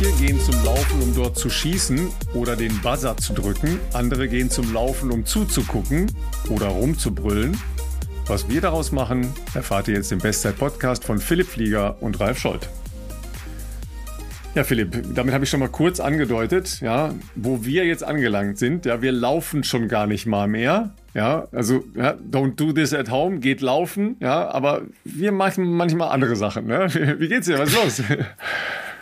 Manche gehen zum Laufen, um dort zu schießen oder den Buzzer zu drücken. Andere gehen zum Laufen, um zuzugucken oder rumzubrüllen. Was wir daraus machen, erfahrt ihr jetzt im Bestzeit-Podcast von Philipp Flieger und Ralf Scholz. Ja, Philipp, damit habe ich schon mal kurz angedeutet, ja, wo wir jetzt angelangt sind. Ja, wir laufen schon gar nicht mal mehr. Ja, also ja, don't do this at home, geht laufen, ja, aber wir machen manchmal andere Sachen. Ne? Wie geht's dir? Was ist los?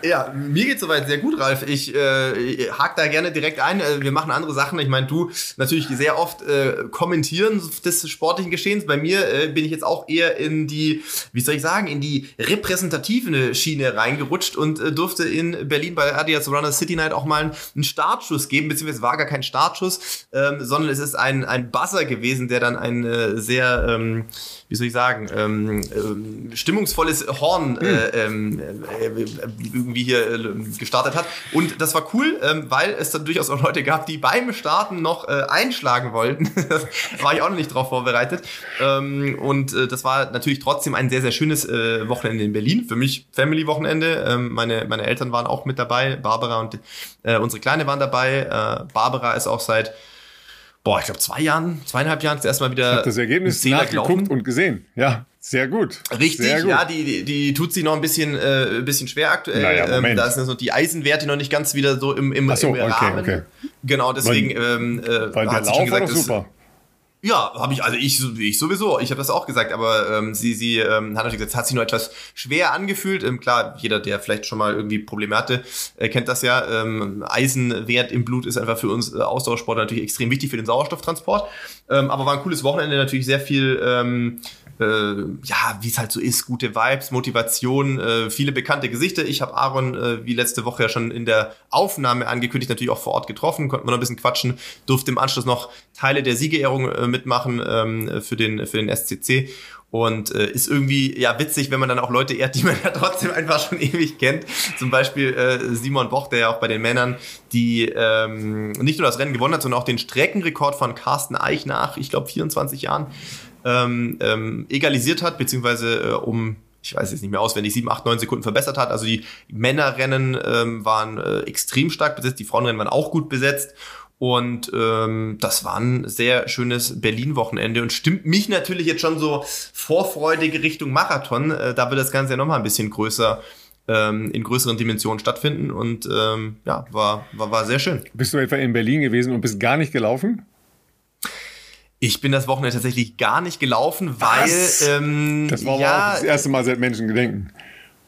Ja, mir geht soweit sehr gut, Ralf. Ich äh, hake da gerne direkt ein. Äh, wir machen andere Sachen. Ich meine, du natürlich sehr oft äh, kommentieren des sportlichen Geschehens. Bei mir äh, bin ich jetzt auch eher in die, wie soll ich sagen, in die repräsentative Schiene reingerutscht und äh, durfte in Berlin bei Adidas Runner City Night auch mal einen Startschuss geben, beziehungsweise war gar kein Startschuss, ähm, sondern es ist ein, ein Buzzer gewesen, der dann ein äh, sehr, ähm, wie soll ich sagen, ähm, äh, stimmungsvolles Horn äh, hm. äh, irgendwie hier äh, gestartet hat. Und das war cool, ähm, weil es dann durchaus auch Leute gab, die beim Starten noch äh, einschlagen wollten. das war ich auch noch nicht drauf vorbereitet. Ähm, und äh, das war natürlich trotzdem ein sehr, sehr schönes äh, Wochenende in Berlin. Für mich Family-Wochenende. Ähm, meine, meine Eltern waren auch mit dabei. Barbara und äh, unsere Kleine waren dabei. Äh, Barbara ist auch seit boah, ich glaube zwei Jahren, zweieinhalb Jahren das erste Mal wieder. Ich das Ergebnis nachgeguckt und gesehen. Ja, sehr gut. Richtig, sehr gut. ja, die, die, die tut sich noch ein bisschen, äh, ein bisschen schwer aktuell. Naja, ähm, da sind so die Eisenwerte noch nicht ganz wieder so im, im, so, im okay, Rahmen. Okay. Genau, deswegen ähm, äh, Weil der Lauf gesagt, ist super. Ja, habe ich, also ich, ich sowieso, ich habe das auch gesagt, aber ähm, sie, sie ähm, hat natürlich gesagt, es hat sich nur etwas schwer angefühlt. Ähm, klar, jeder, der vielleicht schon mal irgendwie Probleme hatte, äh, kennt das ja. Ähm, Eisenwert im Blut ist einfach für uns äh, Ausdauersportler natürlich extrem wichtig für den Sauerstofftransport. Ähm, aber war ein cooles Wochenende, natürlich sehr viel ähm, äh, ja, wie es halt so ist, gute Vibes, Motivation, äh, viele bekannte Gesichter. Ich habe Aaron, äh, wie letzte Woche ja schon in der Aufnahme angekündigt, natürlich auch vor Ort getroffen, konnten wir noch ein bisschen quatschen, durfte im Anschluss noch Teile der Siegerehrung äh, mitmachen ähm, für, den, für den SCC. Und äh, ist irgendwie ja witzig, wenn man dann auch Leute ehrt, die man ja trotzdem einfach schon ewig kennt. Zum Beispiel äh, Simon Boch, der ja auch bei den Männern die ähm, nicht nur das Rennen gewonnen hat, sondern auch den Streckenrekord von Carsten Eich nach, ich glaube, 24 Jahren ähm, ähm, egalisiert hat, beziehungsweise äh, um ich weiß jetzt nicht mehr auswendig, sieben, acht, neun Sekunden verbessert hat. Also die Männerrennen ähm, waren äh, extrem stark besetzt, die Frauenrennen waren auch gut besetzt. Und ähm, das war ein sehr schönes Berlin-Wochenende und stimmt mich natürlich jetzt schon so vorfreudige Richtung Marathon. Äh, da wird das Ganze ja nochmal ein bisschen größer ähm, in größeren Dimensionen stattfinden. Und ähm, ja, war, war, war sehr schön. Bist du etwa in Berlin gewesen und bist gar nicht gelaufen? Ich bin das Wochenende tatsächlich gar nicht gelaufen, weil ähm, das war ja, das erste Mal seit Menschengedenken.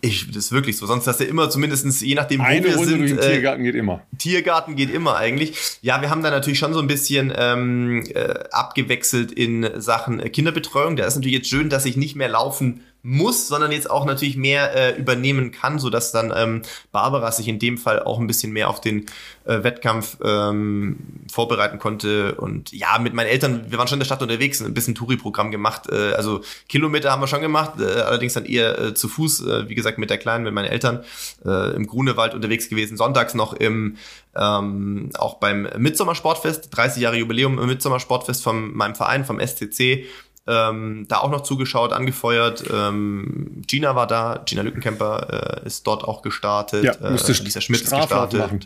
Ich, das ist wirklich so. Sonst hast du immer zumindest, je nachdem, wo Eine wir Runde sind. durch den äh, Tiergarten geht immer. Tiergarten geht immer eigentlich. Ja, wir haben da natürlich schon so ein bisschen ähm, äh, abgewechselt in Sachen Kinderbetreuung. Da ist natürlich jetzt schön, dass ich nicht mehr laufen muss, sondern jetzt auch natürlich mehr äh, übernehmen kann, so dass dann ähm, Barbara sich in dem Fall auch ein bisschen mehr auf den äh, Wettkampf ähm, vorbereiten konnte. Und ja, mit meinen Eltern, wir waren schon in der Stadt unterwegs, ein bisschen Touri-Programm gemacht. Äh, also Kilometer haben wir schon gemacht, äh, allerdings dann eher äh, zu Fuß, äh, wie gesagt, mit der Kleinen, mit meinen Eltern äh, im Grunewald unterwegs gewesen. Sonntags noch im ähm, auch beim Mitsommersportfest, 30 Jahre Jubiläum im Mitsommersportfest von meinem Verein, vom SCC ähm, da auch noch zugeschaut, angefeuert. Ähm, Gina war da, Gina Lückenkämper äh, ist dort auch gestartet. Ja, musste äh, Lisa Schmidt ist gestartet. Machen.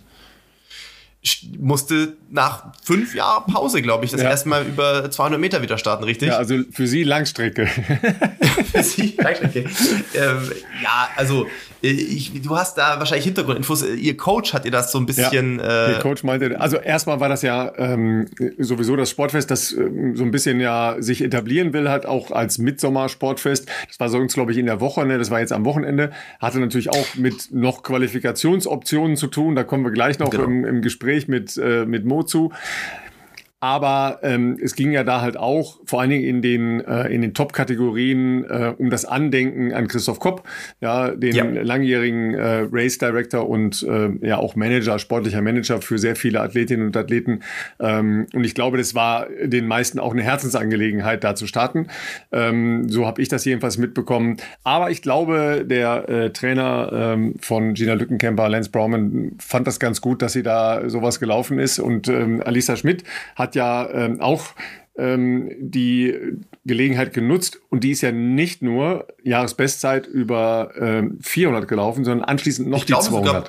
Musste nach fünf Jahren Pause, glaube ich, das ja. erste Mal über 200 Meter wieder starten, richtig? Ja, also für Sie Langstrecke. für Sie Langstrecke. ähm, ja, also äh, ich, du hast da wahrscheinlich Hintergrundinfos. Ihr Coach hat ihr das so ein bisschen. Ja, der äh, Coach meinte, also erstmal war das ja ähm, sowieso das Sportfest, das ähm, so ein bisschen ja sich etablieren will, halt auch als Mitsommer-Sportfest. Das war sonst, glaube ich, in der Woche, ne? das war jetzt am Wochenende. Hatte natürlich auch mit noch Qualifikationsoptionen zu tun. Da kommen wir gleich noch genau. im, im Gespräch mit, äh, mit Mozu. Aber ähm, es ging ja da halt auch vor allen Dingen in den, äh, in den Top-Kategorien äh, um das Andenken an Christoph Kopp, ja, den ja. langjährigen äh, Race Director und äh, ja auch Manager, sportlicher Manager für sehr viele Athletinnen und Athleten. Ähm, und ich glaube, das war den meisten auch eine Herzensangelegenheit, da zu starten. Ähm, so habe ich das jedenfalls mitbekommen. Aber ich glaube, der äh, Trainer ähm, von Gina Lückenkämper, Lance Brauman, fand das ganz gut, dass sie da sowas gelaufen ist. Und ähm, Alisa Schmidt hat hat ja ähm, auch ähm, die Gelegenheit genutzt und die ist ja nicht nur Jahresbestzeit über ähm, 400 gelaufen, sondern anschließend noch ich die 200. Sogar,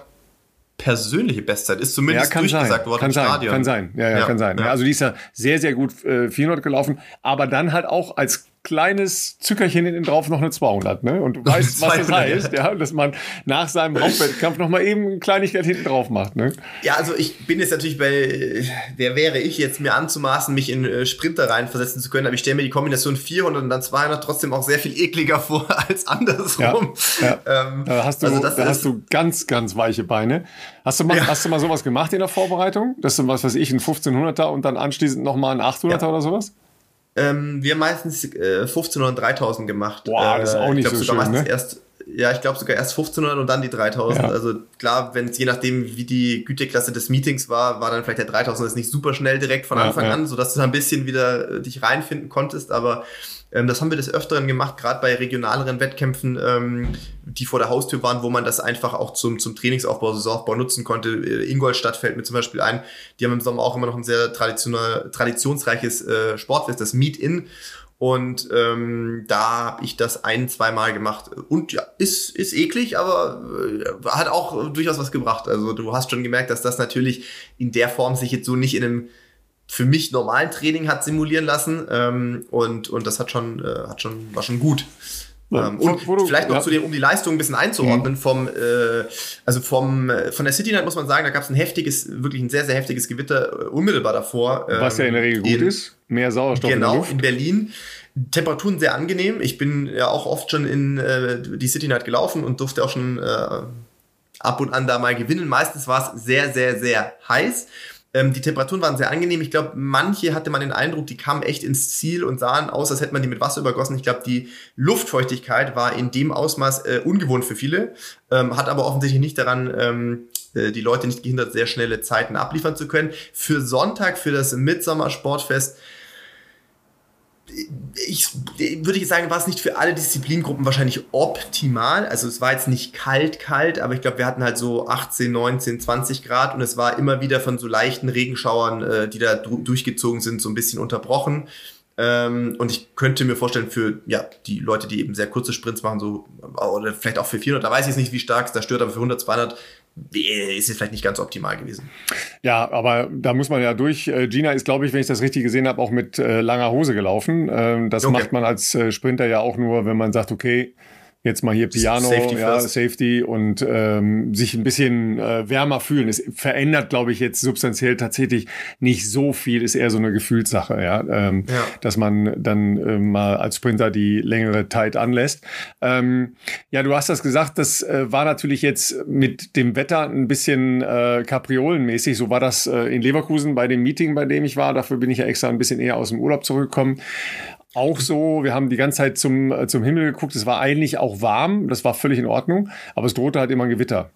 persönliche Bestzeit ist, zumindest ja, durchgesagt sein. worden kann im sein, Stadion. Kann sein, ja, ja, ja kann sein. Ja. Also die ist ja sehr, sehr gut äh, 400 gelaufen, aber dann halt auch als kleines Zückerchen hinten drauf noch eine 200, ne? Und du weißt, was das heißt, ja, dass man nach seinem Hauptwettkampf noch mal eben eine Kleinigkeit hinten drauf macht, ne? Ja, also ich bin jetzt natürlich bei, wer wäre ich jetzt mir anzumaßen, mich in äh, Sprinter reinversetzen zu können, aber ich stelle mir die Kombination 400 und dann 200 trotzdem auch sehr viel ekliger vor als andersrum. Ja, ja. Ähm, da hast du, also da hast du ganz, ganz weiche Beine. Hast du mal, ja. hast du mal sowas gemacht in der Vorbereitung? Dass du, was weiß ich, ein 1500er und dann anschließend noch mal ein 800er oder sowas? Ähm, wir haben meistens äh, 1500 und 3000 gemacht. Boah, das ist auch äh, nicht so schön, ne? Erst, ja, ich glaube sogar erst 1500 und dann die 3000. Ja. Also klar, wenn es je nachdem, wie die Güteklasse des Meetings war, war dann vielleicht der 3000 ist nicht super schnell direkt von Anfang ja, an, sodass du da ein bisschen wieder äh, dich reinfinden konntest. Aber ähm, das haben wir des Öfteren gemacht, gerade bei regionaleren Wettkämpfen, ähm, die vor der Haustür waren, wo man das einfach auch zum, zum Trainingsaufbau, Saisonaufbau nutzen konnte. Äh, Ingolstadt fällt mir zum Beispiel ein. Die haben im Sommer auch immer noch ein sehr traditionsreiches äh, Sportfest, das Meet-In. Und ähm, da habe ich das ein, zweimal gemacht. Und ja, ist, ist eklig, aber äh, hat auch durchaus was gebracht. Also du hast schon gemerkt, dass das natürlich in der Form sich jetzt so nicht in einem für mich normalen Training hat simulieren lassen. Ähm, und, und das hat schon, äh, hat schon, war schon gut. Ähm, und vielleicht noch ja. zu dem, um die Leistung ein bisschen einzuordnen, mhm. vom, äh, also vom, äh, von der City Night muss man sagen, da gab es ein heftiges, wirklich ein sehr, sehr heftiges Gewitter äh, unmittelbar davor. Ähm, Was ja in der Regel gut in, ist. Mehr Sauerstoff genau, in, Luft. in Berlin. Temperaturen sehr angenehm. Ich bin ja auch oft schon in äh, die City Night gelaufen und durfte auch schon äh, ab und an da mal gewinnen. Meistens war es sehr, sehr, sehr heiß. Ähm, die Temperaturen waren sehr angenehm. Ich glaube, manche hatte man den Eindruck, die kamen echt ins Ziel und sahen aus, als hätte man die mit Wasser übergossen. Ich glaube, die Luftfeuchtigkeit war in dem Ausmaß äh, ungewohnt für viele, ähm, hat aber offensichtlich nicht daran ähm, äh, die Leute nicht gehindert, sehr schnelle Zeiten abliefern zu können. Für Sonntag, für das Midsommer-Sportfest, ich würde ich sagen, war es nicht für alle Disziplingruppen wahrscheinlich optimal. Also es war jetzt nicht kalt, kalt, aber ich glaube, wir hatten halt so 18, 19, 20 Grad und es war immer wieder von so leichten Regenschauern, äh, die da durchgezogen sind, so ein bisschen unterbrochen. Ähm, und ich könnte mir vorstellen, für ja, die Leute, die eben sehr kurze Sprints machen, so, oder vielleicht auch für 400, da weiß ich jetzt nicht, wie stark es da stört, aber für 100, 200 ist es vielleicht nicht ganz optimal gewesen. Ja, aber da muss man ja durch. Äh, Gina ist, glaube ich, wenn ich das richtig gesehen habe, auch mit äh, langer Hose gelaufen. Ähm, das okay. macht man als äh, Sprinter ja auch nur, wenn man sagt, okay, jetzt mal hier Piano, Safety, ja, Safety und ähm, sich ein bisschen äh, wärmer fühlen. Es verändert, glaube ich, jetzt substanziell tatsächlich nicht so viel, ist eher so eine Gefühlssache, ja, ähm, ja. dass man dann äh, mal als Sprinter die längere Zeit anlässt. Ähm, ja, du hast das gesagt, das äh, war natürlich jetzt mit dem Wetter ein bisschen äh, kapriolenmäßig. So war das äh, in Leverkusen bei dem Meeting, bei dem ich war. Dafür bin ich ja extra ein bisschen eher aus dem Urlaub zurückgekommen auch so. Wir haben die ganze Zeit zum, äh, zum Himmel geguckt. Es war eigentlich auch warm. Das war völlig in Ordnung. Aber es drohte halt immer ein Gewitter.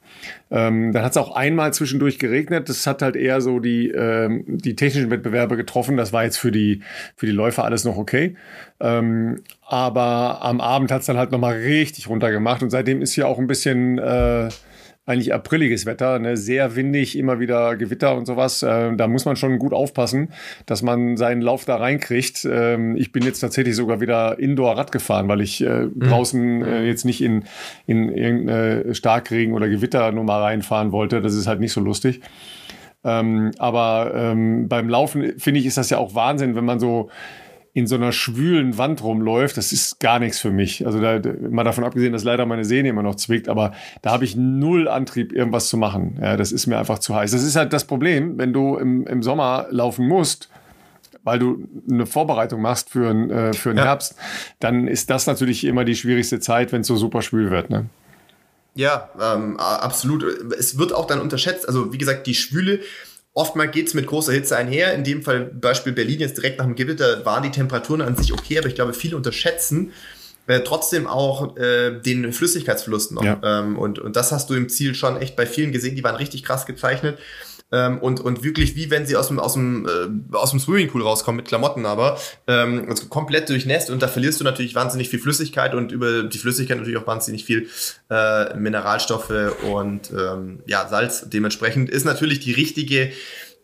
Ähm, dann hat es auch einmal zwischendurch geregnet. Das hat halt eher so die, ähm, die technischen Wettbewerbe getroffen. Das war jetzt für die, für die Läufer alles noch okay. Ähm, aber am Abend hat es dann halt nochmal richtig runtergemacht. Und seitdem ist hier auch ein bisschen... Äh, eigentlich apriliges Wetter, ne? sehr windig, immer wieder Gewitter und sowas. Äh, da muss man schon gut aufpassen, dass man seinen Lauf da reinkriegt. Ähm, ich bin jetzt tatsächlich sogar wieder Indoor-Rad gefahren, weil ich äh, mhm. draußen äh, jetzt nicht in, in irgendeine Starkregen- oder Gewitternummer reinfahren wollte. Das ist halt nicht so lustig. Ähm, aber ähm, beim Laufen, finde ich, ist das ja auch Wahnsinn, wenn man so in so einer schwülen Wand rumläuft, das ist gar nichts für mich. Also da, mal davon abgesehen, dass leider meine Sehne immer noch zwickt, aber da habe ich null Antrieb, irgendwas zu machen. Ja, das ist mir einfach zu heiß. Das ist halt das Problem, wenn du im, im Sommer laufen musst, weil du eine Vorbereitung machst für, äh, für den ja. Herbst, dann ist das natürlich immer die schwierigste Zeit, wenn es so super schwül wird. Ne? Ja, ähm, absolut. Es wird auch dann unterschätzt. Also wie gesagt, die Schwüle Oftmal geht es mit großer Hitze einher. In dem Fall Beispiel Berlin jetzt direkt nach dem Gewitter waren die Temperaturen an sich okay, aber ich glaube, viele unterschätzen äh, trotzdem auch äh, den Flüssigkeitsverlust noch. Ja. Ähm, und, und das hast du im Ziel schon echt bei vielen gesehen, die waren richtig krass gezeichnet ähm, und, und wirklich wie wenn sie aus dem, aus dem, äh, aus dem Swimmingpool rauskommen mit Klamotten, aber ähm, komplett durchnässt und da verlierst du natürlich wahnsinnig viel Flüssigkeit und über die Flüssigkeit natürlich auch wahnsinnig viel äh, Mineralstoffe und ähm, ja, Salz. Dementsprechend ist natürlich die richtige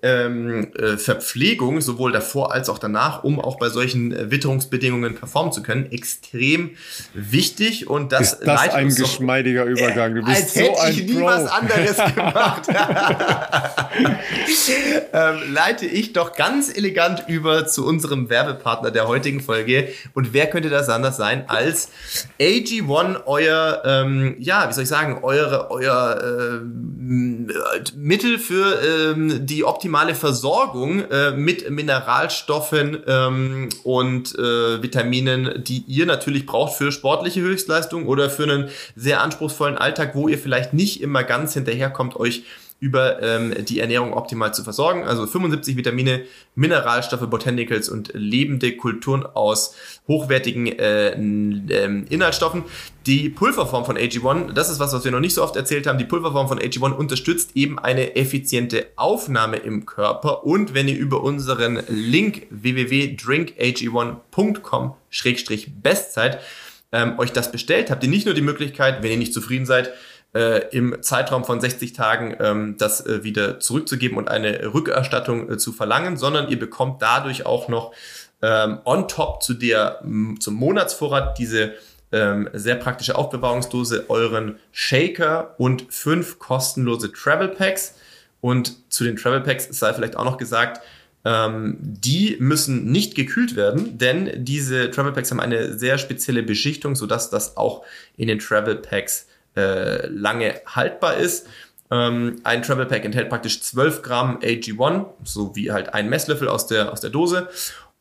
ähm, äh, Verpflegung, sowohl davor als auch danach, um auch bei solchen äh, Witterungsbedingungen performen zu können, extrem wichtig. Und das, ist das ein geschmeidiger Übergang. Du bist als so hätte ein ich nie Pro. was anderes gemacht. ähm, leite ich doch ganz elegant über zu unserem Werbepartner der heutigen Folge. Und wer könnte das anders sein als AG1, euer, ähm, ja, wie soll ich sagen, eure, euer äh, Mittel für ähm, die optimale optimale Versorgung äh, mit Mineralstoffen ähm, und äh, Vitaminen, die ihr natürlich braucht für sportliche Höchstleistung oder für einen sehr anspruchsvollen Alltag, wo ihr vielleicht nicht immer ganz hinterherkommt, euch über ähm, die Ernährung optimal zu versorgen. Also 75 Vitamine, Mineralstoffe, Botanicals und lebende Kulturen aus hochwertigen äh, äh, Inhaltsstoffen. Die Pulverform von AG1, das ist was, was wir noch nicht so oft erzählt haben. Die Pulverform von AG1 unterstützt eben eine effiziente Aufnahme im Körper. Und wenn ihr über unseren Link www.drinkag1.com-bestzeit ähm, euch das bestellt, habt ihr nicht nur die Möglichkeit, wenn ihr nicht zufrieden seid, äh, im Zeitraum von 60 Tagen ähm, das äh, wieder zurückzugeben und eine Rückerstattung äh, zu verlangen, sondern ihr bekommt dadurch auch noch ähm, on top zu der, zum Monatsvorrat diese ähm, sehr praktische Aufbewahrungsdose, euren Shaker und fünf kostenlose Travel Packs. Und zu den Travel Packs sei vielleicht auch noch gesagt, ähm, die müssen nicht gekühlt werden, denn diese Travel Packs haben eine sehr spezielle Beschichtung, sodass das auch in den Travel Packs äh, lange haltbar ist. Ähm, ein Travel Pack enthält praktisch 12 Gramm AG1, so wie halt ein Messlöffel aus der, aus der Dose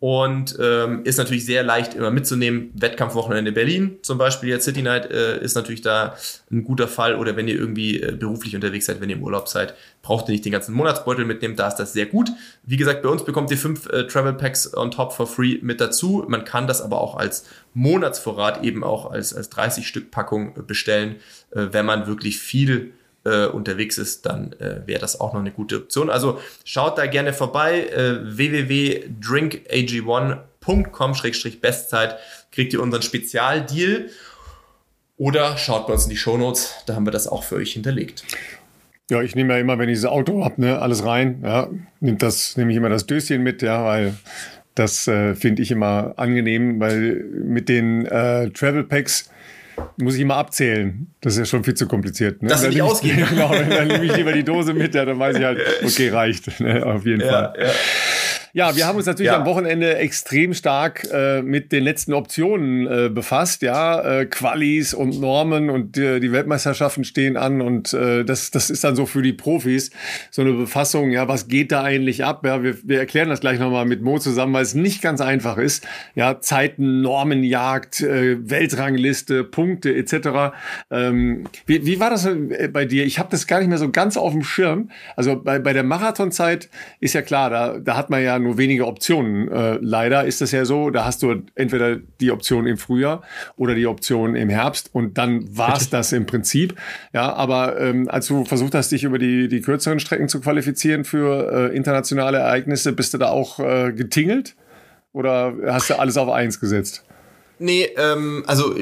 und ähm, ist natürlich sehr leicht immer mitzunehmen. Wettkampfwochenende Berlin zum Beispiel, jetzt City Night äh, ist natürlich da ein guter Fall oder wenn ihr irgendwie äh, beruflich unterwegs seid, wenn ihr im Urlaub seid, braucht ihr nicht den ganzen Monatsbeutel mitnehmen, da ist das sehr gut. Wie gesagt, bei uns bekommt ihr fünf äh, Travel Packs on top for free mit dazu. Man kann das aber auch als Monatsvorrat eben auch als, als 30 Stück Packung bestellen, äh, wenn man wirklich viel äh, unterwegs ist, dann äh, wäre das auch noch eine gute Option. Also schaut da gerne vorbei. Äh, www.drinkag1.com-bestzeit kriegt ihr unseren Spezialdeal. Oder schaut bei uns in die Shownotes, da haben wir das auch für euch hinterlegt. Ja, ich nehme ja immer, wenn ich das Auto habe, ne, alles rein. Ja, nimmt das, nehme ich immer das Döschen mit, ja, weil das äh, finde ich immer angenehm, weil mit den äh, Travel Packs muss ich immer abzählen. Das ist ja schon viel zu kompliziert. Ne? Das nicht ausgehen. genau, dann nehme ich lieber die Dose mit, ja, dann weiß ich halt, okay, reicht. Ne? Auf jeden ja, Fall. Ja. Ja, wir haben uns natürlich ja. am Wochenende extrem stark äh, mit den letzten Optionen äh, befasst, ja, äh, Qualis und Normen und äh, die Weltmeisterschaften stehen an und äh, das, das ist dann so für die Profis so eine Befassung, ja, was geht da eigentlich ab? Ja, wir, wir erklären das gleich nochmal mit Mo zusammen, weil es nicht ganz einfach ist. Ja, Zeiten, Normenjagd, äh, Weltrangliste, Punkte etc. Ähm, wie, wie war das äh, bei dir? Ich habe das gar nicht mehr so ganz auf dem Schirm. Also bei, bei der Marathonzeit ist ja klar, da, da hat man ja nur wenige Optionen. Äh, leider ist das ja so, da hast du entweder die Option im Frühjahr oder die Option im Herbst und dann war es das im Prinzip. Ja, aber ähm, als du versucht hast, dich über die, die kürzeren Strecken zu qualifizieren für äh, internationale Ereignisse, bist du da auch äh, getingelt? Oder hast du alles auf eins gesetzt? Nee, ähm, also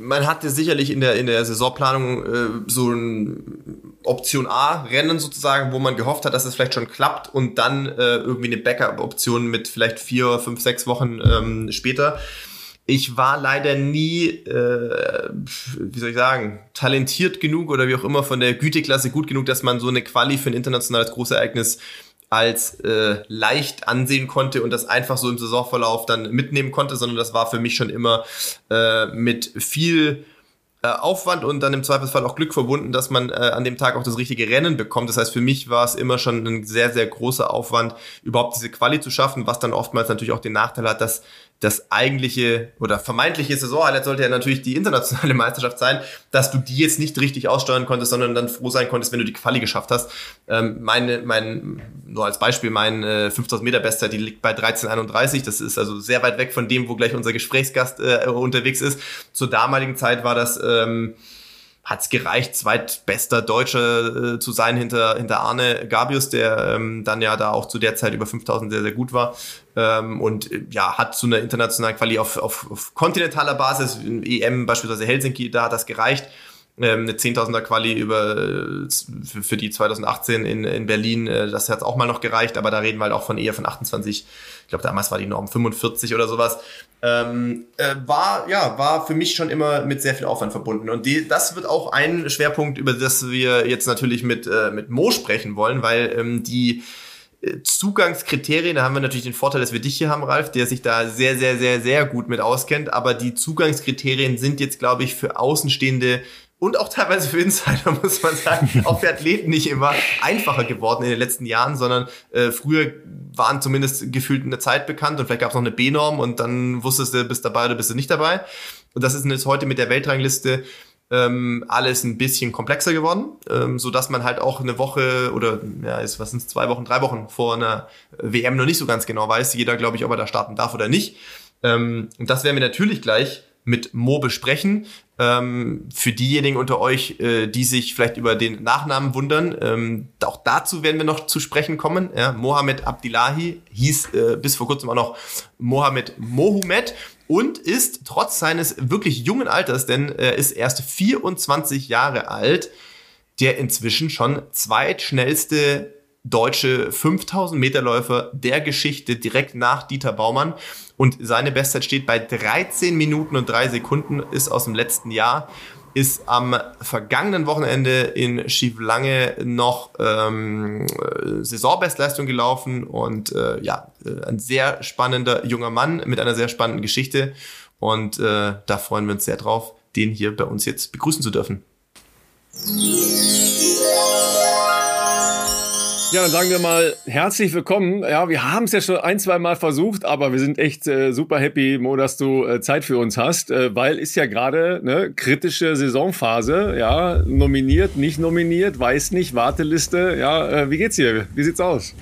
man hatte sicherlich in der, in der Saisonplanung äh, so ein Option A-Rennen sozusagen, wo man gehofft hat, dass es vielleicht schon klappt und dann äh, irgendwie eine Backup-Option mit vielleicht vier, fünf, sechs Wochen ähm, später. Ich war leider nie, äh, wie soll ich sagen, talentiert genug oder wie auch immer von der Güteklasse gut genug, dass man so eine Quali für ein internationales Großereignis als äh, leicht ansehen konnte und das einfach so im Saisonverlauf dann mitnehmen konnte, sondern das war für mich schon immer äh, mit viel äh, Aufwand und dann im Zweifelsfall auch Glück verbunden, dass man äh, an dem Tag auch das richtige Rennen bekommt. Das heißt, für mich war es immer schon ein sehr, sehr großer Aufwand, überhaupt diese Quali zu schaffen, was dann oftmals natürlich auch den Nachteil hat, dass das eigentliche oder vermeintliche Saisonhighlight sollte ja natürlich die internationale Meisterschaft sein, dass du die jetzt nicht richtig aussteuern konntest, sondern dann froh sein konntest, wenn du die Quali geschafft hast. Ähm, meine, mein, nur als Beispiel, mein äh, 5000 Meter Bestzeit, die liegt bei 13,31. Das ist also sehr weit weg von dem, wo gleich unser Gesprächsgast äh, unterwegs ist. Zur damaligen Zeit war das ähm, hat es gereicht, zweitbester Deutscher äh, zu sein hinter, hinter Arne Gabius, der ähm, dann ja da auch zu der Zeit über 5000 sehr, sehr gut war. Ähm, und äh, ja, hat zu einer internationalen Quali auf, auf, auf kontinentaler Basis, EM beispielsweise Helsinki, da hat das gereicht. Ähm, eine 10.000er Quali über, äh, für, für die 2018 in, in Berlin, äh, das hat auch mal noch gereicht, aber da reden wir halt auch von eher von 28, ich glaube damals war die Norm 45 oder sowas. Ähm, äh, war, ja, war für mich schon immer mit sehr viel Aufwand verbunden. Und die, das wird auch ein Schwerpunkt, über das wir jetzt natürlich mit, äh, mit Mo sprechen wollen, weil ähm, die Zugangskriterien, da haben wir natürlich den Vorteil, dass wir dich hier haben, Ralf, der sich da sehr, sehr, sehr, sehr gut mit auskennt. Aber die Zugangskriterien sind jetzt, glaube ich, für Außenstehende und auch teilweise für Insider, muss man sagen, auch für Athleten nicht immer einfacher geworden in den letzten Jahren, sondern äh, früher waren zumindest gefühlt eine Zeit bekannt und vielleicht gab es noch eine B-Norm und dann wusstest du, bist dabei oder bist du nicht dabei. Und das ist jetzt heute mit der Weltrangliste ähm, alles ein bisschen komplexer geworden, ähm, so dass man halt auch eine Woche oder ja, ist was sind zwei Wochen, drei Wochen vor einer WM noch nicht so ganz genau weiß. Jeder, glaube ich, ob er da starten darf oder nicht. Ähm, und das werden wir natürlich gleich mit Mo besprechen. Ähm, für diejenigen unter euch, äh, die sich vielleicht über den Nachnamen wundern, ähm, auch dazu werden wir noch zu sprechen kommen. Ja, Mohamed Abdillahi hieß äh, bis vor kurzem auch noch Mohamed Mohumed und ist trotz seines wirklich jungen Alters, denn er ist erst 24 Jahre alt, der inzwischen schon zweitschnellste deutsche 5000 Meter Läufer der Geschichte direkt nach Dieter Baumann. Und seine Bestzeit steht bei 13 Minuten und 3 Sekunden, ist aus dem letzten Jahr ist am vergangenen Wochenende in Schieflange noch ähm, Saisonbestleistung gelaufen. Und äh, ja, äh, ein sehr spannender junger Mann mit einer sehr spannenden Geschichte. Und äh, da freuen wir uns sehr drauf, den hier bei uns jetzt begrüßen zu dürfen. Ja, dann sagen wir mal herzlich willkommen. Ja, wir haben es ja schon ein, zwei Mal versucht, aber wir sind echt äh, super happy, Mo, dass du äh, Zeit für uns hast, äh, weil ist ja gerade ne kritische Saisonphase. Ja, nominiert, nicht nominiert, weiß nicht, Warteliste. Ja, äh, wie geht's dir? Wie sieht's aus?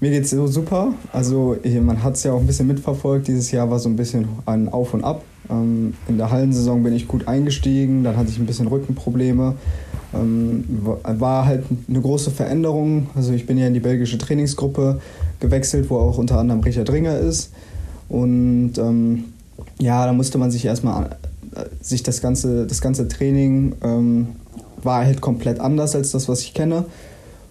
Mir geht's so super. Also man hat es ja auch ein bisschen mitverfolgt. Dieses Jahr war so ein bisschen ein Auf und Ab. Ähm, in der Hallensaison bin ich gut eingestiegen, dann hatte ich ein bisschen Rückenprobleme. Ähm, war halt eine große Veränderung. Also ich bin ja in die belgische Trainingsgruppe gewechselt, wo auch unter anderem Richard Ringer ist. Und ähm, ja, da musste man sich erstmal äh, sich das ganze, das ganze Training ähm, war halt komplett anders als das, was ich kenne.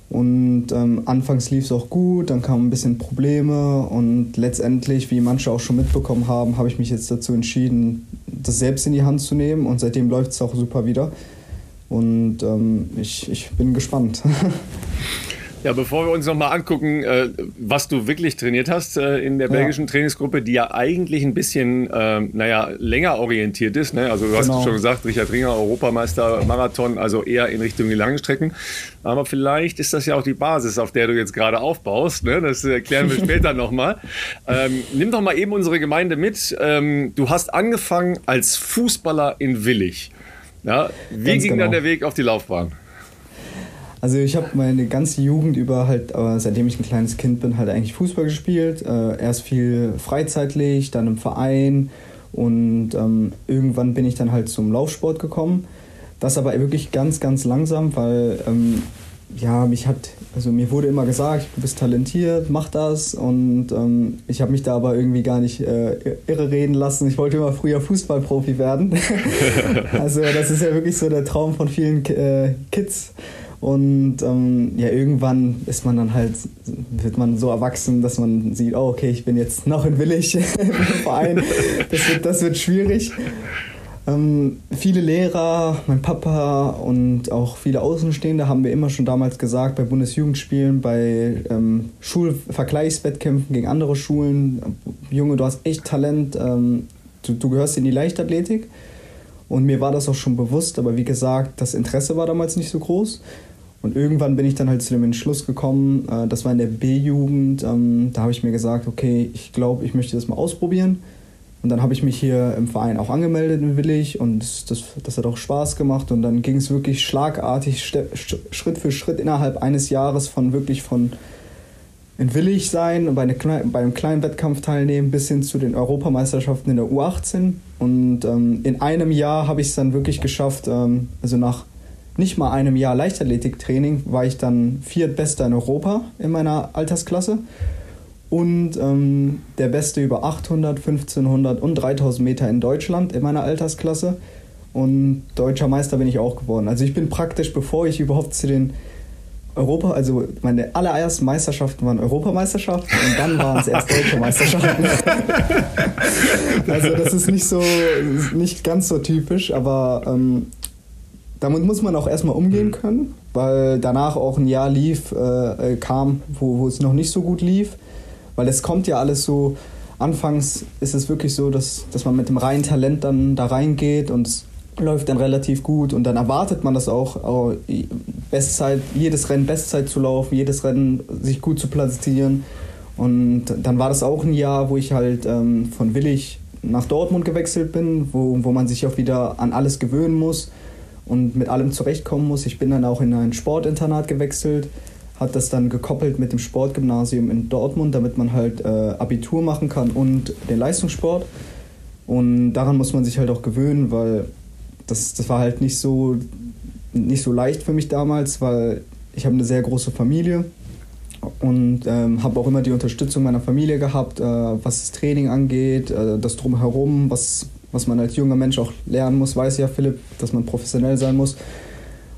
Und ähm, anfangs lief es auch gut, dann kamen ein bisschen Probleme und letztendlich, wie manche auch schon mitbekommen haben, habe ich mich jetzt dazu entschieden, das selbst in die Hand zu nehmen und seitdem läuft es auch super wieder. Und ähm, ich, ich bin gespannt. Ja, bevor wir uns nochmal angucken, äh, was du wirklich trainiert hast äh, in der belgischen ja. Trainingsgruppe, die ja eigentlich ein bisschen, äh, naja, länger orientiert ist. Ne? Also du hast genau. schon gesagt, Richard Ringer, Europameister, Marathon, also eher in Richtung die langen Strecken. Aber vielleicht ist das ja auch die Basis, auf der du jetzt gerade aufbaust. Ne? Das erklären wir später nochmal. Ähm, nimm doch mal eben unsere Gemeinde mit. Ähm, du hast angefangen als Fußballer in Willig. Ja, wie ging genau. dann der Weg auf die Laufbahn? Also ich habe meine ganze Jugend über halt, äh, seitdem ich ein kleines Kind bin, halt eigentlich Fußball gespielt. Äh, erst viel freizeitlich, dann im Verein und ähm, irgendwann bin ich dann halt zum Laufsport gekommen. Das aber wirklich ganz, ganz langsam, weil ähm, ja, mich hat, also mir wurde immer gesagt, du bist talentiert, mach das. Und ähm, ich habe mich da aber irgendwie gar nicht äh, irre reden lassen. Ich wollte immer früher Fußballprofi werden. also das ist ja wirklich so der Traum von vielen äh, Kids. Und ähm, ja, irgendwann ist man dann halt, wird man so erwachsen, dass man sieht, oh, okay, ich bin jetzt noch in Willig im Verein. Das wird, das wird schwierig. Ähm, viele Lehrer, mein Papa und auch viele Außenstehende haben mir immer schon damals gesagt, bei Bundesjugendspielen, bei ähm, Schulvergleichswettkämpfen gegen andere Schulen, Junge, du hast echt Talent, ähm, du, du gehörst in die Leichtathletik. Und mir war das auch schon bewusst, aber wie gesagt, das Interesse war damals nicht so groß. Und irgendwann bin ich dann halt zu dem Entschluss gekommen, äh, das war in der B-Jugend, ähm, da habe ich mir gesagt, okay, ich glaube, ich möchte das mal ausprobieren und dann habe ich mich hier im Verein auch angemeldet in Willig und das, das hat auch Spaß gemacht. Und dann ging es wirklich schlagartig, Schritt für Schritt innerhalb eines Jahres von wirklich von in Willig sein und bei, eine, bei einem kleinen Wettkampf teilnehmen bis hin zu den Europameisterschaften in der U18. Und ähm, in einem Jahr habe ich es dann wirklich geschafft, ähm, also nach nicht mal einem Jahr Leichtathletiktraining war ich dann viertbester in Europa in meiner Altersklasse und ähm, der Beste über 800, 1500 und 3000 Meter in Deutschland in meiner Altersklasse. und deutscher Meister bin ich auch geworden. Also ich bin praktisch, bevor ich überhaupt zu den Europa, also meine allerersten Meisterschaften waren Europameisterschaften und dann waren es erst deutsche Meisterschaften. also das ist nicht so, nicht ganz so typisch, aber ähm, damit muss man auch erstmal umgehen mhm. können, weil danach auch ein Jahr lief, äh, äh, kam, wo, wo es noch nicht so gut lief, weil es kommt ja alles so, anfangs ist es wirklich so, dass, dass man mit dem reinen Talent dann da reingeht und es läuft dann relativ gut und dann erwartet man das auch, Bestzeit, jedes Rennen Bestzeit zu laufen, jedes Rennen sich gut zu platzieren. Und dann war das auch ein Jahr, wo ich halt ähm, von Willig nach Dortmund gewechselt bin, wo, wo man sich auch wieder an alles gewöhnen muss und mit allem zurechtkommen muss. Ich bin dann auch in ein Sportinternat gewechselt, hat das dann gekoppelt mit dem Sportgymnasium in Dortmund, damit man halt äh, Abitur machen kann und den Leistungssport. Und daran muss man sich halt auch gewöhnen, weil das, das war halt nicht so, nicht so leicht für mich damals, weil ich habe eine sehr große Familie und ähm, habe auch immer die Unterstützung meiner Familie gehabt, äh, was das Training angeht, äh, das drumherum, was, was man als junger Mensch auch lernen muss, weiß ja Philipp, dass man professionell sein muss.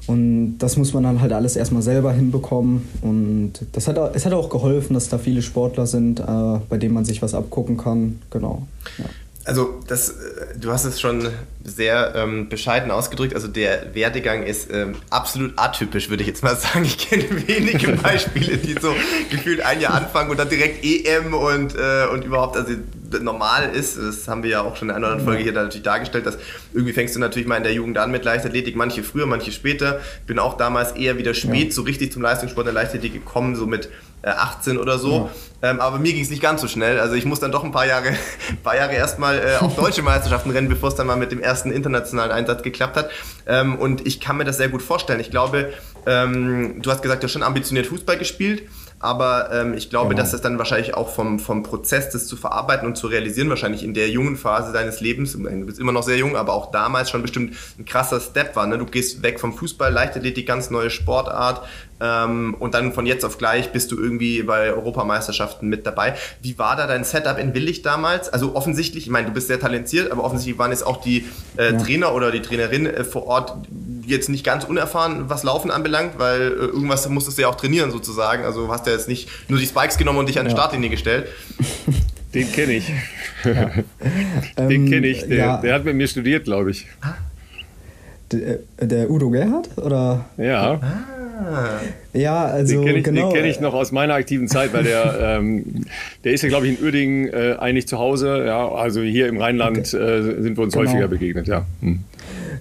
Und das muss man dann halt alles erstmal selber hinbekommen. Und das hat, es hat auch geholfen, dass da viele Sportler sind, äh, bei denen man sich was abgucken kann. Genau. Ja also das, äh, du hast es schon sehr ähm, bescheiden ausgedrückt. Also der Werdegang ist ähm, absolut atypisch, würde ich jetzt mal sagen. Ich kenne wenige Beispiele, die so gefühlt ein Jahr anfangen und dann direkt EM und, äh, und überhaupt, also normal ist, das haben wir ja auch schon in einer anderen Folge hier natürlich dargestellt, dass irgendwie fängst du natürlich mal in der Jugend an mit Leichtathletik, manche früher, manche später. Bin auch damals eher wieder spät ja. so richtig zum Leistungssport der Leichtathletik gekommen, so mit 18 äh, oder so. Ja. Ähm, aber mir ging es nicht ganz so schnell. Also ich muss dann doch ein paar Jahre, ein paar Jahre erstmal äh, auf deutsche Meisterschaften rennen, bevor es dann mal mit dem ersten internationalen Einsatz geklappt hat. Ähm, und ich kann mir das sehr gut vorstellen. Ich glaube, ähm, du hast gesagt, du hast schon ambitioniert Fußball gespielt. Aber ähm, ich glaube, genau. dass das dann wahrscheinlich auch vom, vom Prozess, das zu verarbeiten und zu realisieren, wahrscheinlich in der jungen Phase deines Lebens, du bist immer noch sehr jung, aber auch damals schon bestimmt ein krasser Step war. Ne? Du gehst weg vom Fußball, Leichtathletik, ganz neue Sportart ähm, und dann von jetzt auf gleich bist du irgendwie bei Europameisterschaften mit dabei. Wie war da dein Setup in Willig damals? Also offensichtlich, ich meine, du bist sehr talentiert, aber offensichtlich waren es auch die äh, ja. Trainer oder die Trainerin äh, vor Ort jetzt nicht ganz unerfahren, was Laufen anbelangt, weil äh, irgendwas musstest du ja auch trainieren sozusagen. Also hast du ja jetzt nicht nur die Spikes genommen und dich an die ja. Startlinie gestellt. Den kenne ich. Ja. Den kenne ich. Der, ja. der, hat mit mir studiert, glaube ich. Der, der, Udo Gerhard? Oder? Ja. Ah. Ja, also den kenne ich, genau. kenn ich noch aus meiner aktiven Zeit, weil der, ähm, der ist ja, glaube ich, in Uerdingen äh, eigentlich zu Hause. Ja, also hier im Rheinland okay. äh, sind wir uns genau. häufiger begegnet, ja. Hm.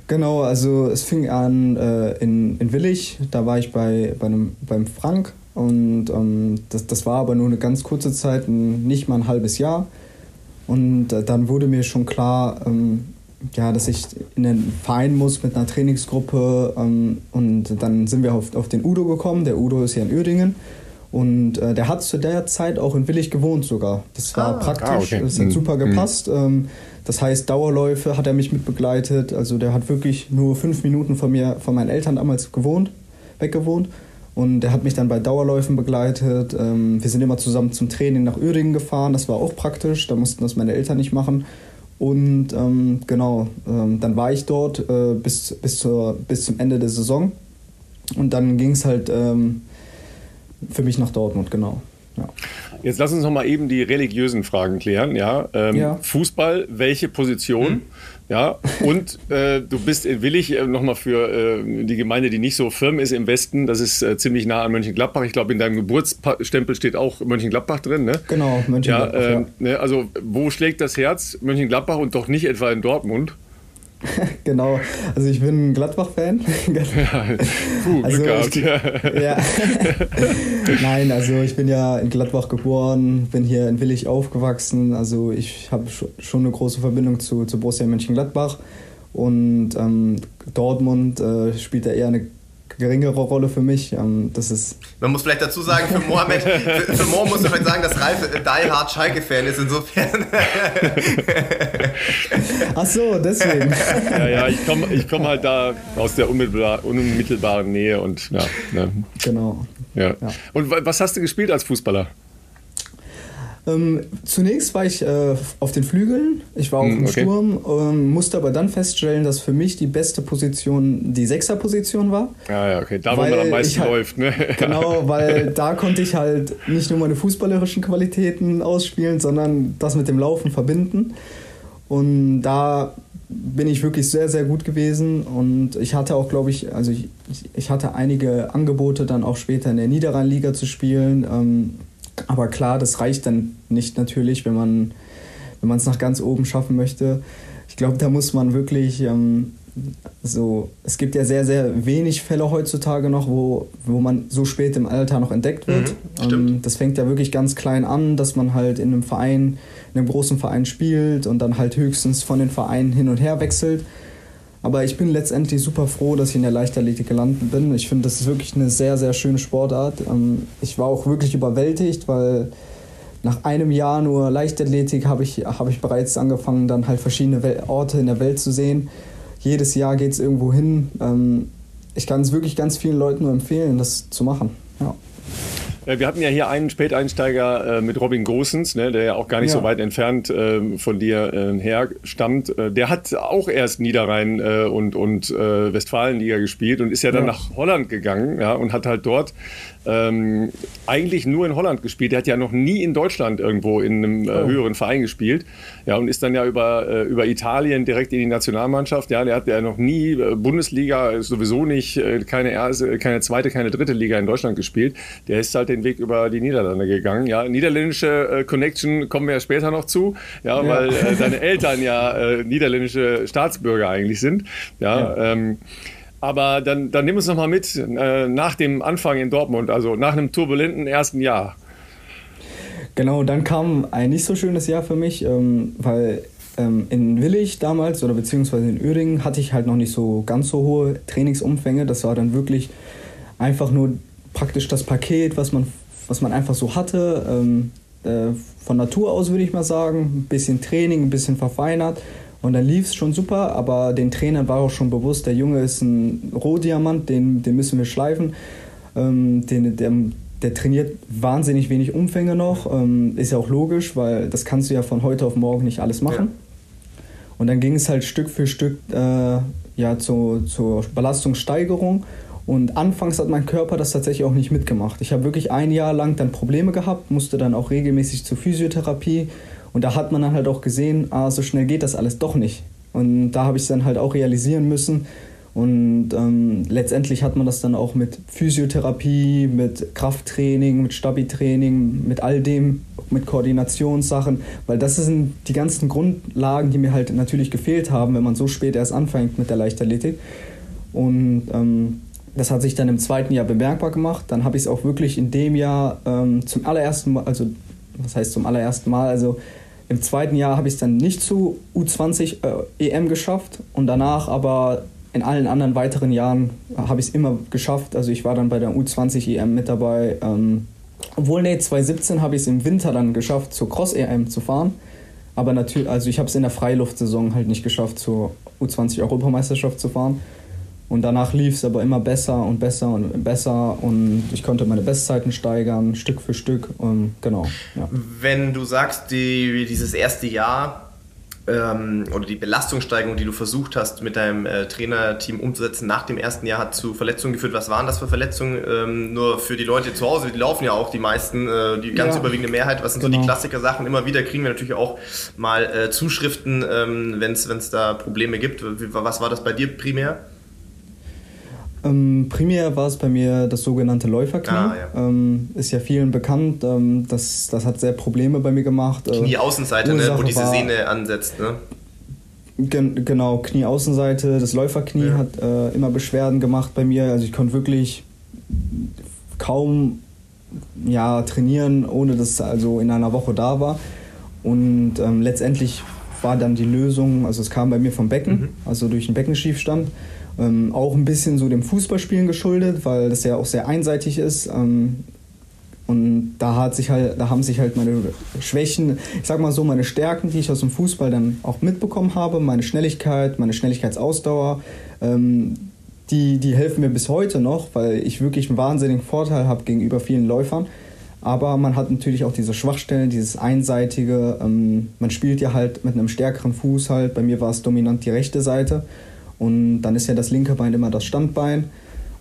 Genau, also es fing an äh, in, in Willig, da war ich bei, bei einem, beim Frank und ähm, das, das war aber nur eine ganz kurze Zeit, nicht mal ein halbes Jahr. Und äh, dann wurde mir schon klar, ähm, ja, dass ich in den Verein muss mit einer Trainingsgruppe. Ähm, und dann sind wir auf, auf den Udo gekommen. Der Udo ist ja in Uerdingen. Und äh, der hat zu der Zeit auch in Willig gewohnt sogar. Das war ah, praktisch, ah, okay. das hat mhm. super gepasst. Mhm. Das heißt, Dauerläufe hat er mich mit begleitet. Also der hat wirklich nur fünf Minuten von mir, von meinen Eltern damals gewohnt, weggewohnt. Und er hat mich dann bei Dauerläufen begleitet. Ähm, wir sind immer zusammen zum Training nach Uerdingen gefahren. Das war auch praktisch. Da mussten das meine Eltern nicht machen. Und ähm, genau, ähm, dann war ich dort äh, bis, bis, zur, bis zum Ende der Saison. Und dann ging es halt ähm, für mich nach Dortmund, genau. Ja. Jetzt lass uns noch mal eben die religiösen Fragen klären. Ja, ähm, ja. Fußball, welche Position? Mhm. Ja, und äh, du bist in Willig äh, nochmal für äh, die Gemeinde, die nicht so firm ist im Westen. Das ist äh, ziemlich nah an Mönchengladbach. Ich glaube, in deinem Geburtsstempel steht auch Mönchengladbach drin. Ne? Genau, Mönchengladbach. Ja, ja. Ne, also, wo schlägt das Herz? Mönchengladbach und doch nicht etwa in Dortmund? genau, also ich bin ein Gladbach-Fan. ja, puh, also gehabt, ich, ja. ja. Nein, also ich bin ja in Gladbach geboren, bin hier in Willig aufgewachsen. Also ich habe schon eine große Verbindung zu, zu Borussia Mönchengladbach. Und ähm, Dortmund äh, spielt da eher eine geringere Rolle für mich. Ähm, das ist Man muss vielleicht dazu sagen, für Mohamed, für, für Mo muss man vielleicht sagen, dass Ralf Die Hard Schalke-Fan ist, insofern. Ach so, deswegen. Ja, ja, ich komme ich komm halt da aus der unmittelbar, unmittelbaren Nähe und ja. Ne. Genau. Ja. ja. Und was hast du gespielt als Fußballer? Ähm, zunächst war ich äh, auf den Flügeln, ich war auch hm, im okay. Sturm, ähm, musste aber dann feststellen, dass für mich die beste Position die Sechserposition war. Ja, ja, okay, da wo man am meisten halt, läuft, ne? Genau, weil da konnte ich halt nicht nur meine fußballerischen Qualitäten ausspielen, sondern das mit dem Laufen verbinden. Und da bin ich wirklich sehr, sehr gut gewesen und ich hatte auch, glaube ich, also ich, ich hatte einige Angebote dann auch später in der Niederrheinliga zu spielen. Ähm, aber klar, das reicht dann nicht natürlich, wenn man wenn man es nach ganz oben schaffen möchte. Ich glaube, da muss man wirklich ähm, so, es gibt ja sehr, sehr wenig Fälle heutzutage noch, wo, wo man so spät im Alter noch entdeckt wird. Mhm, ähm, das fängt ja wirklich ganz klein an, dass man halt in einem Verein, in einem großen Verein spielt und dann halt höchstens von den Vereinen hin und her wechselt. Aber ich bin letztendlich super froh, dass ich in der Leichtathletik gelandet bin. Ich finde, das ist wirklich eine sehr, sehr schöne Sportart. Ähm, ich war auch wirklich überwältigt, weil nach einem Jahr nur Leichtathletik habe ich, hab ich bereits angefangen, dann halt verschiedene Orte in der Welt zu sehen. Jedes Jahr geht es irgendwo hin. Ähm, ich kann es wirklich ganz vielen Leuten nur empfehlen, das zu machen. Ja. Äh, wir hatten ja hier einen Späteinsteiger äh, mit Robin Gosens, ne, der ja auch gar nicht ja. so weit entfernt äh, von dir äh, her stammt. Äh, der hat auch erst Niederrhein äh, und, und Westfalenliga gespielt und ist ja dann ja. nach Holland gegangen ja, und hat halt dort ähm, eigentlich nur in Holland gespielt. Der hat ja noch nie in Deutschland irgendwo in einem äh, oh. höheren Verein gespielt. Ja, und ist dann ja über, äh, über Italien direkt in die Nationalmannschaft. Ja, der hat ja noch nie äh, Bundesliga, sowieso nicht, äh, keine erste, keine zweite, keine dritte Liga in Deutschland gespielt. Der ist halt den Weg über die Niederlande gegangen. Ja, niederländische äh, Connection kommen wir ja später noch zu. Ja, ja. weil äh, seine Eltern ja niederländische Staatsbürger eigentlich sind. Ja, ja. Ähm, aber dann, dann nimm uns noch mal mit äh, nach dem Anfang in Dortmund, also nach einem turbulenten ersten Jahr. Genau, dann kam ein nicht so schönes Jahr für mich, ähm, weil ähm, in Willig damals oder beziehungsweise in Uerdingen hatte ich halt noch nicht so ganz so hohe Trainingsumfänge. Das war dann wirklich einfach nur praktisch das Paket, was man, was man einfach so hatte. Ähm, äh, von Natur aus würde ich mal sagen, ein bisschen Training, ein bisschen verfeinert und dann lief es schon super, aber den Trainern war auch schon bewusst, der Junge ist ein Rohdiamant, den, den müssen wir schleifen. Ähm, den, der, der trainiert wahnsinnig wenig Umfänge noch. Ähm, ist ja auch logisch, weil das kannst du ja von heute auf morgen nicht alles machen. Ja. Und dann ging es halt Stück für Stück äh, ja, zu, zur Belastungssteigerung. Und anfangs hat mein Körper das tatsächlich auch nicht mitgemacht. Ich habe wirklich ein Jahr lang dann Probleme gehabt, musste dann auch regelmäßig zur Physiotherapie und da hat man dann halt auch gesehen, ah, so schnell geht das alles doch nicht. Und da habe ich es dann halt auch realisieren müssen. Und ähm, letztendlich hat man das dann auch mit Physiotherapie, mit Krafttraining, mit Stabi-Training, mit all dem, mit Koordinationssachen, weil das sind die ganzen Grundlagen, die mir halt natürlich gefehlt haben, wenn man so spät erst anfängt mit der Leichtathletik. Und ähm, das hat sich dann im zweiten Jahr bemerkbar gemacht. Dann habe ich es auch wirklich in dem Jahr ähm, zum allerersten Mal, also was heißt zum allerersten Mal, also im zweiten Jahr habe ich es dann nicht zu U20 äh, EM geschafft und danach aber in allen anderen weiteren Jahren habe ich es immer geschafft. Also ich war dann bei der U20 EM mit dabei. Ähm, obwohl, nee, 2017 habe ich es im Winter dann geschafft, zur Cross-EM zu fahren. Aber natürlich, also ich habe es in der Freiluftsaison halt nicht geschafft, zur U20-Europameisterschaft zu fahren. Und danach lief es aber immer besser und besser und besser und ich konnte meine Bestzeiten steigern, Stück für Stück. Und genau. Ja. Wenn du sagst, die, dieses erste Jahr ähm, oder die Belastungssteigerung, die du versucht hast mit deinem äh, Trainerteam umzusetzen, nach dem ersten Jahr hat zu Verletzungen geführt. Was waren das für Verletzungen? Ähm, nur für die Leute zu Hause, die laufen ja auch die meisten, äh, die ganz ja, überwiegende Mehrheit. Was sind genau. so die genau. Klassiker-Sachen? Immer wieder kriegen wir natürlich auch mal äh, Zuschriften, ähm, wenn es da Probleme gibt. Was war das bei dir primär? Ähm, primär war es bei mir das sogenannte Läuferknie. Ah, ja. ähm, ist ja vielen bekannt. Ähm, das, das hat sehr Probleme bei mir gemacht. Äh, Knieaußenseite, ne, wo diese Sehne ansetzt. Ne? Gen genau, Knieaußenseite. Das Läuferknie ja. hat äh, immer Beschwerden gemacht bei mir. Also ich konnte wirklich kaum ja, trainieren, ohne dass es also in einer Woche da war. Und ähm, letztendlich war dann die Lösung, also es kam bei mir vom Becken, mhm. also durch einen Beckenschiefstand. Ähm, auch ein bisschen so dem Fußballspielen geschuldet, weil das ja auch sehr einseitig ist. Ähm, und da, hat sich halt, da haben sich halt meine Schwächen, ich sag mal so, meine Stärken, die ich aus dem Fußball dann auch mitbekommen habe, meine Schnelligkeit, meine Schnelligkeitsausdauer, ähm, die, die helfen mir bis heute noch, weil ich wirklich einen wahnsinnigen Vorteil habe gegenüber vielen Läufern. Aber man hat natürlich auch diese Schwachstellen, dieses einseitige. Ähm, man spielt ja halt mit einem stärkeren Fuß halt. Bei mir war es dominant die rechte Seite. Und dann ist ja das linke Bein immer das Standbein.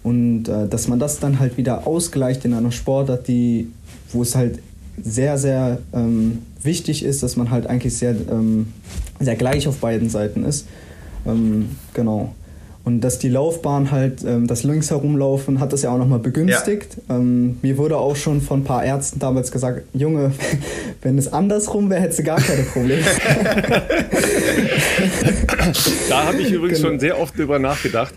Und äh, dass man das dann halt wieder ausgleicht in einer Sportart, die, wo es halt sehr, sehr ähm, wichtig ist, dass man halt eigentlich sehr, ähm, sehr gleich auf beiden Seiten ist. Ähm, genau. Und dass die Laufbahn halt, ähm, das links herumlaufen, hat das ja auch nochmal begünstigt. Ja. Ähm, mir wurde auch schon von ein paar Ärzten damals gesagt, Junge, wenn es andersrum wäre, hättest du gar keine Probleme. da habe ich übrigens genau. schon sehr oft drüber nachgedacht.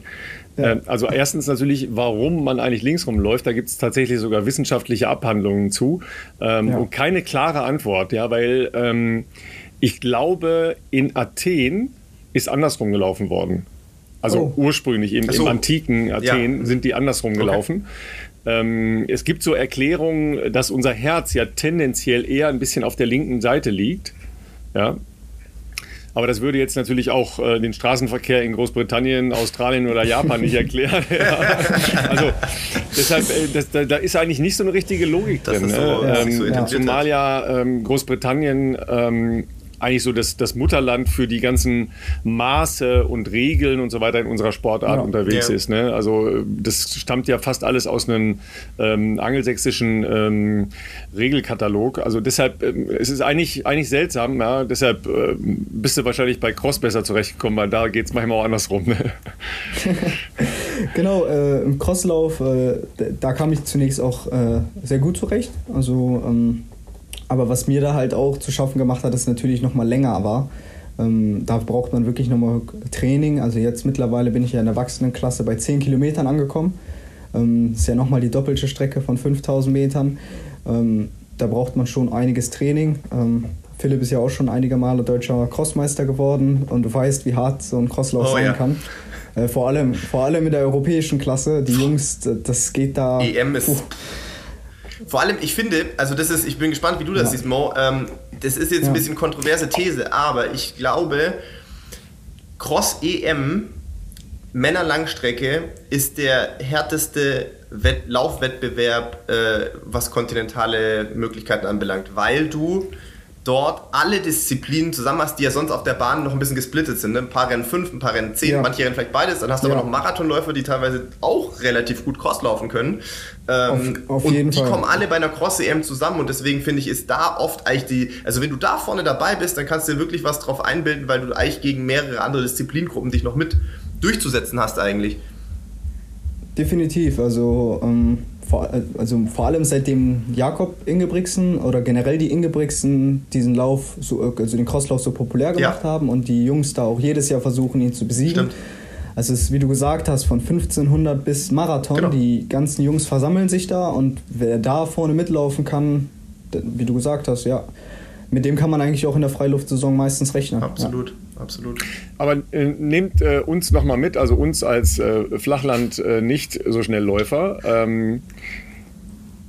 Ja. Ähm, also erstens natürlich, warum man eigentlich links rumläuft. Da gibt es tatsächlich sogar wissenschaftliche Abhandlungen zu ähm, ja. und keine klare Antwort, ja, weil ähm, ich glaube, in Athen ist andersrum gelaufen worden. Also oh. ursprünglich im, so. im antiken Athen ja. sind die andersrum gelaufen. Okay. Ähm, es gibt so Erklärungen, dass unser Herz ja tendenziell eher ein bisschen auf der linken Seite liegt. Ja, aber das würde jetzt natürlich auch äh, den Straßenverkehr in Großbritannien, Australien oder Japan nicht erklären. ja. Also deshalb, äh, das, da, da, ist eigentlich nicht so eine richtige Logik drin. So, ne? ähm, so zumal ja ähm, Großbritannien ähm, eigentlich so das, das Mutterland für die ganzen Maße und Regeln und so weiter in unserer Sportart ja. unterwegs ja. ist. Ne? Also das stammt ja fast alles aus einem ähm, angelsächsischen ähm, Regelkatalog. Also deshalb, ähm, es ist eigentlich, eigentlich seltsam. Ja? Deshalb äh, bist du wahrscheinlich bei Cross besser zurechtgekommen, weil da geht es manchmal auch andersrum. Ne? genau, äh, im Crosslauf, äh, da kam ich zunächst auch äh, sehr gut zurecht. Also ähm, aber was mir da halt auch zu schaffen gemacht hat, ist natürlich nochmal länger war. Ähm, da braucht man wirklich nochmal Training. Also jetzt mittlerweile bin ich ja in der Erwachsenenklasse bei 10 Kilometern angekommen. Ähm, das ist ja nochmal die doppelte Strecke von 5000 Metern. Ähm, da braucht man schon einiges Training. Ähm, Philipp ist ja auch schon einige Male deutscher Crossmeister geworden und du weißt, wie hart so ein Crosslauf oh, sein ja. kann. Äh, vor, allem, vor allem in der europäischen Klasse. Die Jungs, das geht da. EM ist. Puh, vor allem, ich finde, also das ist, ich bin gespannt, wie du das ja. siehst, Mo. Ähm, das ist jetzt ja. ein bisschen kontroverse These, aber ich glaube, Cross EM Männerlangstrecke ist der härteste Wett Laufwettbewerb, äh, was kontinentale Möglichkeiten anbelangt, weil du dort alle Disziplinen zusammen hast, die ja sonst auf der Bahn noch ein bisschen gesplittet sind. Ne? Ein paar Rennen fünf, ein paar Rennen zehn, ja. manche Rennen vielleicht beides. Dann hast du ja. aber noch Marathonläufer, die teilweise auch relativ gut Cross laufen können. Ähm, auf, auf und die Fall. kommen alle bei einer Cross-EM zusammen und deswegen finde ich, ist da oft eigentlich die, also wenn du da vorne dabei bist, dann kannst du dir wirklich was drauf einbilden, weil du eigentlich gegen mehrere andere Disziplingruppen dich noch mit durchzusetzen hast eigentlich. Definitiv, also ähm, vor, also vor allem seitdem Jakob Ingebrigtsen oder generell die Ingebrigtsen diesen Lauf, so, also den Crosslauf so populär gemacht ja. haben und die Jungs da auch jedes Jahr versuchen, ihn zu besiegen. Stimmt. Also es ist, wie du gesagt hast, von 1500 bis Marathon. Genau. Die ganzen Jungs versammeln sich da und wer da vorne mitlaufen kann, wie du gesagt hast, ja, mit dem kann man eigentlich auch in der Freiluftsaison meistens rechnen. Absolut. Ja absolut. Aber äh, nehmt äh, uns nochmal mit, also uns als äh, Flachland äh, nicht so schnell Läufer. Ähm,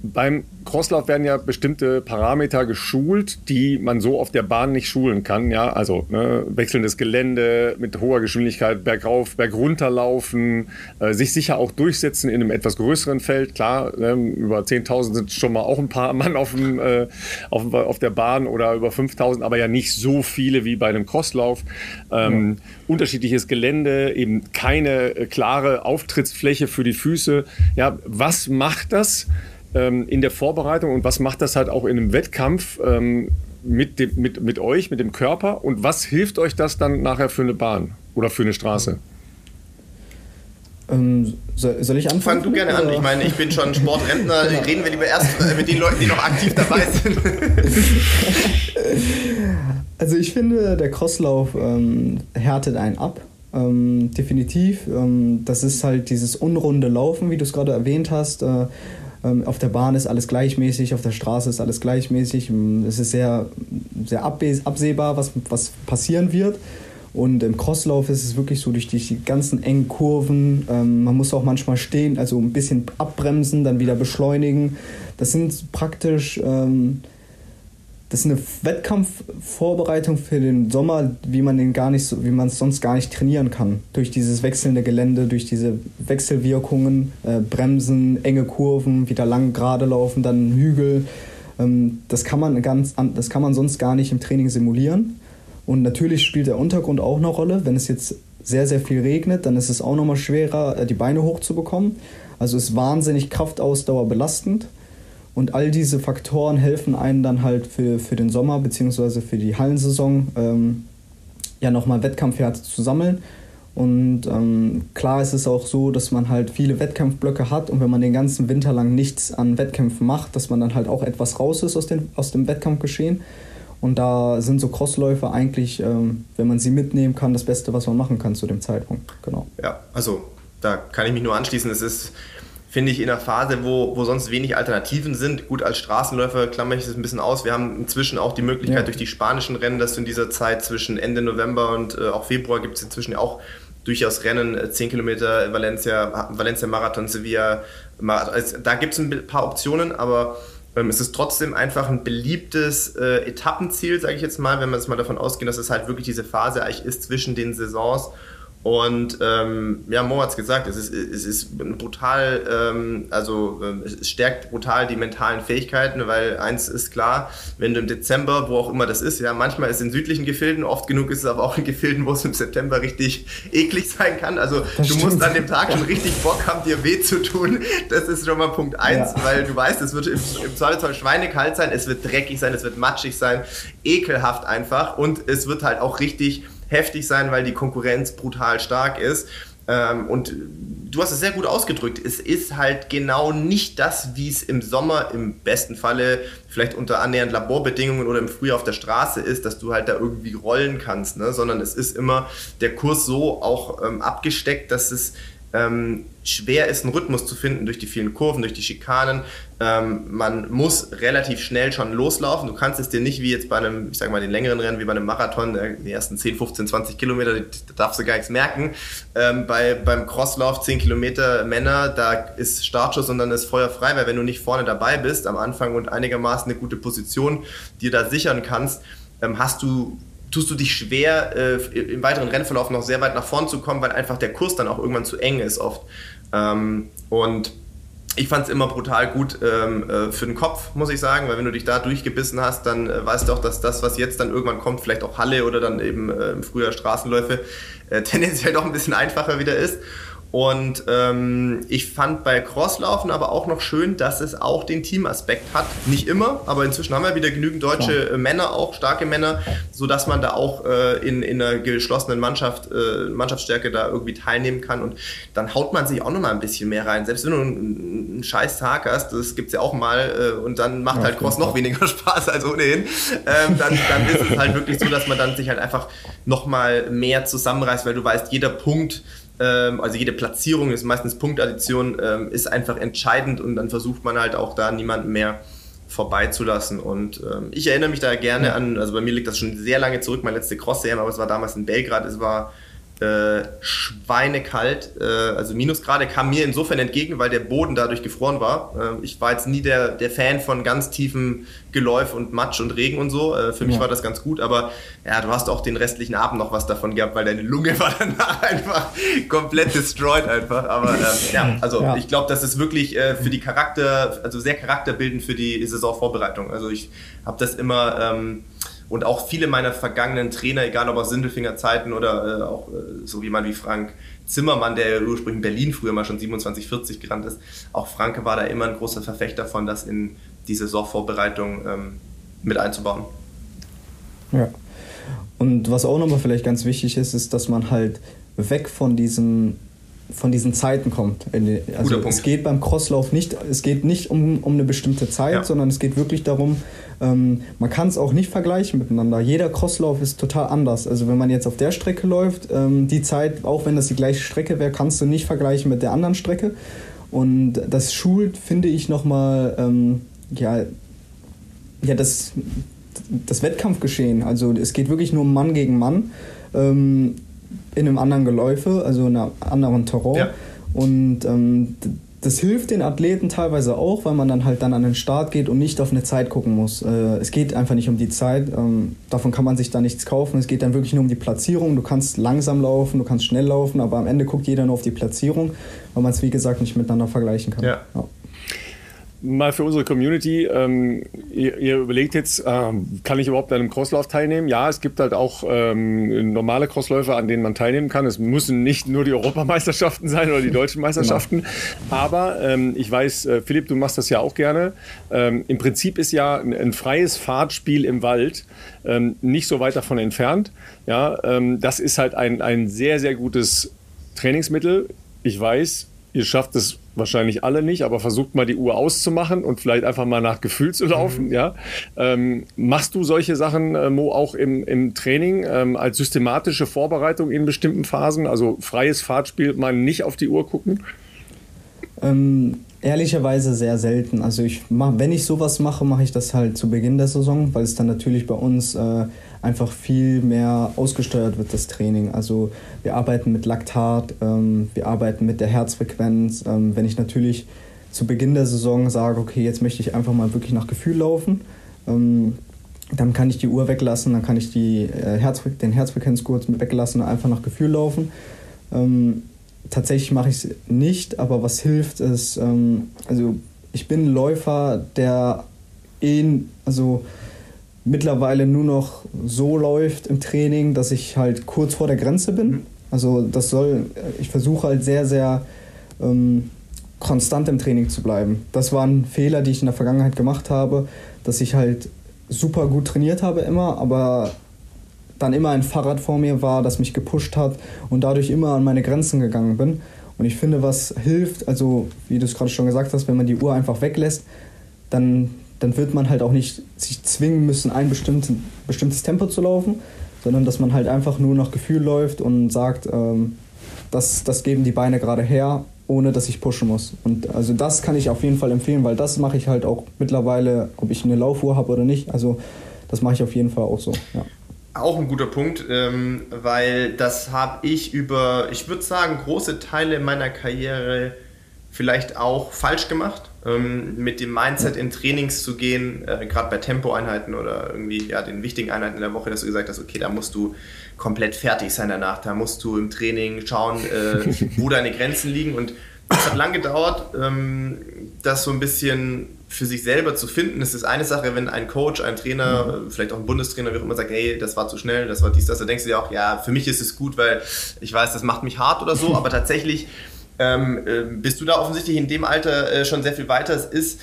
beim Crosslauf werden ja bestimmte Parameter geschult, die man so auf der Bahn nicht schulen kann. Ja, also ne, wechselndes Gelände mit hoher Geschwindigkeit, bergauf, bergunter laufen, äh, sich sicher auch durchsetzen in einem etwas größeren Feld. Klar, ne, über 10.000 sind schon mal auch ein paar Mann auf, dem, äh, auf, auf, der Bahn oder über 5.000, aber ja nicht so viele wie bei einem Crosslauf. Ähm, ja. Unterschiedliches Gelände, eben keine äh, klare Auftrittsfläche für die Füße. Ja, was macht das? Ähm, in der Vorbereitung und was macht das halt auch in einem Wettkampf ähm, mit, dem, mit, mit euch, mit dem Körper und was hilft euch das dann nachher für eine Bahn oder für eine Straße? Ähm, soll, soll, ich anfangen? Fang du gerne oder? an. Ich meine, ich bin schon Sportrentner. genau. Reden wir lieber erst mit den Leuten, die noch aktiv dabei sind. also ich finde, der Crosslauf ähm, härtet einen ab. Ähm, definitiv. Ähm, das ist halt dieses unrunde Laufen, wie du es gerade erwähnt hast. Äh, auf der Bahn ist alles gleichmäßig, auf der Straße ist alles gleichmäßig. Ähm, es ist sehr, sehr absehbar, was, was passieren wird. Und im Crosslauf ist es wirklich so durch die, die ganzen engen Kurven. Ähm, man muss auch manchmal stehen, also ein bisschen abbremsen, dann wieder beschleunigen. Das sind praktisch, ähm, das ist eine Wettkampfvorbereitung für den Sommer, wie man den gar nicht so, wie man es sonst gar nicht trainieren kann. Durch dieses wechselnde Gelände, durch diese Wechselwirkungen, äh, Bremsen, enge Kurven, wieder lang gerade laufen, dann Hügel. Ähm, das kann man ganz, das kann man sonst gar nicht im Training simulieren. Und natürlich spielt der Untergrund auch eine Rolle. Wenn es jetzt sehr, sehr viel regnet, dann ist es auch nochmal schwerer, äh, die Beine hochzubekommen. Also ist wahnsinnig Kraftausdauer belastend. Und all diese Faktoren helfen einem dann halt für, für den Sommer bzw. für die Hallensaison ähm, ja nochmal Wettkampfwerte zu sammeln. Und ähm, klar ist es auch so, dass man halt viele Wettkampfblöcke hat und wenn man den ganzen Winter lang nichts an Wettkämpfen macht, dass man dann halt auch etwas raus ist aus, den, aus dem Wettkampfgeschehen. Und da sind so Crossläufe eigentlich, ähm, wenn man sie mitnehmen kann, das Beste, was man machen kann zu dem Zeitpunkt. Genau. Ja, also da kann ich mich nur anschließen. Es ist finde ich, in einer Phase, wo, wo sonst wenig Alternativen sind. Gut, als Straßenläufer klammere ich das ein bisschen aus. Wir haben inzwischen auch die Möglichkeit ja. durch die spanischen Rennen, dass du in dieser Zeit zwischen Ende November und äh, auch Februar gibt es inzwischen auch durchaus Rennen, 10 äh, Kilometer Valencia, Valencia Marathon, Sevilla. Also, da gibt es ein paar Optionen, aber ähm, es ist trotzdem einfach ein beliebtes äh, Etappenziel, sage ich jetzt mal, wenn man jetzt mal davon ausgeht, dass es halt wirklich diese Phase eigentlich ist zwischen den Saisons und ähm, ja, Mo hat es gesagt, es ist, es ist brutal, ähm, also äh, es stärkt brutal die mentalen Fähigkeiten, weil eins ist klar, wenn du im Dezember, wo auch immer das ist, ja, manchmal ist es in südlichen Gefilden, oft genug ist es aber auch in Gefilden, wo es im September richtig eklig sein kann. Also das du stimmt. musst an dem Tag schon richtig Bock haben, dir weh zu tun. Das ist schon mal Punkt eins, ja. weil du weißt, es wird im, im Zweifelsfall schweinekalt sein, es wird dreckig sein, es wird matschig sein, ekelhaft einfach und es wird halt auch richtig heftig sein, weil die Konkurrenz brutal stark ist. Ähm, und du hast es sehr gut ausgedrückt. Es ist halt genau nicht das, wie es im Sommer im besten Falle vielleicht unter annähernd Laborbedingungen oder im Frühjahr auf der Straße ist, dass du halt da irgendwie rollen kannst, ne? sondern es ist immer der Kurs so auch ähm, abgesteckt, dass es ähm, schwer ist, einen Rhythmus zu finden durch die vielen Kurven, durch die Schikanen. Ähm, man muss relativ schnell schon loslaufen. Du kannst es dir nicht wie jetzt bei einem, ich sag mal, den längeren Rennen, wie bei einem Marathon, äh, die ersten 10, 15, 20 Kilometer, da darfst du gar nichts merken. Ähm, bei, beim Crosslauf 10 Kilometer Männer, da ist Startschuss und dann ist Feuer frei, weil wenn du nicht vorne dabei bist am Anfang und einigermaßen eine gute Position dir da sichern kannst, ähm, hast du tust du dich schwer, äh, im weiteren Rennverlauf noch sehr weit nach vorn zu kommen, weil einfach der Kurs dann auch irgendwann zu eng ist oft. Ähm, und ich fand es immer brutal gut ähm, äh, für den Kopf, muss ich sagen, weil wenn du dich da durchgebissen hast, dann äh, weißt du auch, dass das, was jetzt dann irgendwann kommt, vielleicht auch Halle oder dann eben äh, im Frühjahr Straßenläufe, äh, tendenziell doch ein bisschen einfacher wieder ist. Und ähm, ich fand bei Crosslaufen aber auch noch schön, dass es auch den Teamaspekt hat. Nicht immer, aber inzwischen haben wir wieder genügend deutsche ja. Männer, auch starke Männer, sodass man da auch äh, in, in einer geschlossenen Mannschaft, äh, Mannschaftsstärke da irgendwie teilnehmen kann. Und dann haut man sich auch nochmal ein bisschen mehr rein. Selbst wenn du einen, einen scheiß Tag hast, das gibt's ja auch mal, äh, und dann macht ja, halt Cross noch weniger Spaß als ohnehin, ähm, dann, dann ist es halt wirklich so, dass man dann sich halt einfach nochmal mehr zusammenreißt, weil du weißt, jeder Punkt, also jede Platzierung ist meistens Punktaddition, ähm, ist einfach entscheidend und dann versucht man halt auch da niemanden mehr vorbeizulassen. Und ähm, ich erinnere mich da gerne an, also bei mir liegt das schon sehr lange zurück, mein letzte Cross-CM, aber es war damals in Belgrad, es war äh, schweinekalt. Äh, also Minusgrade kam mir insofern entgegen, weil der Boden dadurch gefroren war. Äh, ich war jetzt nie der, der Fan von ganz tiefem Geläuf und Matsch und Regen und so. Äh, für mich war das ganz gut, aber ja, du hast auch den restlichen Abend noch was davon gehabt, weil deine Lunge war danach einfach komplett destroyed einfach. Aber ähm, ja, also ja. ich glaube, das ist wirklich äh, für die Charakter, also sehr charakterbildend für die Saisonvorbereitung. Also ich habe das immer ähm, und auch viele meiner vergangenen Trainer, egal ob aus Sindelfinger Zeiten oder äh, auch äh, so jemand wie Frank Zimmermann, der ursprünglich in Berlin früher mal schon 27, 40 gerannt ist, auch Franke war da immer ein großer Verfechter von, das in die Saisonvorbereitung ähm, mit einzubauen. Ja. Und was auch nochmal vielleicht ganz wichtig ist, ist, dass man halt weg von diesem von diesen Zeiten kommt. Also es geht beim Crosslauf nicht, es geht nicht um, um eine bestimmte Zeit, ja. sondern es geht wirklich darum, ähm, man kann es auch nicht vergleichen miteinander. Jeder Crosslauf ist total anders. Also wenn man jetzt auf der Strecke läuft, ähm, die Zeit, auch wenn das die gleiche Strecke wäre, kannst du nicht vergleichen mit der anderen Strecke. Und das schult, finde ich, nochmal, ähm, ja, ja, das, das Wettkampfgeschehen. Also es geht wirklich nur Mann gegen Mann. Ähm, in einem anderen Geläufe, also in einem anderen Terrain. Ja. Und ähm, das hilft den Athleten teilweise auch, weil man dann halt dann an den Start geht und nicht auf eine Zeit gucken muss. Äh, es geht einfach nicht um die Zeit, ähm, davon kann man sich da nichts kaufen. Es geht dann wirklich nur um die Platzierung. Du kannst langsam laufen, du kannst schnell laufen, aber am Ende guckt jeder nur auf die Platzierung, weil man es wie gesagt nicht miteinander vergleichen kann. Ja. Ja mal für unsere Community, ähm, ihr, ihr, überlegt jetzt, ähm, kann ich überhaupt an einem Crosslauf teilnehmen? Ja, es gibt halt auch ähm, normale Crossläufer, an denen man teilnehmen kann. Es müssen nicht nur die Europameisterschaften sein oder die deutschen Meisterschaften. Genau. Aber ähm, ich weiß, äh, Philipp, du machst das ja auch gerne. Ähm, Im Prinzip ist ja ein, ein freies Fahrtspiel im Wald ähm, nicht so weit davon entfernt. Ja, das ist halt ein, ein sehr, sehr gutes Trainingsmittel. Ich weiß, ihr schafft es wahrscheinlich alle nicht, aber versucht mal die Uhr auszumachen und vielleicht einfach mal nach Gefühl zu laufen. Mhm. Ja? Ähm, machst du solche Sachen, äh, Mo, auch im, im Training ähm, als systematische Vorbereitung in bestimmten Phasen? Also freies Fahrtspiel, mal nicht auf die Uhr gucken? Ähm, ehrlicherweise sehr selten. Also ich mach, wenn ich sowas mache, mache ich das halt zu Beginn der Saison, weil es dann natürlich bei uns äh, einfach viel mehr ausgesteuert wird, das Training. Also wir arbeiten mit Laktat, ähm, wir arbeiten mit der Herzfrequenz. Ähm, wenn ich natürlich zu Beginn der Saison sage, okay, jetzt möchte ich einfach mal wirklich nach Gefühl laufen, ähm, dann kann ich die Uhr weglassen, dann kann ich die, äh, Herz, den Herzfrequenzgurt weglassen und einfach nach Gefühl laufen. Ähm, tatsächlich mache ich es nicht, aber was hilft ist, ähm, also ich bin ein Läufer, der eh, also mittlerweile nur noch so läuft im Training, dass ich halt kurz vor der Grenze bin. Mhm. Also das soll, ich versuche halt sehr, sehr ähm, konstant im Training zu bleiben. Das waren Fehler, die ich in der Vergangenheit gemacht habe, dass ich halt super gut trainiert habe immer, aber dann immer ein Fahrrad vor mir war, das mich gepusht hat und dadurch immer an meine Grenzen gegangen bin. Und ich finde, was hilft, also wie du es gerade schon gesagt hast, wenn man die Uhr einfach weglässt, dann dann wird man halt auch nicht sich zwingen müssen, ein bestimmtes, Tempo zu laufen, sondern dass man halt einfach nur nach Gefühl läuft und sagt, ähm, das, das geben die Beine gerade her, ohne dass ich pushen muss. Und also das kann ich auf jeden Fall empfehlen, weil das mache ich halt auch mittlerweile, ob ich eine Laufuhr habe oder nicht. Also das mache ich auf jeden Fall auch so. Ja. Auch ein guter Punkt, ähm, weil das habe ich über, ich würde sagen, große Teile meiner Karriere vielleicht auch falsch gemacht mit dem Mindset in Trainings zu gehen, äh, gerade bei Tempoeinheiten oder irgendwie ja, den wichtigen Einheiten in der Woche, dass du gesagt hast, okay, da musst du komplett fertig sein danach, da musst du im Training schauen, äh, wo deine Grenzen liegen und es hat lange gedauert, ähm, das so ein bisschen für sich selber zu finden. Es ist eine Sache, wenn ein Coach, ein Trainer, mhm. vielleicht auch ein Bundestrainer, wie auch immer sagt, hey, das war zu schnell, das war dies, das, da denkst du dir auch, ja, für mich ist es gut, weil ich weiß, das macht mich hart oder so, aber tatsächlich ähm, äh, bist du da offensichtlich in dem Alter äh, schon sehr viel weiter. Es ist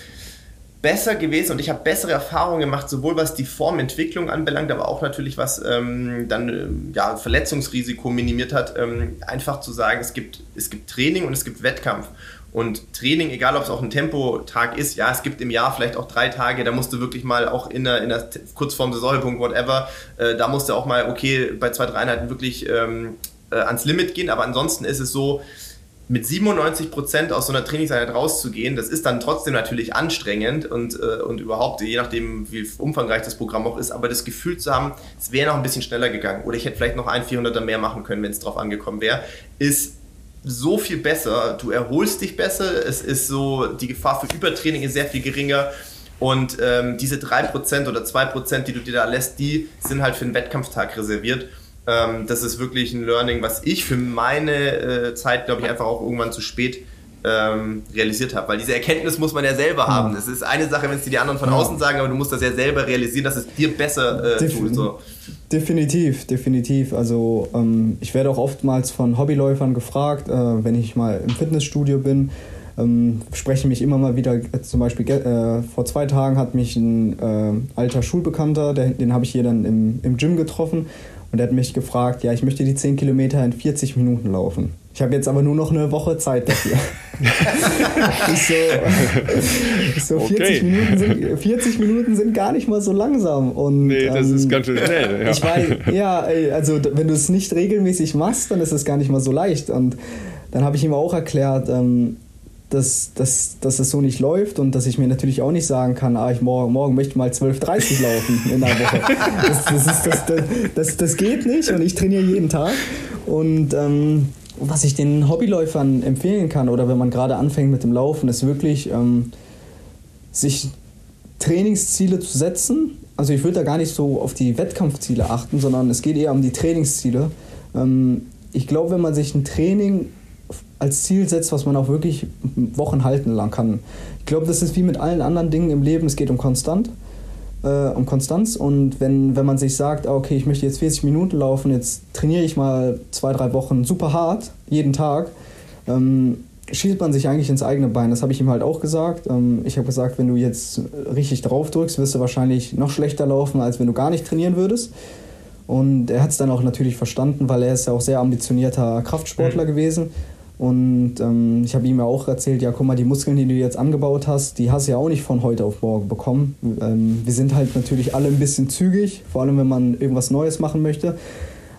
besser gewesen und ich habe bessere Erfahrungen gemacht, sowohl was die Formentwicklung anbelangt, aber auch natürlich was ähm, dann äh, ja, Verletzungsrisiko minimiert hat. Ähm, einfach zu sagen, es gibt, es gibt Training und es gibt Wettkampf. Und Training, egal ob es auch ein Tempotag ist, ja, es gibt im Jahr vielleicht auch drei Tage, da musst du wirklich mal auch in der, in der kurz vorm Saisonpunkt, whatever, äh, da musst du auch mal, okay, bei zwei, drei Einheiten wirklich ähm, äh, ans Limit gehen. Aber ansonsten ist es so, mit 97 Prozent aus so einer Trainingseinheit rauszugehen, das ist dann trotzdem natürlich anstrengend und, äh, und überhaupt, je nachdem, wie umfangreich das Programm auch ist, aber das Gefühl zu haben, es wäre noch ein bisschen schneller gegangen oder ich hätte vielleicht noch ein 400er mehr machen können, wenn es drauf angekommen wäre, ist so viel besser. Du erholst dich besser, es ist so, die Gefahr für Übertraining ist sehr viel geringer. Und ähm, diese 3% oder 2%, die du dir da lässt, die sind halt für den Wettkampftag reserviert. Ähm, das ist wirklich ein Learning, was ich für meine äh, Zeit, glaube ich, einfach auch irgendwann zu spät ähm, realisiert habe. Weil diese Erkenntnis muss man ja selber mhm. haben. Es ist eine Sache, wenn es dir die anderen von ja. außen sagen, aber du musst das ja selber realisieren, dass es dir besser äh, Def tut. So. Definitiv, definitiv. Also ähm, ich werde auch oftmals von Hobbyläufern gefragt, äh, wenn ich mal im Fitnessstudio bin, ähm, sprechen mich immer mal wieder, äh, zum Beispiel äh, vor zwei Tagen hat mich ein äh, alter Schulbekannter, der, den habe ich hier dann im, im Gym getroffen und er hat mich gefragt, ja, ich möchte die 10 Kilometer in 40 Minuten laufen. Ich habe jetzt aber nur noch eine Woche Zeit dafür. ich so, ich so okay. 40, Minuten sind, 40 Minuten sind gar nicht mal so langsam. Und, nee, das ähm, ist ganz schön schnell. Ja. Ich weiß, ja, also wenn du es nicht regelmäßig machst, dann ist es gar nicht mal so leicht. Und dann habe ich ihm auch erklärt, ähm, dass, dass, dass es so nicht läuft und dass ich mir natürlich auch nicht sagen kann, ah, ich morgen, morgen möchte mal 12.30 laufen in einer Woche. Das, das, ist, das, das, das, geht nicht und ich trainiere jeden Tag. Und ähm, was ich den Hobbyläufern empfehlen kann oder wenn man gerade anfängt mit dem Laufen, ist wirklich ähm, sich Trainingsziele zu setzen. Also ich würde da gar nicht so auf die Wettkampfziele achten, sondern es geht eher um die Trainingsziele. Ähm, ich glaube, wenn man sich ein Training als Ziel setzt, was man auch wirklich Wochen halten lang kann. Ich glaube, das ist wie mit allen anderen Dingen im Leben, es geht um Konstant, äh, um Konstanz und wenn, wenn man sich sagt, ah, okay, ich möchte jetzt 40 Minuten laufen, jetzt trainiere ich mal zwei, drei Wochen super hart, jeden Tag, ähm, schießt man sich eigentlich ins eigene Bein. Das habe ich ihm halt auch gesagt. Ähm, ich habe gesagt, wenn du jetzt richtig drauf drückst, wirst du wahrscheinlich noch schlechter laufen, als wenn du gar nicht trainieren würdest. Und er hat es dann auch natürlich verstanden, weil er ist ja auch sehr ambitionierter Kraftsportler mhm. gewesen. Und ähm, ich habe ihm ja auch erzählt, ja, guck mal, die Muskeln, die du jetzt angebaut hast, die hast du ja auch nicht von heute auf morgen bekommen. Ähm, wir sind halt natürlich alle ein bisschen zügig, vor allem wenn man irgendwas Neues machen möchte.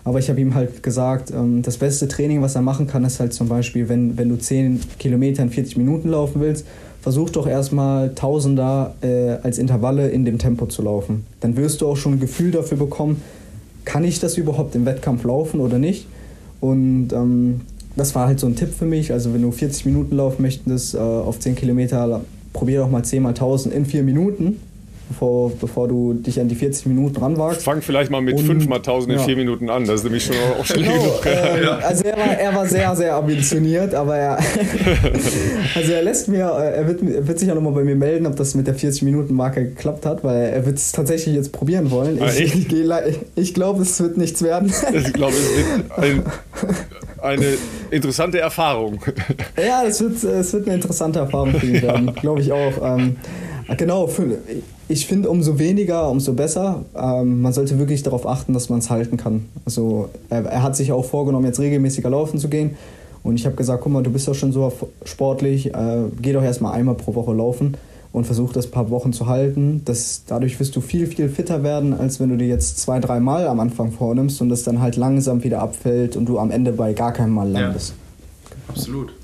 Aber ich habe ihm halt gesagt, ähm, das beste Training, was er machen kann, ist halt zum Beispiel, wenn, wenn du 10 Kilometer in 40 Minuten laufen willst, versuch doch erstmal Tausender äh, als Intervalle in dem Tempo zu laufen. Dann wirst du auch schon ein Gefühl dafür bekommen, kann ich das überhaupt im Wettkampf laufen oder nicht? Und ähm, das war halt so ein Tipp für mich. Also wenn du 40 Minuten laufen möchtest äh, auf 10 Kilometer, probier doch mal 10 mal 1000 in 4 Minuten bevor, bevor du dich an die 40 Minuten ranwagst. Fang vielleicht mal mit 5 mal 1000 in 4 Minuten an, das ist nämlich schon auch schnell genau, genug. Ähm, ja. Also er war, er war sehr, sehr ambitioniert, aber er, also er lässt mir, äh, er wird, er wird sich auch nochmal bei mir melden, ob das mit der 40-Minuten-Marke geklappt hat, weil er wird es tatsächlich jetzt probieren wollen. Ah, ich, ich, ich, ich glaube, es wird nichts werden. Ich glaube, es wird ein, eine interessante Erfahrung. Ja, es wird, es wird eine interessante Erfahrung für ihn werden, glaube ich auch. Ähm, genau, für, ich finde, umso weniger, umso besser. Ähm, man sollte wirklich darauf achten, dass man es halten kann. Also er, er, hat sich auch vorgenommen, jetzt regelmäßiger laufen zu gehen. Und ich habe gesagt, guck mal, du bist doch schon so sportlich, äh, geh doch erstmal einmal pro Woche laufen und versuch das ein paar Wochen zu halten. Das, dadurch wirst du viel, viel fitter werden, als wenn du dir jetzt zwei, drei Mal am Anfang vornimmst und das dann halt langsam wieder abfällt und du am Ende bei gar keinem Mal landest. Ja, absolut.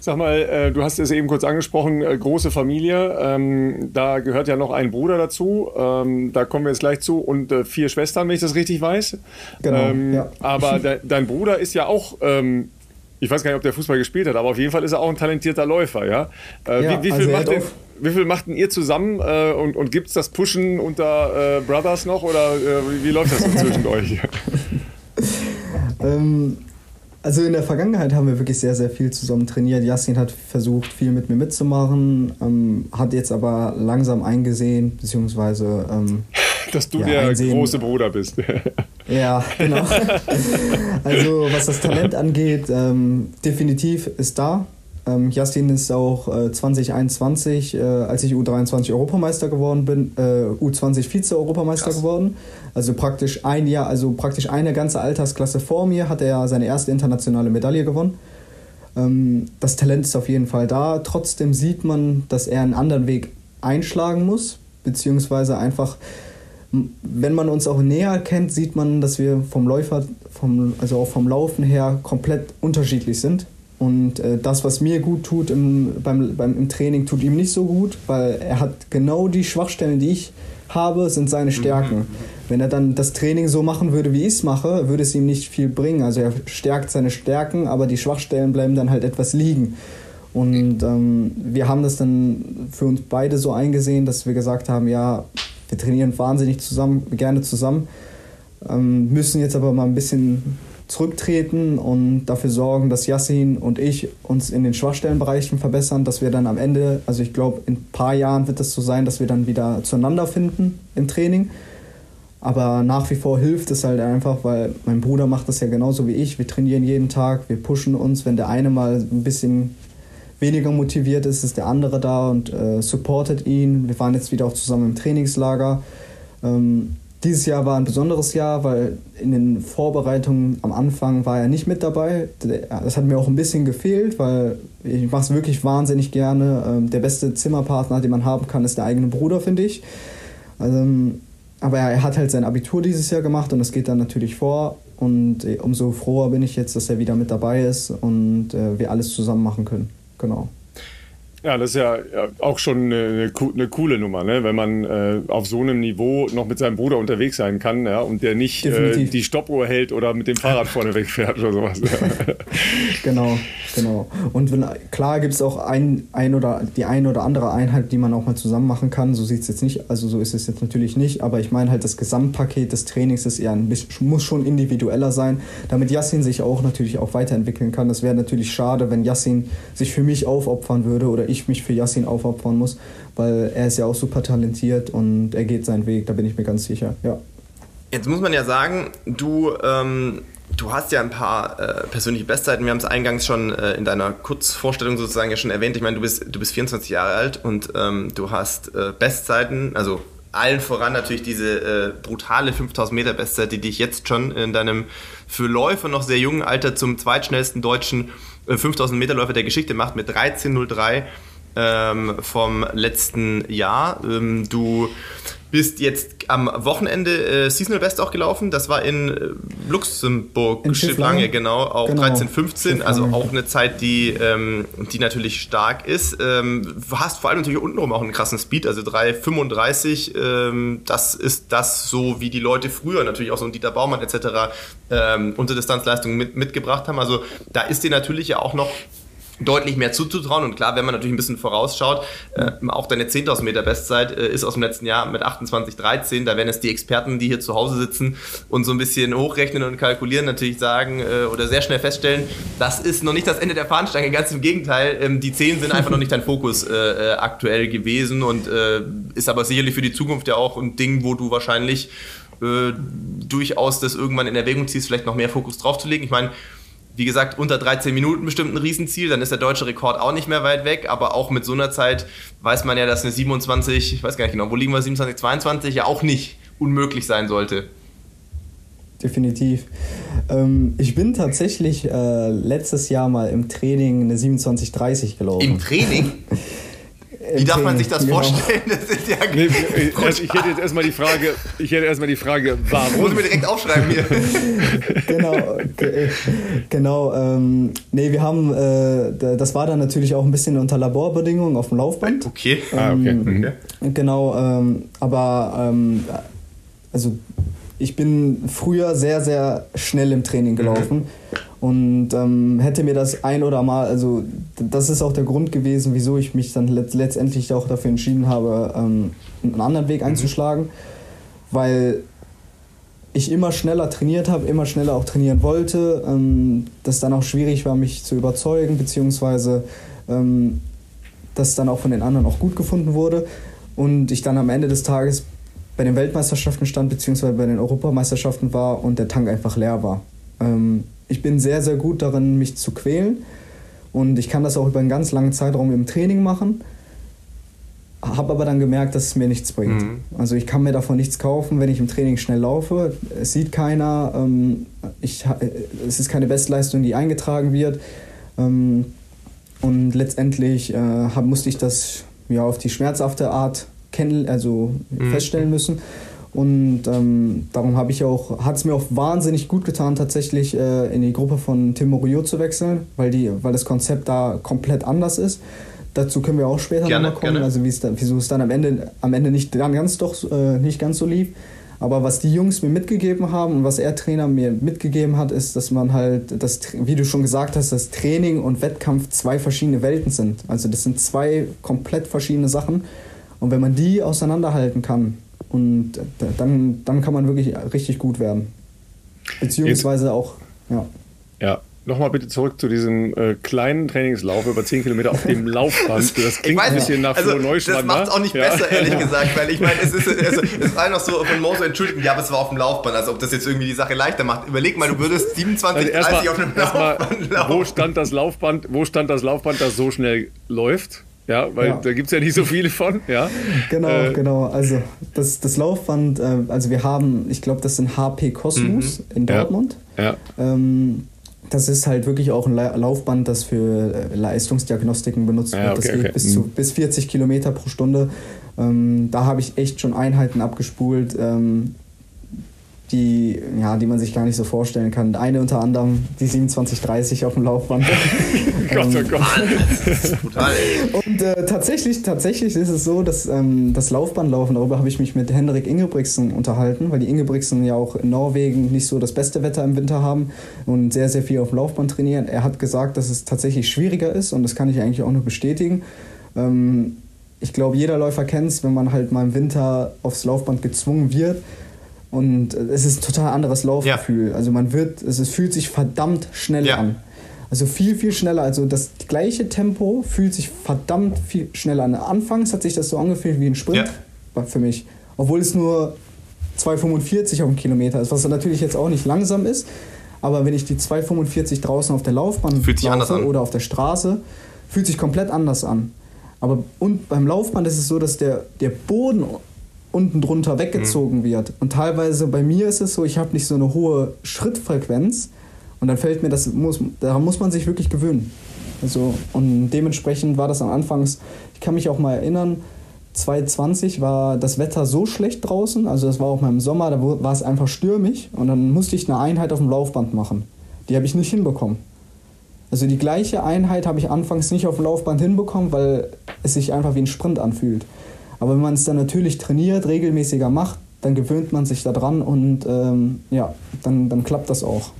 Sag mal, äh, du hast es eben kurz angesprochen, äh, große Familie. Ähm, da gehört ja noch ein Bruder dazu. Ähm, da kommen wir jetzt gleich zu. Und äh, vier Schwestern, wenn ich das richtig weiß. Genau. Ähm, ja. Aber de dein Bruder ist ja auch, ähm, ich weiß gar nicht, ob der Fußball gespielt hat, aber auf jeden Fall ist er auch ein talentierter Läufer. Ja? Äh, ja wie, wie, viel also macht wie viel macht denn ihr zusammen äh, und, und gibt es das Pushen unter äh, Brothers noch oder wie, wie, läuft das so zwischen euch? ähm, also in der Vergangenheit haben wir wirklich sehr, sehr viel zusammen trainiert. Yassin hat versucht, viel mit mir mitzumachen, ähm, hat jetzt aber langsam eingesehen, beziehungsweise... Ähm, Dass du ja, der einsehen, große Bruder bist. ja, genau. also was das Talent angeht, ähm, definitiv ist da. Ähm, Justin ist auch äh, 2021, äh, als ich U23 Europameister geworden bin, äh, U20 Vize-Europameister geworden. Also praktisch ein Jahr, also praktisch eine ganze Altersklasse vor mir hat er seine erste internationale Medaille gewonnen. Ähm, das Talent ist auf jeden Fall da. Trotzdem sieht man, dass er einen anderen Weg einschlagen muss, beziehungsweise einfach wenn man uns auch näher kennt, sieht man, dass wir vom Läufer, vom, also auch vom Laufen her komplett unterschiedlich sind. Und äh, das, was mir gut tut im, beim, beim, im Training, tut ihm nicht so gut, weil er hat genau die Schwachstellen, die ich habe, sind seine Stärken. Mhm. Wenn er dann das Training so machen würde, wie ich es mache, würde es ihm nicht viel bringen. Also er stärkt seine Stärken, aber die Schwachstellen bleiben dann halt etwas liegen. Und ähm, wir haben das dann für uns beide so eingesehen, dass wir gesagt haben, ja, wir trainieren wahnsinnig zusammen, gerne zusammen, ähm, müssen jetzt aber mal ein bisschen zurücktreten und dafür sorgen, dass Yassin und ich uns in den Schwachstellenbereichen verbessern, dass wir dann am Ende, also ich glaube, in ein paar Jahren wird es so sein, dass wir dann wieder zueinander finden im Training. Aber nach wie vor hilft es halt einfach, weil mein Bruder macht das ja genauso wie ich. Wir trainieren jeden Tag, wir pushen uns. Wenn der eine mal ein bisschen weniger motiviert ist, ist der andere da und äh, supportet ihn. Wir waren jetzt wieder auch zusammen im Trainingslager. Ähm, dieses Jahr war ein besonderes Jahr, weil in den Vorbereitungen am Anfang war er nicht mit dabei. Das hat mir auch ein bisschen gefehlt, weil ich mache es wirklich wahnsinnig gerne. Ähm, der beste Zimmerpartner, den man haben kann, ist der eigene Bruder, finde ich. Also, aber er hat halt sein Abitur dieses Jahr gemacht und das geht dann natürlich vor. Und äh, umso froher bin ich jetzt, dass er wieder mit dabei ist und äh, wir alles zusammen machen können. Genau. Ja, das ist ja auch schon eine, eine coole Nummer, ne? wenn man äh, auf so einem Niveau noch mit seinem Bruder unterwegs sein kann ja? und der nicht äh, die Stoppuhr hält oder mit dem Fahrrad vorne wegfährt oder sowas. genau, genau. Und wenn, klar gibt es auch ein, ein oder die eine oder andere Einheit, die man auch mal zusammen machen kann. So sieht es jetzt nicht, also so ist es jetzt natürlich nicht, aber ich meine halt, das Gesamtpaket des Trainings ist eher ein bisschen, muss schon individueller sein, damit Yassin sich auch natürlich auch weiterentwickeln kann. Das wäre natürlich schade, wenn Yassin sich für mich aufopfern würde oder ich mich für Yassin aufopfern muss, weil er ist ja auch super talentiert und er geht seinen Weg, da bin ich mir ganz sicher. Ja. Jetzt muss man ja sagen, du, ähm, du hast ja ein paar äh, persönliche Bestzeiten. Wir haben es eingangs schon äh, in deiner Kurzvorstellung sozusagen ja schon erwähnt. Ich meine, du bist, du bist 24 Jahre alt und ähm, du hast äh, Bestzeiten, also allen voran natürlich diese äh, brutale 5000 Meter Bestzeit, die dich jetzt schon in deinem für Läufer noch sehr jungen Alter zum zweitschnellsten deutschen 5000 äh, Meter Läufer der Geschichte macht mit 13.03 ähm, vom letzten Jahr. Ähm, du bist jetzt am Wochenende äh, Seasonal Best auch gelaufen. Das war in äh, Luxemburg, in Schifflange, genau, auch genau. 13,15. Also auch eine Zeit, die, ähm, die natürlich stark ist. Ähm, hast vor allem natürlich untenrum auch einen krassen Speed, also 3,35. Ähm, das ist das so, wie die Leute früher natürlich auch so ein Dieter Baumann etc. Ähm, Unterdistanzleistungen mit, mitgebracht haben. Also da ist dir natürlich ja auch noch deutlich mehr zuzutrauen. Und klar, wenn man natürlich ein bisschen vorausschaut, äh, auch deine 10.000 Meter Bestzeit äh, ist aus dem letzten Jahr mit 28,13. Da werden es die Experten, die hier zu Hause sitzen und so ein bisschen hochrechnen und kalkulieren, natürlich sagen äh, oder sehr schnell feststellen, das ist noch nicht das Ende der Fahnenstange. Ganz im Gegenteil, ähm, die 10 sind einfach noch nicht dein Fokus äh, äh, aktuell gewesen und äh, ist aber sicherlich für die Zukunft ja auch ein Ding, wo du wahrscheinlich durchaus das irgendwann in Erwägung ziehst, vielleicht noch mehr Fokus drauf zu legen. Ich meine, wie gesagt, unter 13 Minuten bestimmt ein Riesenziel, dann ist der deutsche Rekord auch nicht mehr weit weg, aber auch mit so einer Zeit weiß man ja, dass eine 27, ich weiß gar nicht genau, wo liegen wir, 27, 22 ja auch nicht unmöglich sein sollte. Definitiv. Ähm, ich bin tatsächlich äh, letztes Jahr mal im Training eine 27,30 gelaufen. Im Training? Wie darf man sich das genau. vorstellen? Das ist ja nee, also ich hätte jetzt erstmal die Frage, ich hätte erstmal die Frage, warum? Muss ich mir direkt aufschreiben hier. genau, genau. Ähm, nee, wir haben, äh, das war dann natürlich auch ein bisschen unter Laborbedingungen auf dem Laufband. Okay. Ähm, ah, okay. Mhm. Genau, ähm, aber ähm, also ich bin früher sehr, sehr schnell im Training gelaufen. Mhm. Und ähm, hätte mir das ein oder mal, also das ist auch der Grund gewesen, wieso ich mich dann let letztendlich auch dafür entschieden habe, ähm, einen anderen Weg mhm. einzuschlagen, weil ich immer schneller trainiert habe, immer schneller auch trainieren wollte, ähm, das dann auch schwierig war, mich zu überzeugen, beziehungsweise ähm, das dann auch von den anderen auch gut gefunden wurde und ich dann am Ende des Tages bei den Weltmeisterschaften stand, beziehungsweise bei den Europameisterschaften war und der Tank einfach leer war. Ähm, ich bin sehr, sehr gut darin, mich zu quälen. Und ich kann das auch über einen ganz langen Zeitraum im Training machen. Habe aber dann gemerkt, dass es mir nichts bringt. Mhm. Also ich kann mir davon nichts kaufen, wenn ich im Training schnell laufe. Es sieht keiner. Ähm, ich, es ist keine Bestleistung, die eingetragen wird. Ähm, und letztendlich äh, hab, musste ich das ja, auf die schmerzhafte Art kennen, also mhm. feststellen müssen. Und ähm, darum habe ich auch, hat es mir auch wahnsinnig gut getan, tatsächlich äh, in die Gruppe von Tim Morio zu wechseln, weil, die, weil das Konzept da komplett anders ist. Dazu können wir auch später nochmal kommen, gerne. also dann, wieso es dann am Ende, am Ende nicht, dann ganz, doch, äh, nicht ganz so lief. Aber was die Jungs mir mitgegeben haben und was er Trainer mir mitgegeben hat, ist, dass man halt, das, wie du schon gesagt hast, dass Training und Wettkampf zwei verschiedene Welten sind. Also das sind zwei komplett verschiedene Sachen. Und wenn man die auseinanderhalten kann, und dann, dann kann man wirklich richtig gut werden. Beziehungsweise Jetzt, auch, ja. Ja, Nochmal bitte zurück zu diesem äh, kleinen Trainingslauf über 10 Kilometer auf dem Laufband. Das klingt weiß, ein bisschen nach also, Neuschwander. Das macht es auch nicht ja. besser, ehrlich gesagt, weil ich meine, es ist, also, es war noch so von Moso entschuldigen, ja, aber es war auf dem Laufband, als ob das jetzt irgendwie die Sache leichter macht. Überleg mal, du würdest 27, also 30 auf einem Laufband laufen. Wo stand das Laufband, wo stand das Laufband, das so schnell läuft? Ja, weil ja. da gibt es ja nicht so viele von. Ja. Genau, äh, genau. Also das, das Laufband, äh, also wir haben, ich glaube, das sind HP Cosmos mhm. in Dortmund. Ja. Ähm, das ist halt wirklich auch ein Laufband, das für äh, Leistungsdiagnostiken benutzt wird. Ja, okay, das geht okay. bis, zu, mhm. bis 40 Kilometer pro Stunde. Ähm, da habe ich echt schon Einheiten abgespult. Ähm, die, ja, die man sich gar nicht so vorstellen kann. Eine unter anderem die 2730 auf dem Laufband. Gott, oh Gott. Brutal, Und äh, tatsächlich, tatsächlich ist es so, dass ähm, das Laufbahnlaufen, darüber habe ich mich mit Henrik Ingebrigtsen unterhalten, weil die Ingebrigtsen ja auch in Norwegen nicht so das beste Wetter im Winter haben und sehr, sehr viel auf dem Laufband trainieren. Er hat gesagt, dass es tatsächlich schwieriger ist und das kann ich eigentlich auch nur bestätigen. Ähm, ich glaube, jeder Läufer kennt es, wenn man halt mal im Winter aufs Laufband gezwungen wird. Und es ist ein total anderes Laufgefühl. Ja. Also man wird, es, es fühlt sich verdammt schnell ja. an. Also viel, viel schneller. Also das gleiche Tempo fühlt sich verdammt viel schneller an. Anfangs hat sich das so angefühlt wie ein Sprint ja. für mich. Obwohl es nur 2,45 auf dem Kilometer ist, was natürlich jetzt auch nicht langsam ist. Aber wenn ich die 2,45 draußen auf der Laufbahn laufe oder auf der Straße, fühlt sich komplett anders an. Aber und beim Laufband ist es so, dass der, der Boden unten drunter weggezogen mhm. wird. Und teilweise bei mir ist es so, ich habe nicht so eine hohe Schrittfrequenz und dann fällt mir das, muss, daran muss man sich wirklich gewöhnen. Also, und dementsprechend war das am Anfang, ich kann mich auch mal erinnern, 2020 war das Wetter so schlecht draußen, also das war auch mal im Sommer, da war es einfach stürmig und dann musste ich eine Einheit auf dem Laufband machen. Die habe ich nicht hinbekommen. Also die gleiche Einheit habe ich anfangs nicht auf dem Laufband hinbekommen, weil es sich einfach wie ein Sprint anfühlt. Aber wenn man es dann natürlich trainiert, regelmäßiger macht, dann gewöhnt man sich daran und ähm, ja, dann, dann klappt das auch.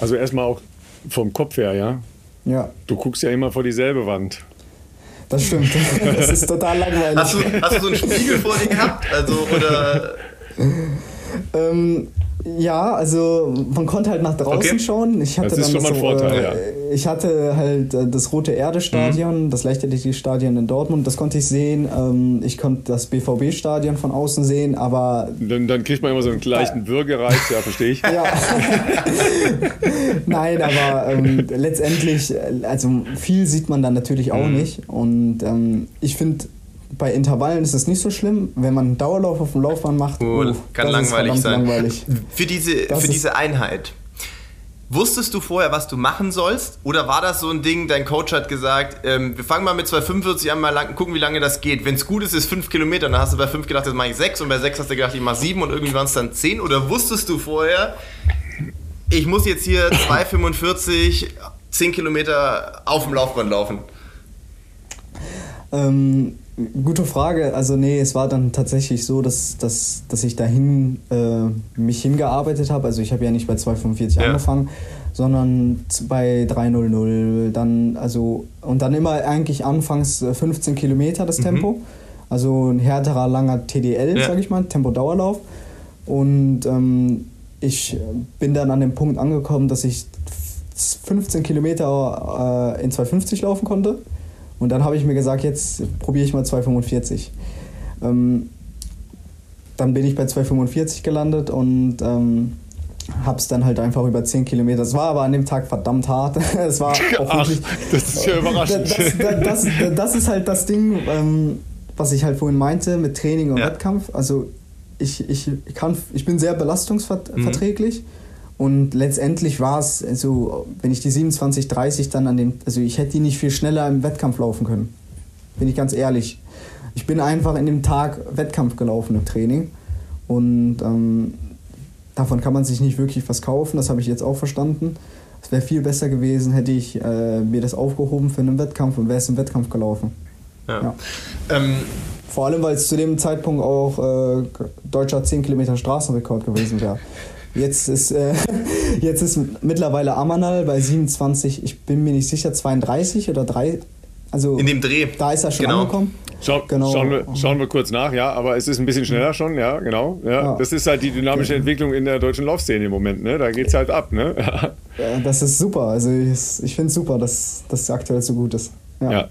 Also erstmal auch vom Kopf her, ja? Ja. Du guckst ja immer vor dieselbe Wand. Das stimmt. Das ist total langweilig. Hast du, hast du so einen Spiegel vor dir gehabt? Also, oder. ähm, ja, also man konnte halt nach draußen okay. schauen. Ich hatte das ist dann schon mal ein Vorteil, äh, ja. Ich hatte halt äh, das Rote Erde Stadion, mhm. das Leichtathletik-Stadion in Dortmund, das konnte ich sehen. Ähm, ich konnte das BVB-Stadion von außen sehen, aber... Dann, dann, kriegt man immer so einen leichten Würgereiz, ja, verstehe ich. ja. Nein, aber ähm, letztendlich, äh, also viel sieht man dann natürlich auch mhm. nicht. Und ähm, ich finde bei Intervallen ist es nicht so schlimm. Wenn man einen Dauerlauf auf dem Laufbahn macht, oh, kann langweilig sein. Langweilig. Für, diese, für diese Einheit. Wusstest du vorher, was du machen sollst? Oder war das so ein Ding, dein Coach hat gesagt, ähm, wir fangen mal mit 2,45 an, mal lang, gucken, wie lange das geht. Wenn es gut ist, ist 5 Kilometer. Dann hast du bei 5 gedacht, jetzt mache ich 6 und bei 6 hast du gedacht, ich mache 7 und irgendwie waren es dann 10. Oder wusstest du vorher, ich muss jetzt hier 2,45, 10 Kilometer auf dem Laufband laufen? Ähm, Gute Frage. Also nee, es war dann tatsächlich so, dass, dass, dass ich dahin äh, mich hingearbeitet habe. Also ich habe ja nicht bei 245 ja. angefangen, sondern bei 300. Dann, also, und dann immer eigentlich anfangs 15 äh, Kilometer das mhm. Tempo. Also ein härterer, langer TDL, ja. sage ich mal, Tempo-Dauerlauf. Und ähm, ich bin dann an dem Punkt angekommen, dass ich 15 Kilometer äh, in 250 laufen konnte. Und dann habe ich mir gesagt, jetzt probiere ich mal 2,45. Ähm, dann bin ich bei 2,45 gelandet und ähm, habe es dann halt einfach über 10 Kilometer. Es war aber an dem Tag verdammt hart. es war Ach, das ist ja überraschend. Das, das, das, das ist halt das Ding, ähm, was ich halt vorhin meinte mit Training und ja. Wettkampf. Also ich, ich, kann, ich bin sehr belastungsverträglich. Mhm. Und letztendlich war es, also wenn ich die 27, 30 dann an dem, also ich hätte die nicht viel schneller im Wettkampf laufen können. Bin ich ganz ehrlich. Ich bin einfach in dem Tag Wettkampf gelaufen im Training. Und ähm, davon kann man sich nicht wirklich was kaufen, das habe ich jetzt auch verstanden. Es wäre viel besser gewesen, hätte ich äh, mir das aufgehoben für einen Wettkampf und wäre es im Wettkampf gelaufen. Ja. ja. Ähm, Vor allem, weil es zu dem Zeitpunkt auch äh, deutscher 10 Kilometer Straßenrekord gewesen wäre. Jetzt ist, äh, jetzt ist mittlerweile Amanal bei 27, ich bin mir nicht sicher, 32 oder 3. Also in dem Dreh. Da ist er schon genau. angekommen. Schau, genau. schauen, wir, schauen wir kurz nach, ja, aber es ist ein bisschen schneller schon, ja, genau. Ja. ja. Das ist halt die dynamische Entwicklung in der deutschen Laufszene im Moment, ne? Da geht es halt ab, ne? Ja, das ist super. Also ich, ich finde es super, dass das aktuell so gut ist. ja. ja.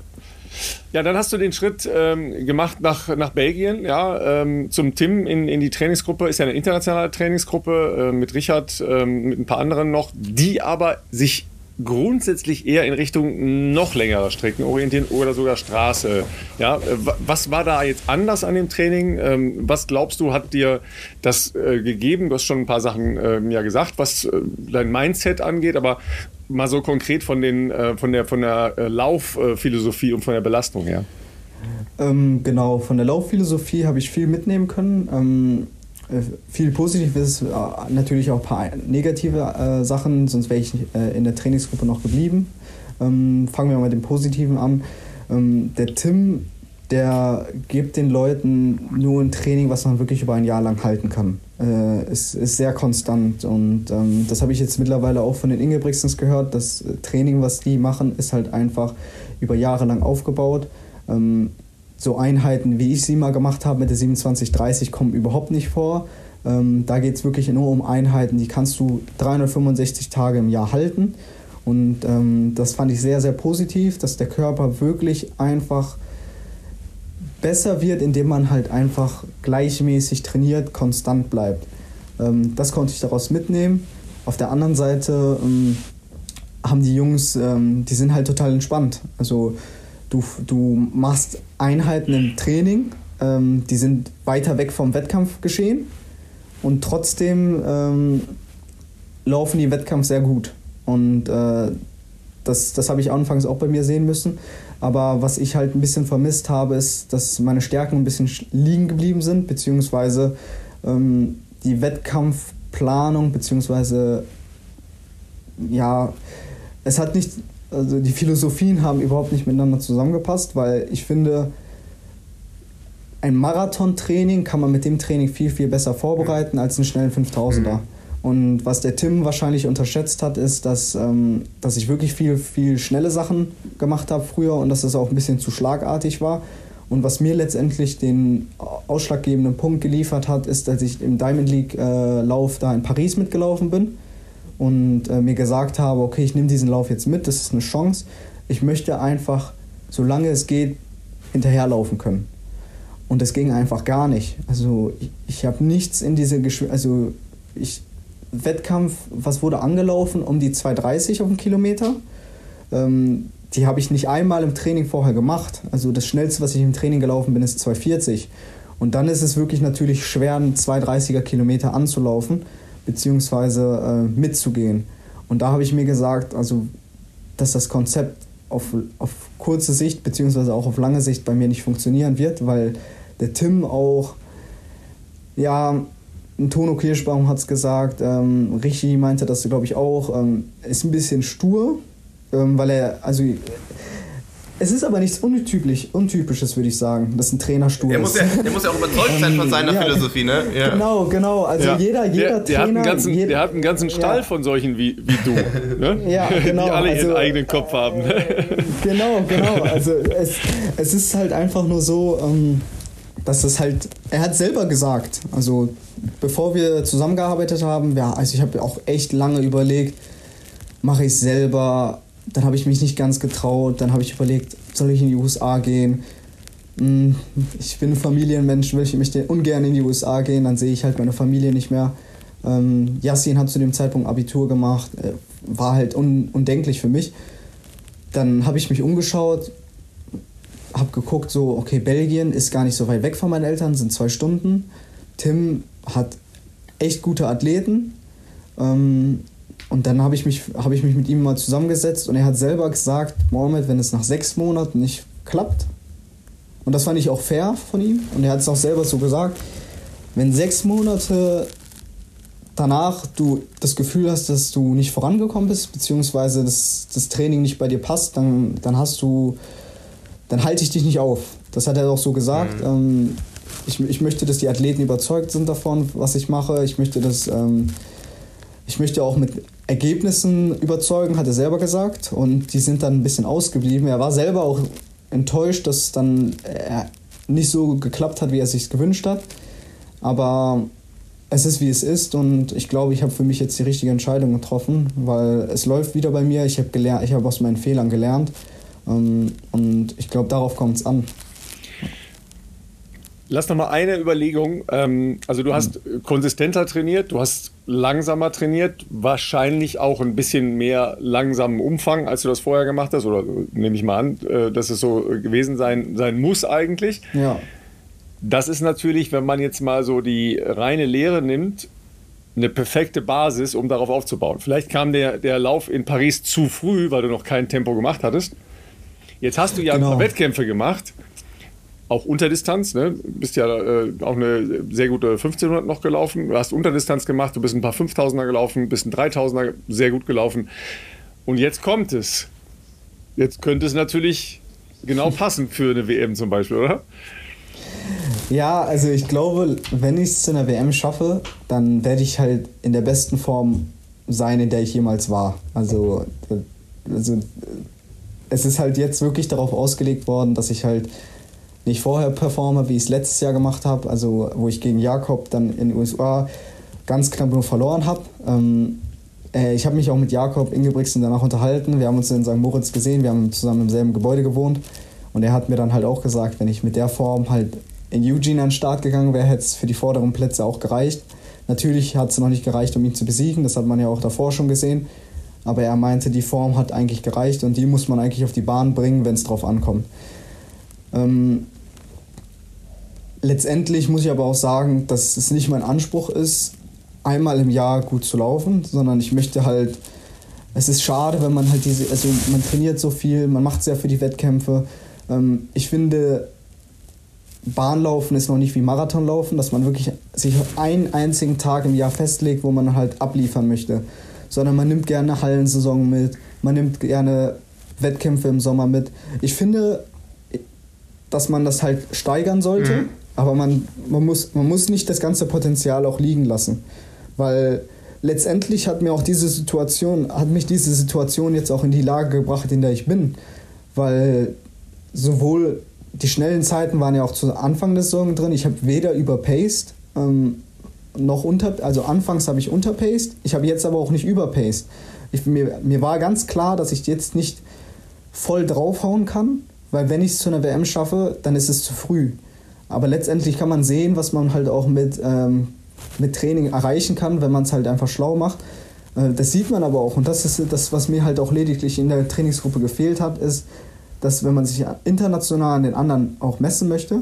Ja, dann hast du den Schritt ähm, gemacht nach, nach Belgien, ja, ähm, zum Tim in, in die Trainingsgruppe. Ist ja eine internationale Trainingsgruppe äh, mit Richard, ähm, mit ein paar anderen noch, die aber sich grundsätzlich eher in Richtung noch längerer Strecken orientieren oder sogar Straße. Ja, äh, was war da jetzt anders an dem Training? Ähm, was glaubst du, hat dir das äh, gegeben? Du hast schon ein paar Sachen ähm, ja gesagt, was äh, dein Mindset angeht, aber mal so konkret von, den, von der, von der Laufphilosophie und von der Belastung her. Ähm, genau, von der Laufphilosophie habe ich viel mitnehmen können. Ähm, äh, viel Positives, äh, natürlich auch ein paar negative äh, Sachen, sonst wäre ich äh, in der Trainingsgruppe noch geblieben. Ähm, fangen wir mal mit dem Positiven an. Ähm, der Tim, der gibt den Leuten nur ein Training, was man wirklich über ein Jahr lang halten kann. Äh, es ist sehr konstant und ähm, das habe ich jetzt mittlerweile auch von den Ingebrigtsens gehört. Das Training, was die machen, ist halt einfach über Jahre lang aufgebaut. Ähm, so Einheiten, wie ich sie mal gemacht habe mit der 2730, kommen überhaupt nicht vor. Ähm, da geht es wirklich nur um Einheiten, die kannst du 365 Tage im Jahr halten. Und ähm, das fand ich sehr, sehr positiv, dass der Körper wirklich einfach besser wird, indem man halt einfach gleichmäßig trainiert, konstant bleibt. Ähm, das konnte ich daraus mitnehmen. Auf der anderen Seite ähm, haben die Jungs, ähm, die sind halt total entspannt. Also du, du machst Einheiten im Training, ähm, die sind weiter weg vom Wettkampfgeschehen und trotzdem ähm, laufen die im Wettkampf sehr gut. Und äh, das, das habe ich anfangs auch bei mir sehen müssen. Aber was ich halt ein bisschen vermisst habe, ist, dass meine Stärken ein bisschen liegen geblieben sind, beziehungsweise ähm, die Wettkampfplanung, beziehungsweise ja, es hat nicht, also die Philosophien haben überhaupt nicht miteinander zusammengepasst, weil ich finde, ein Marathontraining kann man mit dem Training viel, viel besser vorbereiten als einen schnellen 5000er. Mhm. Und was der Tim wahrscheinlich unterschätzt hat, ist, dass, ähm, dass ich wirklich viel, viel schnelle Sachen gemacht habe früher und dass es auch ein bisschen zu schlagartig war. Und was mir letztendlich den ausschlaggebenden Punkt geliefert hat, ist, dass ich im Diamond League-Lauf äh, da in Paris mitgelaufen bin und äh, mir gesagt habe, okay, ich nehme diesen Lauf jetzt mit, das ist eine Chance. Ich möchte einfach, solange es geht, hinterherlaufen können. Und das ging einfach gar nicht. Also ich, ich habe nichts in diese Geschwindigkeit, also ich, Wettkampf, was wurde angelaufen? Um die 2,30 auf dem Kilometer. Ähm, die habe ich nicht einmal im Training vorher gemacht. Also das schnellste, was ich im Training gelaufen bin, ist 2,40. Und dann ist es wirklich natürlich schwer, einen 2,30er Kilometer anzulaufen, beziehungsweise äh, mitzugehen. Und da habe ich mir gesagt, also, dass das Konzept auf, auf kurze Sicht, beziehungsweise auch auf lange Sicht bei mir nicht funktionieren wird, weil der Tim auch, ja, Tono Kirschbaum hat es gesagt, ähm, Richi meinte das, glaube ich, auch, ähm, ist ein bisschen stur, ähm, weil er, also es ist aber nichts untypisch, Untypisches, würde ich sagen, dass ein Trainer stur der ist. Muss ja, der muss ja auch überzeugt sein von seiner ja, Philosophie, ne? Ja. Genau, genau. Also ja. jeder, jeder der, der Trainer... Hat einen ganzen, jeder, der hat einen ganzen Stall von solchen wie, wie du, ne? ja, genau. die alle also, ihren eigenen Kopf haben. Ne? Genau, genau. Also es, es ist halt einfach nur so... Ähm, dass das halt, er hat selber gesagt, also bevor wir zusammengearbeitet haben, ja, also ich habe auch echt lange überlegt, mache ich selber, dann habe ich mich nicht ganz getraut, dann habe ich überlegt, soll ich in die USA gehen? Hm, ich bin ein Familienmensch, will ich möchte ungern in die USA gehen, dann sehe ich halt meine Familie nicht mehr. Ähm, Yassin hat zu dem Zeitpunkt Abitur gemacht, äh, war halt un undenklich für mich. Dann habe ich mich umgeschaut, habe geguckt, so, okay, Belgien ist gar nicht so weit weg von meinen Eltern, sind zwei Stunden. Tim hat echt gute Athleten. Ähm, und dann habe ich, mich, hab ich mich mit ihm mal zusammengesetzt und er hat selber gesagt, Mohammed, wenn es nach sechs Monaten nicht klappt, und das fand ich auch fair von ihm, und er hat es auch selber so gesagt, wenn sechs Monate danach du das Gefühl hast, dass du nicht vorangekommen bist, beziehungsweise das, das Training nicht bei dir passt, dann, dann hast du dann halte ich dich nicht auf. Das hat er auch so gesagt. Mhm. Ähm, ich, ich möchte, dass die Athleten überzeugt sind davon, was ich mache. Ich möchte, dass, ähm, ich möchte auch mit Ergebnissen überzeugen, hat er selber gesagt. Und die sind dann ein bisschen ausgeblieben. Er war selber auch enttäuscht, dass es dann äh, nicht so geklappt hat, wie er sich gewünscht hat. Aber es ist, wie es ist. Und ich glaube, ich habe für mich jetzt die richtige Entscheidung getroffen, weil es läuft wieder bei mir. Ich habe hab aus meinen Fehlern gelernt. Ähm, und ich glaube, darauf kommt es an. Lass noch mal eine Überlegung. Ähm, also du hast konsistenter trainiert, du hast langsamer trainiert, wahrscheinlich auch ein bisschen mehr langsamen Umfang, als du das vorher gemacht hast. Oder nehme ich mal an, äh, dass es so gewesen sein, sein muss eigentlich. Ja. Das ist natürlich, wenn man jetzt mal so die reine Lehre nimmt, eine perfekte Basis, um darauf aufzubauen. Vielleicht kam der, der Lauf in Paris zu früh, weil du noch kein Tempo gemacht hattest. Jetzt hast du ja genau. ein paar Wettkämpfe gemacht, auch Unterdistanz, ne? Du bist ja äh, auch eine sehr gute 1500 noch gelaufen. Du hast Unterdistanz gemacht, du bist ein paar 5000er gelaufen, bist ein 3000er sehr gut gelaufen. Und jetzt kommt es. Jetzt könnte es natürlich genau passen für eine WM zum Beispiel, oder? Ja, also ich glaube, wenn ich es zu einer WM schaffe, dann werde ich halt in der besten Form sein, in der ich jemals war. Also, also es ist halt jetzt wirklich darauf ausgelegt worden, dass ich halt nicht vorher performe, wie ich es letztes Jahr gemacht habe, also wo ich gegen Jakob dann in den USA ganz knapp nur verloren habe. Ähm, äh, ich habe mich auch mit Jakob Ingebrigtsen danach unterhalten. Wir haben uns in St. Moritz gesehen, wir haben zusammen im selben Gebäude gewohnt. Und er hat mir dann halt auch gesagt, wenn ich mit der Form halt in Eugene an den Start gegangen wäre, hätte es für die vorderen Plätze auch gereicht. Natürlich hat es noch nicht gereicht, um ihn zu besiegen, das hat man ja auch davor schon gesehen. Aber er meinte, die Form hat eigentlich gereicht und die muss man eigentlich auf die Bahn bringen, wenn es drauf ankommt. Ähm, letztendlich muss ich aber auch sagen, dass es nicht mein Anspruch ist, einmal im Jahr gut zu laufen, sondern ich möchte halt, es ist schade, wenn man halt diese, also man trainiert so viel, man macht sehr für die Wettkämpfe. Ähm, ich finde, Bahnlaufen ist noch nicht wie Marathonlaufen, dass man wirklich sich einen einzigen Tag im Jahr festlegt, wo man halt abliefern möchte. Sondern man nimmt gerne Hallensaison mit, man nimmt gerne Wettkämpfe im Sommer mit. Ich finde, dass man das halt steigern sollte, mhm. aber man, man, muss, man muss nicht das ganze Potenzial auch liegen lassen. Weil letztendlich hat mir auch diese Situation, hat mich diese Situation jetzt auch in die Lage gebracht, in der ich bin. Weil sowohl die schnellen Zeiten waren ja auch zu Anfang der Saison drin. Ich habe weder überpaced ähm, noch unter, also anfangs habe ich unterpaced. Ich habe jetzt aber auch nicht überpaced. Ich, mir, mir war ganz klar, dass ich jetzt nicht voll draufhauen kann, weil wenn ich es zu einer WM schaffe, dann ist es zu früh. Aber letztendlich kann man sehen, was man halt auch mit, ähm, mit Training erreichen kann, wenn man es halt einfach schlau macht. Äh, das sieht man aber auch und das ist das, was mir halt auch lediglich in der Trainingsgruppe gefehlt hat, ist, dass wenn man sich international an den anderen auch messen möchte,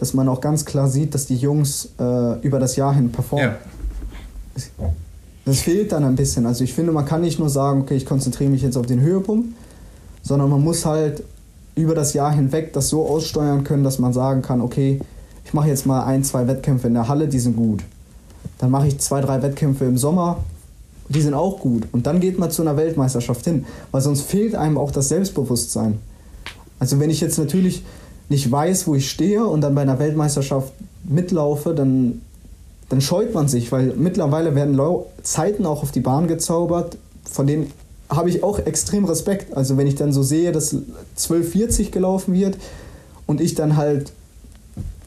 dass man auch ganz klar sieht, dass die Jungs äh, über das Jahr hin performen. Ja. Das fehlt dann ein bisschen. Also ich finde, man kann nicht nur sagen, okay, ich konzentriere mich jetzt auf den Höhepunkt, sondern man muss halt über das Jahr hinweg das so aussteuern können, dass man sagen kann, okay, ich mache jetzt mal ein, zwei Wettkämpfe in der Halle, die sind gut. Dann mache ich zwei, drei Wettkämpfe im Sommer, die sind auch gut. Und dann geht man zu einer Weltmeisterschaft hin, weil sonst fehlt einem auch das Selbstbewusstsein. Also wenn ich jetzt natürlich nicht weiß, wo ich stehe und dann bei einer Weltmeisterschaft mitlaufe, dann, dann scheut man sich, weil mittlerweile werden Zeiten auch auf die Bahn gezaubert, von denen habe ich auch extrem Respekt. Also wenn ich dann so sehe, dass 1240 gelaufen wird und ich dann halt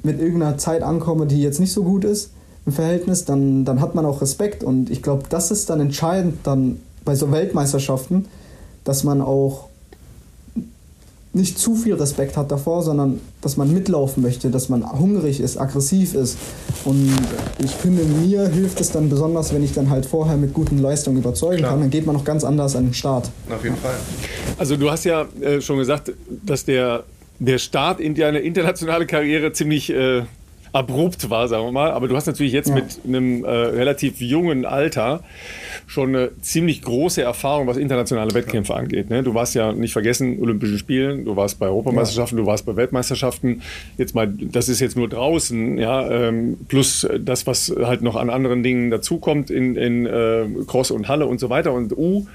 mit irgendeiner Zeit ankomme, die jetzt nicht so gut ist im Verhältnis, dann, dann hat man auch Respekt. Und ich glaube, das ist dann entscheidend dann bei so Weltmeisterschaften, dass man auch nicht zu viel Respekt hat davor, sondern dass man mitlaufen möchte, dass man hungrig ist, aggressiv ist. Und ich finde, mir hilft es dann besonders, wenn ich dann halt vorher mit guten Leistungen überzeugen Klar. kann. Dann geht man noch ganz anders an den Start. Auf jeden Fall. Also du hast ja äh, schon gesagt, dass der, der Start in deine internationale Karriere ziemlich äh, abrupt war, sagen wir mal. Aber du hast natürlich jetzt ja. mit einem äh, relativ jungen Alter schon eine ziemlich große Erfahrung, was internationale Wettkämpfe angeht. Ne? Du warst ja nicht vergessen, Olympischen Spielen, du warst bei Europameisterschaften, ja. du warst bei Weltmeisterschaften. Jetzt mal, das ist jetzt nur draußen, ja, ähm, plus das, was halt noch an anderen Dingen dazukommt in, in äh, Cross und Halle und so weiter und U.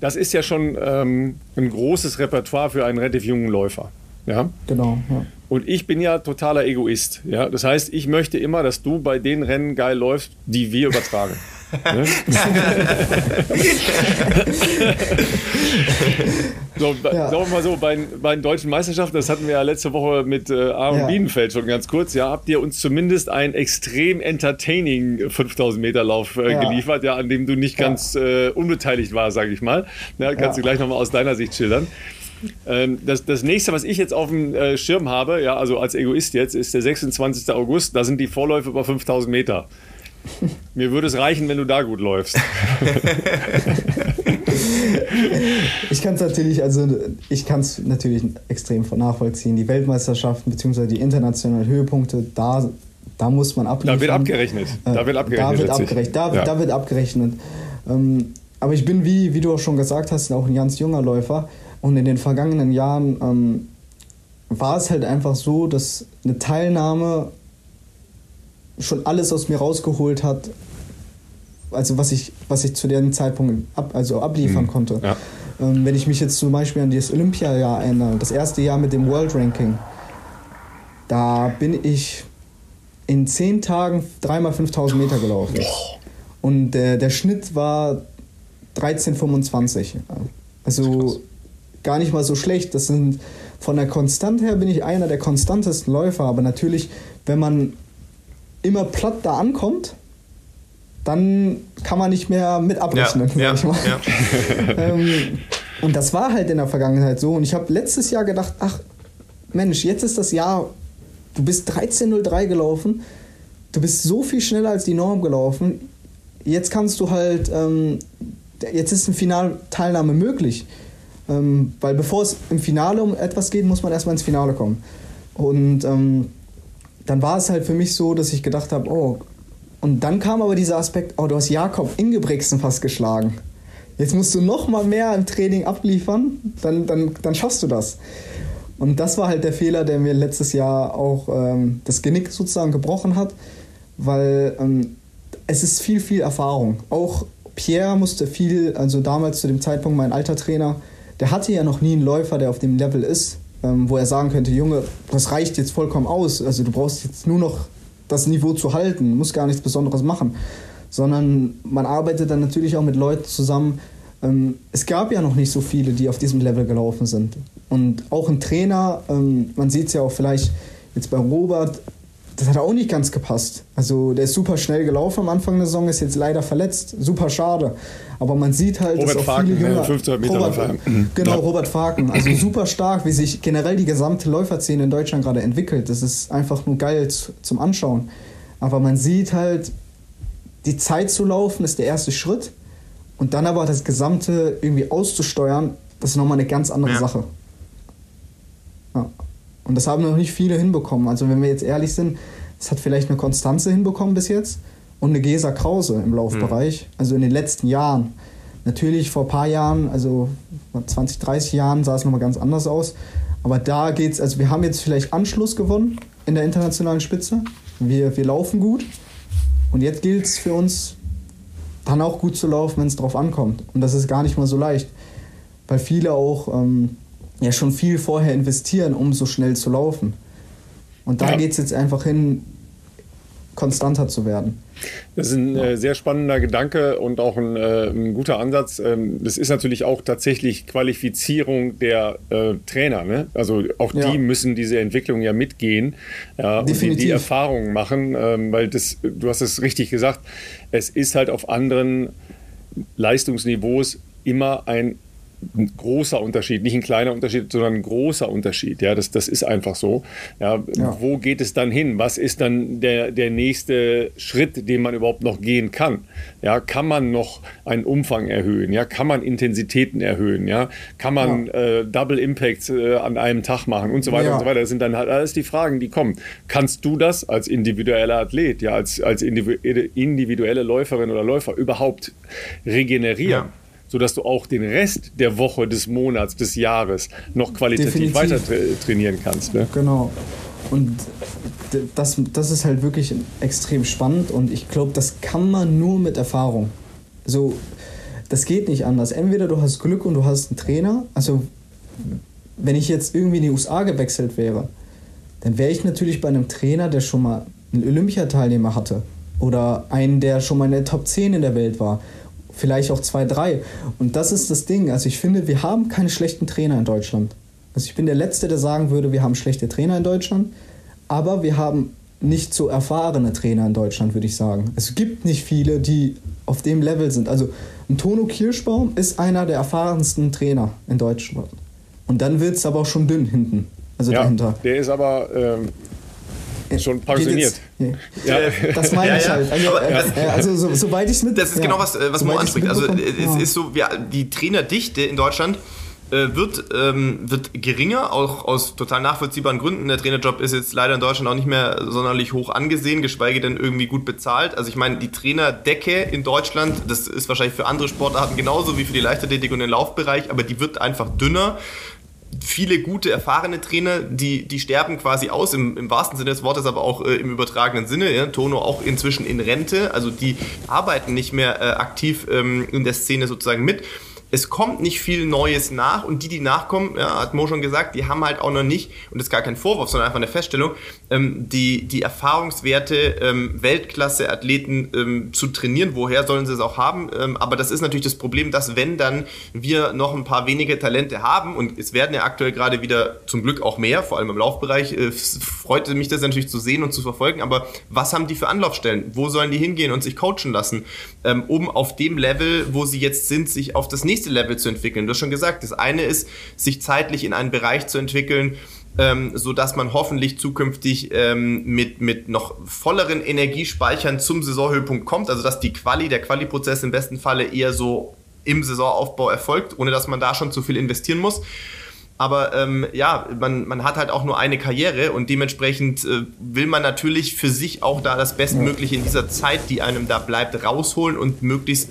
Das ist ja schon ähm, ein großes Repertoire für einen relativ jungen Läufer. Ja? Genau. Ja. Und ich bin ja totaler Egoist. Ja? Das heißt, ich möchte immer, dass du bei den Rennen geil läufst, die wir übertragen. Ne? so, ja. Sagen wir mal so, bei, bei den deutschen Meisterschaften, das hatten wir ja letzte Woche mit äh, Aaron ja. Bienenfeld schon ganz kurz, ja, habt ihr uns zumindest einen extrem entertaining 5000 Meter Lauf äh, ja. geliefert, ja, an dem du nicht ganz äh, unbeteiligt warst, sage ich mal. Ja, kannst du gleich nochmal aus deiner Sicht schildern. Ähm, das, das nächste, was ich jetzt auf dem äh, Schirm habe, ja, also als Egoist jetzt, ist der 26. August. Da sind die Vorläufe über 5000 Meter. Mir würde es reichen, wenn du da gut läufst. ich kann es natürlich, also ich kann es natürlich extrem nachvollziehen. Die Weltmeisterschaften bzw. die internationalen Höhepunkte, da, da muss man abliefern. Da wird abgerechnet. Da wird abgerechnet. Da wird abgerechnet. Da, ja. da wird abgerechnet. Ähm, aber ich bin, wie, wie du auch schon gesagt hast, auch ein ganz junger Läufer. Und in den vergangenen Jahren ähm, war es halt einfach so, dass eine Teilnahme schon alles aus mir rausgeholt hat, also was ich, was ich zu dem Zeitpunkt ab, also abliefern mhm. konnte. Ja. Ähm, wenn ich mich jetzt zum Beispiel an das Olympiajahr erinnere, das erste Jahr mit dem World Ranking, da bin ich in zehn Tagen dreimal 5000 Meter gelaufen. Und äh, der Schnitt war 13,25. Also gar nicht mal so schlecht. Das sind von der Konstant her bin ich einer der konstantesten Läufer, aber natürlich, wenn man immer platt da ankommt, dann kann man nicht mehr mit abrechnen. Ja, ja, ja. ähm, und das war halt in der Vergangenheit so. Und ich habe letztes Jahr gedacht, ach Mensch, jetzt ist das Jahr, du bist 13.03 gelaufen, du bist so viel schneller als die Norm gelaufen. Jetzt kannst du halt, ähm, jetzt ist eine Finalteilnahme möglich. Ähm, weil bevor es im Finale um etwas geht, muss man erstmal ins Finale kommen. Und ähm, dann war es halt für mich so, dass ich gedacht habe, oh, und dann kam aber dieser Aspekt, oh, du hast Jakob Ingebrigtsen fast geschlagen. Jetzt musst du noch mal mehr im Training abliefern, dann, dann, dann schaffst du das. Und das war halt der Fehler, der mir letztes Jahr auch ähm, das Genick sozusagen gebrochen hat, weil ähm, es ist viel, viel Erfahrung. Auch Pierre musste viel, also damals zu dem Zeitpunkt mein alter Trainer, der hatte ja noch nie einen Läufer, der auf dem Level ist, ähm, wo er sagen könnte, Junge, das reicht jetzt vollkommen aus. Also du brauchst jetzt nur noch das Niveau zu halten, muss gar nichts Besonderes machen. Sondern man arbeitet dann natürlich auch mit Leuten zusammen. Ähm, es gab ja noch nicht so viele, die auf diesem Level gelaufen sind. Und auch ein Trainer, ähm, man sieht es ja auch vielleicht jetzt bei Robert, das hat auch nicht ganz gepasst. Also der ist super schnell gelaufen am Anfang der Saison, ist jetzt leider verletzt. Super schade. Aber man sieht halt, Robert dass auch Faken, viele Jünger... 15 Meter Robert, genau, ja. Robert Faken. Also super stark, wie sich generell die gesamte Läuferszene in Deutschland gerade entwickelt. Das ist einfach nur geil zum Anschauen. Aber man sieht halt, die Zeit zu laufen ist der erste Schritt. Und dann aber das Gesamte irgendwie auszusteuern, das ist nochmal eine ganz andere ja. Sache. Ja. Und das haben noch nicht viele hinbekommen. Also wenn wir jetzt ehrlich sind, es hat vielleicht eine Konstanze hinbekommen bis jetzt und eine Gesa Krause im Laufbereich. Mhm. Also in den letzten Jahren. Natürlich vor ein paar Jahren, also 20, 30 Jahren sah es nochmal ganz anders aus. Aber da geht's, also wir haben jetzt vielleicht Anschluss gewonnen in der internationalen Spitze. Wir, wir laufen gut. Und jetzt gilt es für uns, dann auch gut zu laufen, wenn es drauf ankommt. Und das ist gar nicht mal so leicht. Weil viele auch ähm, ja schon viel vorher investieren, um so schnell zu laufen. Und da ja. geht es jetzt einfach hin, konstanter zu werden. Das ist ein äh, sehr spannender Gedanke und auch ein, äh, ein guter Ansatz. Ähm, das ist natürlich auch tatsächlich Qualifizierung der äh, Trainer. Ne? Also auch ja. die müssen diese Entwicklung ja mitgehen ja, und die, die Erfahrungen machen, ähm, weil das, du hast es richtig gesagt, es ist halt auf anderen Leistungsniveaus immer ein ein großer Unterschied, nicht ein kleiner Unterschied, sondern ein großer Unterschied. Ja, das, das ist einfach so. Ja, ja. Wo geht es dann hin? Was ist dann der, der nächste Schritt, den man überhaupt noch gehen kann? Ja, kann man noch einen Umfang erhöhen? Ja, kann man Intensitäten erhöhen? Ja, kann man ja. Äh, Double Impacts äh, an einem Tag machen und so weiter und so weiter. Das sind dann halt alles die Fragen, die kommen. Kannst du das als individueller Athlet, ja, als, als individuelle Läuferin oder Läufer überhaupt regenerieren? Sodass du auch den Rest der Woche, des Monats, des Jahres noch qualitativ Definitiv. weiter trainieren kannst. Ne? Genau. Und das, das ist halt wirklich extrem spannend und ich glaube, das kann man nur mit Erfahrung. So, das geht nicht anders. Entweder du hast Glück und du hast einen Trainer. Also, wenn ich jetzt irgendwie in die USA gewechselt wäre, dann wäre ich natürlich bei einem Trainer, der schon mal einen Olympiateilnehmer hatte. Oder einen, der schon mal in der Top 10 in der Welt war vielleicht auch zwei, drei. Und das ist das Ding. Also ich finde, wir haben keine schlechten Trainer in Deutschland. Also ich bin der Letzte, der sagen würde, wir haben schlechte Trainer in Deutschland. Aber wir haben nicht so erfahrene Trainer in Deutschland, würde ich sagen. Es gibt nicht viele, die auf dem Level sind. Also ein Tono Kirschbaum ist einer der erfahrensten Trainer in Deutschland. Und dann wird es aber auch schon dünn hinten. Also ja, dahinter. Der ist aber ähm, schon pensioniert. ja. Das meine ich halt. Also, äh, also so, soweit ich es mit. Das ist ja. genau was, äh, was Mo anspricht. Also es ist so, wir, die Trainerdichte in Deutschland äh, wird, ähm, wird geringer, auch aus total nachvollziehbaren Gründen. Der Trainerjob ist jetzt leider in Deutschland auch nicht mehr sonderlich hoch angesehen, geschweige denn irgendwie gut bezahlt. Also ich meine, die Trainerdecke in Deutschland, das ist wahrscheinlich für andere Sportarten genauso wie für die Leichtathletik und den Laufbereich, aber die wird einfach dünner viele gute, erfahrene Trainer, die, die sterben quasi aus, im, im wahrsten Sinne des Wortes, aber auch äh, im übertragenen Sinne. Ja? Tono auch inzwischen in Rente, also die arbeiten nicht mehr äh, aktiv ähm, in der Szene sozusagen mit. Es kommt nicht viel Neues nach und die, die nachkommen, ja, hat Mo schon gesagt, die haben halt auch noch nicht, und das ist gar kein Vorwurf, sondern einfach eine Feststellung, ähm, die, die Erfahrungswerte, ähm, Weltklasse-Athleten ähm, zu trainieren. Woher sollen sie es auch haben? Ähm, aber das ist natürlich das Problem, dass wenn dann wir noch ein paar wenige Talente haben, und es werden ja aktuell gerade wieder zum Glück auch mehr, vor allem im Laufbereich, äh, freute mich das natürlich zu sehen und zu verfolgen, aber was haben die für Anlaufstellen? Wo sollen die hingehen und sich coachen lassen, ähm, um auf dem Level, wo sie jetzt sind, sich auf das nächste Level zu entwickeln? Du hast schon gesagt, das eine ist, sich zeitlich in einen Bereich zu entwickeln, ähm, so dass man hoffentlich zukünftig ähm, mit, mit noch volleren Energiespeichern zum Saisonhöhepunkt kommt, also dass die Quali, der Quali-Prozess im besten Falle eher so im Saisonaufbau erfolgt, ohne dass man da schon zu viel investieren muss. Aber ähm, ja, man, man hat halt auch nur eine Karriere und dementsprechend äh, will man natürlich für sich auch da das Bestmögliche in dieser Zeit, die einem da bleibt, rausholen und möglichst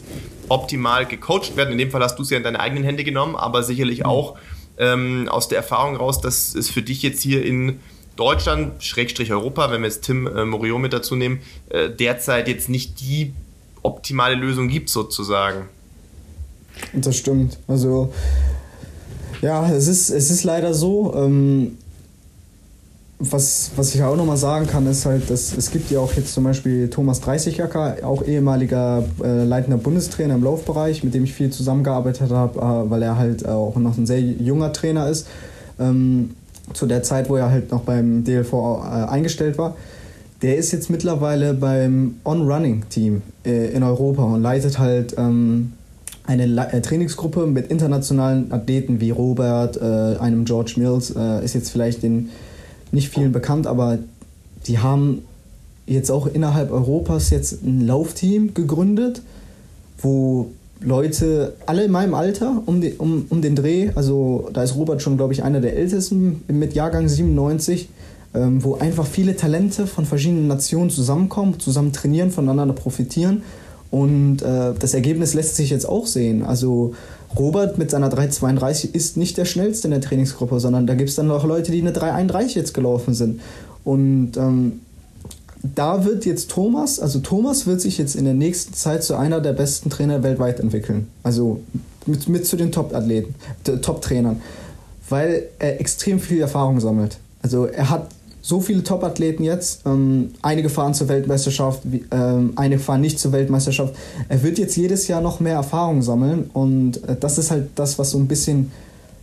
optimal gecoacht werden. In dem Fall hast du es ja in deine eigenen Hände genommen, aber sicherlich auch ähm, aus der Erfahrung raus, dass es für dich jetzt hier in Deutschland, Schrägstrich Europa, wenn wir jetzt Tim äh, Morio mit dazu nehmen, äh, derzeit jetzt nicht die optimale Lösung gibt sozusagen. Das stimmt. Also ja, es ist, es ist leider so. Ähm, was, was ich auch nochmal sagen kann, ist halt, dass es gibt ja auch jetzt zum Beispiel Thomas Dreißigjacker, auch ehemaliger äh, leitender Bundestrainer im Laufbereich, mit dem ich viel zusammengearbeitet habe, äh, weil er halt auch noch ein sehr junger Trainer ist. Ähm, zu der Zeit, wo er halt noch beim DLV äh, eingestellt war. Der ist jetzt mittlerweile beim On-Running-Team äh, in Europa und leitet halt ähm, eine äh, Trainingsgruppe mit internationalen Athleten wie Robert, äh, einem George Mills, äh, ist jetzt vielleicht den nicht vielen bekannt, aber die haben jetzt auch innerhalb Europas jetzt ein Laufteam gegründet, wo Leute, alle in meinem Alter, um, die, um, um den Dreh, also da ist Robert schon, glaube ich, einer der ältesten mit Jahrgang 97, ähm, wo einfach viele Talente von verschiedenen Nationen zusammenkommen, zusammen trainieren, voneinander profitieren und äh, das Ergebnis lässt sich jetzt auch sehen. Also Robert mit seiner 3,32 ist nicht der schnellste in der Trainingsgruppe, sondern da gibt es dann noch Leute, die eine 3,31 jetzt gelaufen sind. Und ähm, da wird jetzt Thomas, also Thomas wird sich jetzt in der nächsten Zeit zu einer der besten Trainer weltweit entwickeln. Also mit, mit zu den Top-Athleten, Top-Trainern, weil er extrem viel Erfahrung sammelt. Also er hat so viele Top-Athleten jetzt. Ähm, einige fahren zur Weltmeisterschaft, ähm, einige fahren nicht zur Weltmeisterschaft. Er wird jetzt jedes Jahr noch mehr Erfahrung sammeln und äh, das ist halt das, was so ein bisschen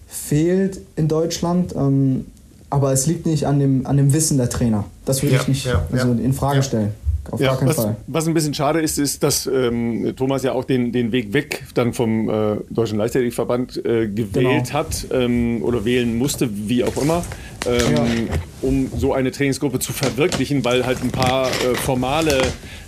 fehlt in Deutschland. Ähm, aber es liegt nicht an dem, an dem Wissen der Trainer. Das würde ja, ich nicht ja, also ja. in Frage stellen. Auf ja, gar keinen was, Fall. Was ein bisschen schade ist, ist, dass ähm, Thomas ja auch den, den Weg weg dann vom äh, Deutschen Leichtathletikverband äh, gewählt genau. hat ähm, oder wählen musste, wie auch immer ähm, ja. um so eine Trainingsgruppe zu verwirklichen, weil halt ein paar äh, formale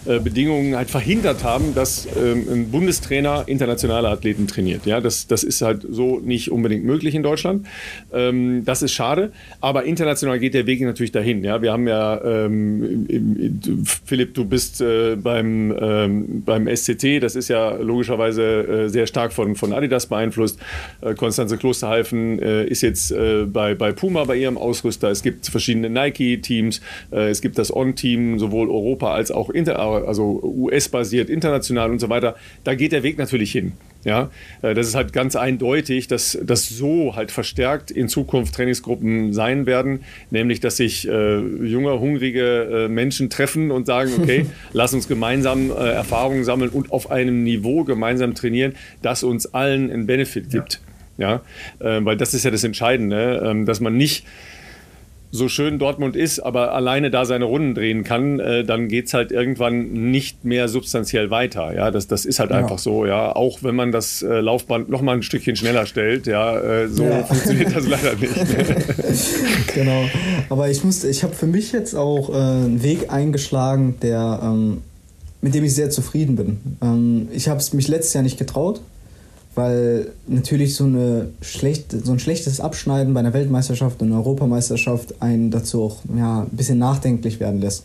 äh, Bedingungen halt verhindert haben, dass ähm, ein Bundestrainer internationale Athleten trainiert. Ja, das, das ist halt so nicht unbedingt möglich in Deutschland. Ähm, das ist schade, aber international geht der Weg natürlich dahin. Ja, wir haben ja, ähm, Philipp, du bist äh, beim, ähm, beim SCT, das ist ja logischerweise äh, sehr stark von, von Adidas beeinflusst. Äh, Konstanze Klosterhalfen äh, ist jetzt bei, bei Puma bei ihrem Ausrüster. Es gibt verschiedene Nike-Teams, es gibt das On-Team, sowohl Europa als auch Inter also US-basiert, international und so weiter, da geht der Weg natürlich hin. Ja, äh, das ist halt ganz eindeutig, dass das so halt verstärkt in Zukunft Trainingsgruppen sein werden, nämlich dass sich äh, junge, hungrige äh, Menschen treffen und sagen, okay, lass uns gemeinsam äh, Erfahrungen sammeln und auf einem Niveau gemeinsam trainieren, das uns allen einen Benefit gibt. Ja, ja? Äh, weil das ist ja das Entscheidende, ähm, dass man nicht so schön Dortmund ist, aber alleine da seine Runden drehen kann, äh, dann geht es halt irgendwann nicht mehr substanziell weiter. Ja, das, das ist halt ja. einfach so, ja. Auch wenn man das äh, Laufband noch mal ein Stückchen schneller stellt, ja, äh, so ja. funktioniert das leider nicht. genau. Aber ich muss, ich habe für mich jetzt auch äh, einen Weg eingeschlagen, der ähm, mit dem ich sehr zufrieden bin. Ähm, ich habe es mich letztes Jahr nicht getraut, weil natürlich so, eine schlechte, so ein schlechtes Abschneiden bei einer Weltmeisterschaft und einer Europameisterschaft einen dazu auch ja, ein bisschen nachdenklich werden lässt.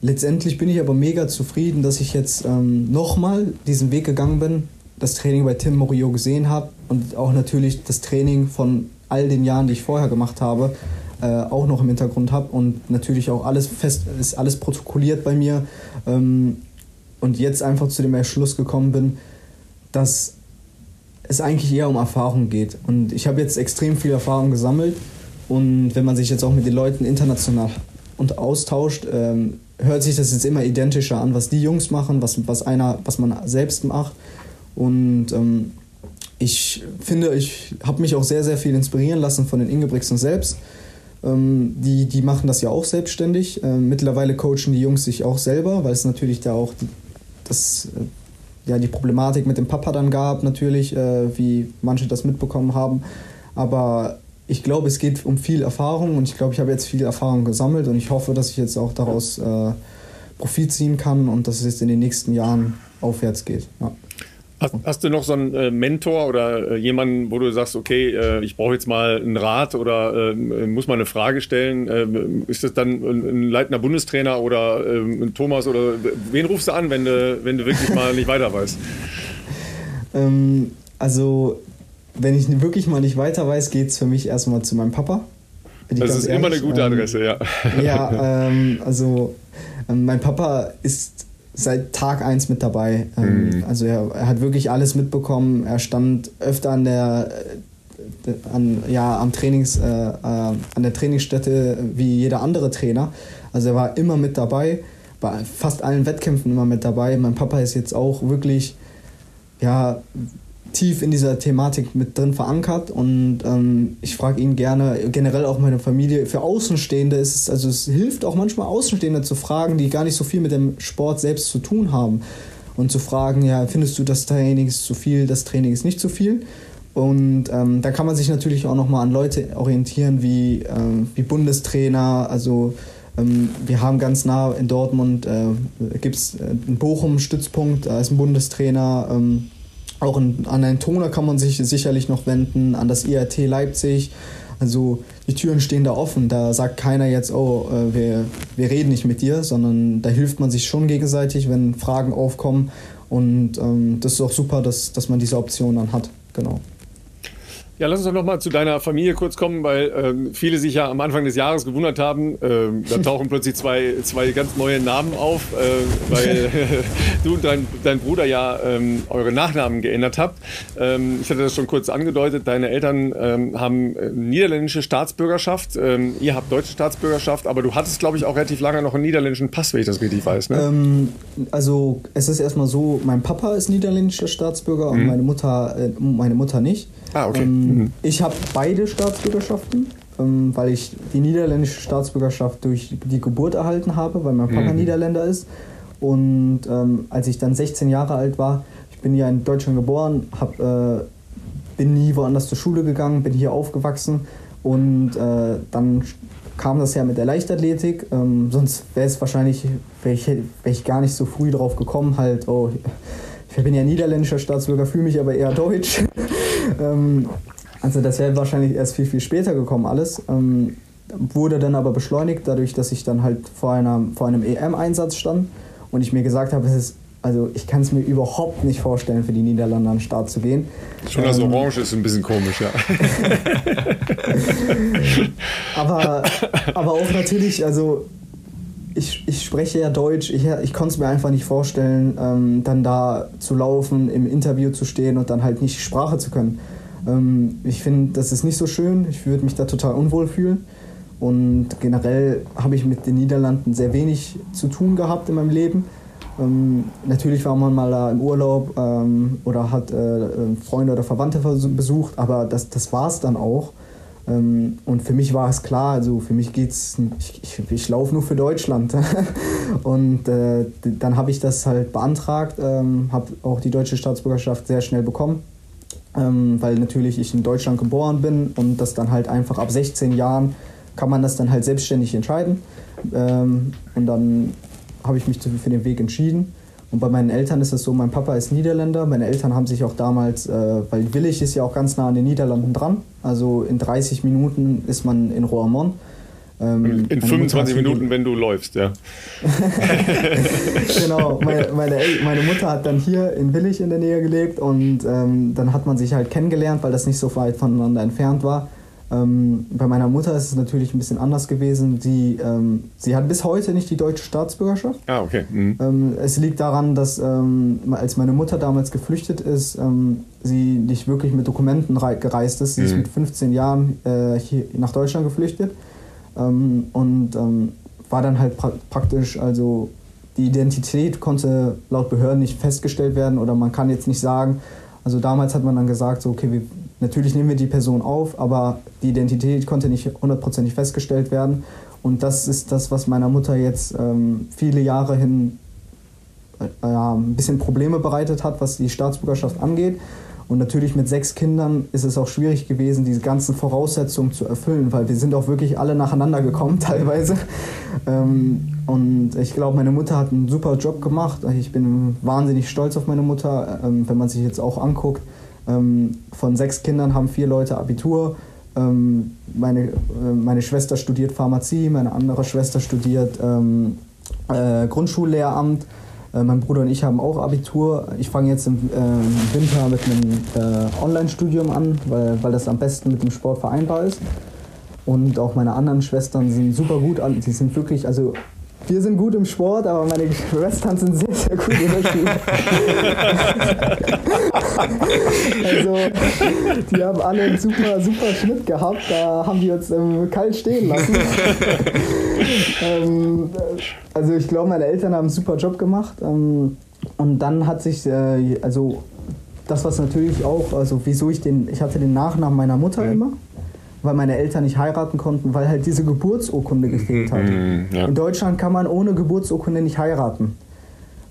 Letztendlich bin ich aber mega zufrieden, dass ich jetzt ähm, nochmal diesen Weg gegangen bin, das Training bei Tim Morio gesehen habe und auch natürlich das Training von all den Jahren, die ich vorher gemacht habe, äh, auch noch im Hintergrund habe und natürlich auch alles fest, ist alles protokolliert bei mir ähm, und jetzt einfach zu dem Entschluss gekommen bin, dass es eigentlich eher um Erfahrung geht. Und ich habe jetzt extrem viel Erfahrung gesammelt. Und wenn man sich jetzt auch mit den Leuten international und austauscht, ähm, hört sich das jetzt immer identischer an, was die Jungs machen, was, was, einer, was man selbst macht. Und ähm, ich finde, ich habe mich auch sehr, sehr viel inspirieren lassen von den Ingebrigtsen selbst. Ähm, die, die machen das ja auch selbstständig. Ähm, mittlerweile coachen die Jungs sich auch selber, weil es natürlich da auch das, äh, ja, die Problematik mit dem Papa dann gab, natürlich, äh, wie manche das mitbekommen haben. Aber ich glaube, es geht um viel Erfahrung und ich glaube, ich habe jetzt viel Erfahrung gesammelt und ich hoffe, dass ich jetzt auch daraus äh, Profit ziehen kann und dass es jetzt in den nächsten Jahren aufwärts geht. Ja. Hast, hast, du noch so einen äh, Mentor oder äh, jemanden, wo du sagst, okay, äh, ich brauche jetzt mal einen Rat oder äh, muss mal eine Frage stellen? Äh, ist das dann ein, ein leitender Bundestrainer oder äh, ein Thomas oder wen rufst du an, wenn du, wenn du wirklich mal nicht weiter weißt? Ähm, also, wenn ich wirklich mal nicht weiter weiß, geht es für mich erstmal zu meinem Papa. Das ist ehrlich. immer eine gute Adresse, ähm, ja. Ja, ähm, also ähm, mein Papa ist seit Tag 1 mit dabei. Ähm, mhm. Also er, er, hat wirklich alles mitbekommen. Er stand öfter an der äh, an, ja, am Trainings, äh, äh, an der Trainingsstätte wie jeder andere Trainer. Also er war immer mit dabei, bei fast allen Wettkämpfen immer mit dabei. Mein Papa ist jetzt auch wirklich ja, tief in dieser Thematik mit drin verankert und ähm, ich frage ihn gerne, generell auch meine Familie, für Außenstehende ist es, also es hilft auch manchmal Außenstehende zu fragen, die gar nicht so viel mit dem Sport selbst zu tun haben und zu fragen, ja, findest du das Training ist zu viel, das Training ist nicht zu viel? Und ähm, da kann man sich natürlich auch nochmal an Leute orientieren wie, ähm, wie Bundestrainer, also ähm, wir haben ganz nah in Dortmund, äh, gibt es äh, einen Bochum-Stützpunkt, da ist ein Bundestrainer, ähm, auch in, an einen Toner kann man sich sicherlich noch wenden, an das IRT Leipzig. Also die Türen stehen da offen. Da sagt keiner jetzt, oh, äh, wir, wir reden nicht mit dir, sondern da hilft man sich schon gegenseitig, wenn Fragen aufkommen. Und ähm, das ist auch super, dass, dass man diese Option dann hat. Genau. Ja, lass uns doch noch mal zu deiner Familie kurz kommen, weil ähm, viele sich ja am Anfang des Jahres gewundert haben. Ähm, da tauchen plötzlich zwei, zwei ganz neue Namen auf, äh, weil du und dein, dein Bruder ja ähm, eure Nachnamen geändert habt. Ähm, ich hatte das schon kurz angedeutet. Deine Eltern ähm, haben äh, niederländische Staatsbürgerschaft. Ähm, ihr habt deutsche Staatsbürgerschaft, aber du hattest, glaube ich, auch relativ lange noch einen niederländischen Pass, wenn ich das richtig weiß. Ne? also es ist erstmal so, mein Papa ist niederländischer Staatsbürger mhm. und meine Mutter, äh, meine Mutter nicht. Ah, okay. Ähm, mhm. Ich habe beide Staatsbürgerschaften, ähm, weil ich die niederländische Staatsbürgerschaft durch die Geburt erhalten habe, weil mein Papa mhm. Niederländer ist. Und ähm, als ich dann 16 Jahre alt war, ich bin ja in Deutschland geboren, hab, äh, bin nie woanders zur Schule gegangen, bin hier aufgewachsen und äh, dann kam das ja mit der Leichtathletik. Ähm, sonst wäre es wahrscheinlich, wäre ich, wär ich gar nicht so früh drauf gekommen, halt, oh, ich bin ja niederländischer Staatsbürger, fühle mich aber eher deutsch. ähm, also das wäre wahrscheinlich erst viel, viel später gekommen alles. Ähm, wurde dann aber beschleunigt, dadurch, dass ich dann halt vor, einer, vor einem EM-Einsatz stand und ich mir gesagt habe, es ist also ich kann es mir überhaupt nicht vorstellen, für die Niederlande an den Start zu gehen. Schon das ähm, Orange ist ein bisschen komisch, ja. aber, aber auch natürlich, also ich, ich spreche ja Deutsch, ich, ich konnte es mir einfach nicht vorstellen, ähm, dann da zu laufen, im Interview zu stehen und dann halt nicht Sprache zu können. Ähm, ich finde, das ist nicht so schön, ich würde mich da total unwohl fühlen. Und generell habe ich mit den Niederlanden sehr wenig zu tun gehabt in meinem Leben. Ähm, natürlich war man mal da im Urlaub ähm, oder hat äh, Freunde oder Verwandte besucht, aber das, das war es dann auch. Ähm, und für mich war es klar, also für mich geht's, ich, ich, ich laufe nur für Deutschland. und äh, dann habe ich das halt beantragt, ähm, habe auch die deutsche Staatsbürgerschaft sehr schnell bekommen, ähm, weil natürlich ich in Deutschland geboren bin und das dann halt einfach ab 16 Jahren kann man das dann halt selbstständig entscheiden. Ähm, und dann habe ich mich für den Weg entschieden. Und bei meinen Eltern ist es so, mein Papa ist Niederländer. Meine Eltern haben sich auch damals, äh, weil Willig ist ja auch ganz nah an den Niederlanden dran. Also in 30 Minuten ist man in Roermond. Ähm, in 25 Minuten, wenn du läufst, ja. genau, meine, meine, meine, Mutter hat dann hier in Willig in der Nähe gelebt und ähm, dann hat man sich halt kennengelernt, weil das nicht so weit voneinander entfernt war. Ähm, bei meiner Mutter ist es natürlich ein bisschen anders gewesen. Sie, ähm, sie hat bis heute nicht die deutsche Staatsbürgerschaft. Ah, okay. Mhm. Ähm, es liegt daran, dass ähm, als meine Mutter damals geflüchtet ist, ähm, sie nicht wirklich mit Dokumenten gereist ist. Sie mhm. ist mit 15 Jahren äh, hier nach Deutschland geflüchtet ähm, und war dann halt pra praktisch, also die Identität konnte laut Behörden nicht festgestellt werden oder man kann jetzt nicht sagen, also damals hat man dann gesagt, so, okay, wir, natürlich nehmen wir die Person auf, aber die Identität konnte nicht hundertprozentig festgestellt werden. Und das ist das, was meiner Mutter jetzt ähm, viele Jahre hin äh, ein bisschen Probleme bereitet hat, was die Staatsbürgerschaft angeht. Und natürlich mit sechs Kindern ist es auch schwierig gewesen, diese ganzen Voraussetzungen zu erfüllen, weil wir sind auch wirklich alle nacheinander gekommen teilweise. Ähm, und ich glaube, meine Mutter hat einen super Job gemacht. Ich bin wahnsinnig stolz auf meine Mutter, ähm, wenn man sich jetzt auch anguckt. Ähm, von sechs Kindern haben vier Leute Abitur. meine, äh, meine Schwester studiert Pharmazie, meine andere Schwester studiert äh, Grundschullehramt. Äh, mein Bruder und ich haben auch Abitur. Ich fange jetzt im, äh, Winter mit einem äh, Online-Studium an, weil, weil das am besten mit dem Sport vereinbar ist. Und auch meine anderen Schwestern sind super gut. Die sind wirklich, also wir sind gut im Sport, aber meine Schwestern sind sehr, sehr gut der Schule. also, die haben alle einen super, super Schnitt gehabt. Da haben die uns ähm, kalt stehen lassen. ähm, also, ich glaube, meine Eltern haben einen super Job gemacht. Ähm, und dann hat sich, äh, also, das was natürlich auch, also, wieso ich den, ich hatte den Nachnamen meiner Mutter immer weil meine Eltern nicht heiraten konnten, weil halt diese Geburtsurkunde gefehlt hat. Mhm, ja. In Deutschland kann man ohne Geburtsurkunde nicht heiraten.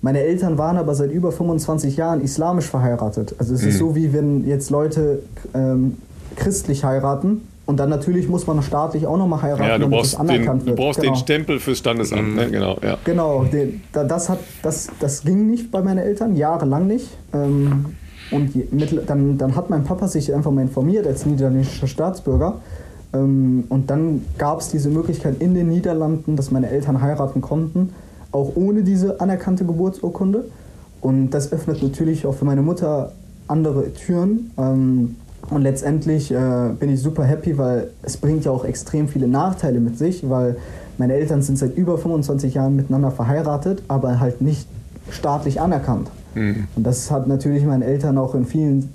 Meine Eltern waren aber seit über 25 Jahren islamisch verheiratet. Also es mhm. ist so, wie wenn jetzt Leute ähm, christlich heiraten. Und dann natürlich muss man staatlich auch nochmal heiraten, ja, damit es anerkannt den, wird. Du brauchst genau. den Stempel fürs Standesamt, ne? genau. Ja. Genau, den, das, hat, das, das ging nicht bei meinen Eltern, jahrelang nicht. Ähm, und dann, dann hat mein Papa sich einfach mal informiert als niederländischer Staatsbürger. Ähm, und dann gab es diese Möglichkeit in den Niederlanden, dass meine Eltern heiraten konnten, auch ohne diese anerkannte Geburtsurkunde. Und das öffnet natürlich auch für meine Mutter andere Türen. Ähm, und letztendlich äh, bin ich super happy, weil es bringt ja auch extrem viele Nachteile mit sich, weil meine Eltern sind seit über 25 Jahren miteinander verheiratet, aber halt nicht staatlich anerkannt. Mhm. Und das hat natürlich meinen Eltern auch in vielen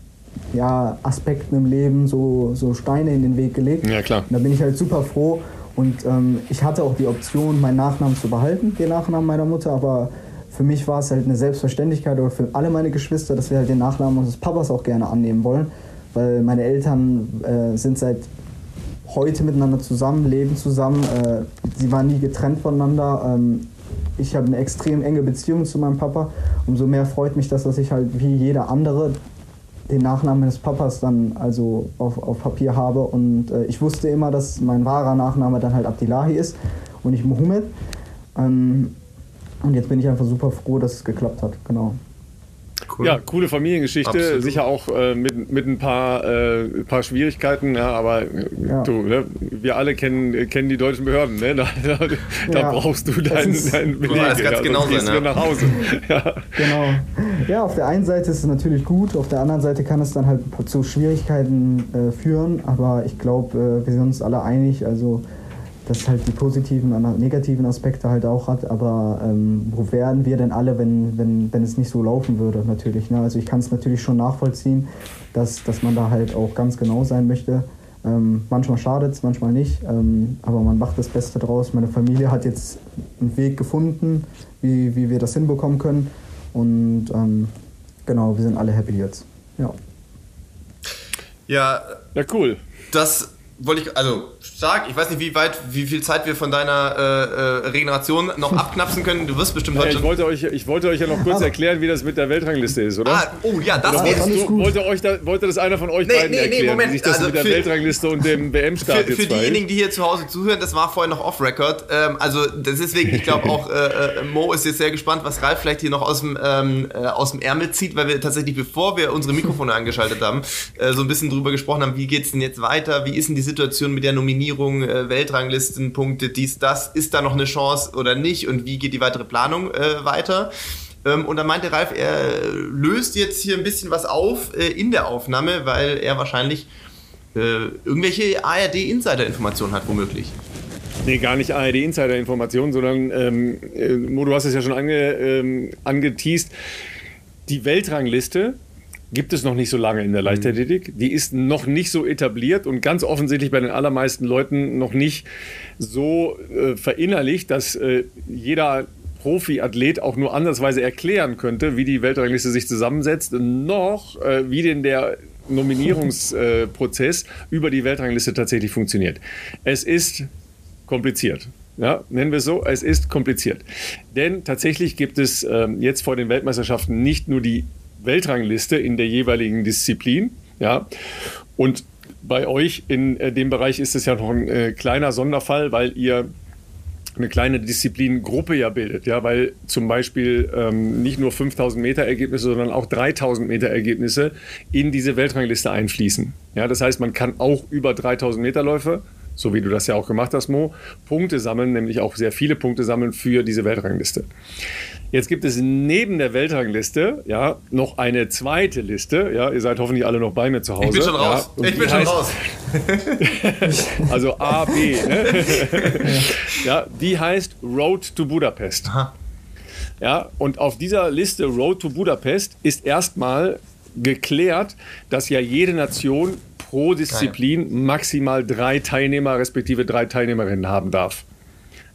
ja, Aspekten im Leben so, so Steine in den Weg gelegt. Ja, klar. Und da bin ich halt super froh. Und ähm, ich hatte auch die Option, meinen Nachnamen zu behalten, den Nachnamen meiner Mutter, aber für mich war es halt eine Selbstverständlichkeit oder für alle meine Geschwister, dass wir halt den Nachnamen unseres Papas auch gerne annehmen wollen, weil meine Eltern äh, sind seit heute miteinander zusammen, leben zusammen. Äh, sie waren nie getrennt voneinander. Ähm, ich habe eine extrem enge Beziehung zu meinem Papa. Umso mehr freut mich das, dass ich halt wie jeder andere den Nachnamen meines Papas dann also auf, auf Papier habe. Und äh, ich wusste immer, dass mein wahrer Nachname dann halt Abdillahi ist und nicht Mohammed. Ähm, und jetzt bin ich einfach super froh, dass es geklappt hat. Genau. Cool. Ja, coole Familiengeschichte, Absolut. sicher auch äh, mit, mit ein paar, äh, paar Schwierigkeiten, ja, aber äh, ja. Du, ne, wir alle kennen, kennen die deutschen Behörden, ne? da, da, da ja. brauchst du deinen dein Beleg. Das ganz genau gehst sein, nach Hause. ja. Genau. Ja, auf der einen Seite ist es natürlich gut, auf der anderen Seite kann es dann halt zu Schwierigkeiten äh, führen, aber ich glaube, äh, wir sind uns alle einig, also das halt die positiven und negativen Aspekte halt auch hat, aber ähm, wo wären wir denn alle, wenn, wenn, wenn es nicht so laufen würde, natürlich. Ne? Also ich kann es natürlich schon nachvollziehen, dass, dass man da halt auch ganz genau sein möchte. Ähm, manchmal schadet es, manchmal nicht, ähm, aber man macht das Beste draus. Meine Familie hat jetzt einen Weg gefunden, wie, wie wir das hinbekommen können und ähm, genau, wir sind alle happy jetzt. Ja. Ja, ja cool. Das wollte ich, also stark. Ich weiß nicht, wie weit, wie viel Zeit wir von deiner äh, äh, Regeneration noch abknapsen können. Du wirst bestimmt heute. Ja, ich, wollte euch, ich wollte euch ja noch kurz erklären, wie das mit der Weltrangliste ist, oder? Ah, oh ja, das wäre du, wollte, euch da, wollte das einer von euch nee, beiden nee, erklären, nee, Moment. wie sich das also mit der für, Weltrangliste und dem WM-Start jetzt Für diejenigen, die hier zu Hause zuhören, das war vorher noch off-Record. Ähm, also deswegen, ich glaube auch, äh, äh, Mo ist jetzt sehr gespannt, was Ralf vielleicht hier noch aus dem, ähm, äh, aus dem Ärmel zieht, weil wir tatsächlich, bevor wir unsere Mikrofone angeschaltet haben, äh, so ein bisschen drüber gesprochen haben, wie geht's denn jetzt weiter, wie ist denn die Situation mit der Nummer Nominierung, äh, Weltranglistenpunkte, dies, das, ist da noch eine Chance oder nicht und wie geht die weitere Planung äh, weiter? Ähm, und dann meinte Ralf, er löst jetzt hier ein bisschen was auf äh, in der Aufnahme, weil er wahrscheinlich äh, irgendwelche ARD-Insider-Informationen hat, womöglich. Nee, gar nicht ARD-Insider-Informationen, sondern, ähm, äh, Mo, du hast es ja schon ange, ähm, angeteased. Die Weltrangliste gibt es noch nicht so lange in der Leichtathletik. Die ist noch nicht so etabliert und ganz offensichtlich bei den allermeisten Leuten noch nicht so äh, verinnerlicht, dass äh, jeder Profi-Athlet auch nur andersweise erklären könnte, wie die Weltrangliste sich zusammensetzt, noch äh, wie denn der Nominierungsprozess über die Weltrangliste tatsächlich funktioniert. Es ist kompliziert. Ja, nennen wir es so, es ist kompliziert. Denn tatsächlich gibt es ähm, jetzt vor den Weltmeisterschaften nicht nur die Weltrangliste in der jeweiligen Disziplin, ja, und bei euch in äh, dem Bereich ist es ja noch ein äh, kleiner Sonderfall, weil ihr eine kleine Disziplingruppe ja bildet, ja, weil zum Beispiel ähm, nicht nur 5000 Meter Ergebnisse, sondern auch 3000 Meter Ergebnisse in diese Weltrangliste einfließen. Ja, das heißt, man kann auch über 3000 Meter Läufe so wie du das ja auch gemacht hast, Mo, Punkte sammeln, nämlich auch sehr viele Punkte sammeln für diese Weltrangliste. Jetzt gibt es neben der Weltrangliste ja noch eine zweite Liste. Ja, ihr seid hoffentlich alle noch bei mir zu Hause. Ich bin schon raus. Ja, ich bin schon raus. also A, B. Ne? ja, die heißt Road to Budapest. Aha. Ja, und auf dieser Liste Road to Budapest ist erstmal geklärt, dass ja jede Nation pro Disziplin maximal drei Teilnehmer respektive drei Teilnehmerinnen haben darf.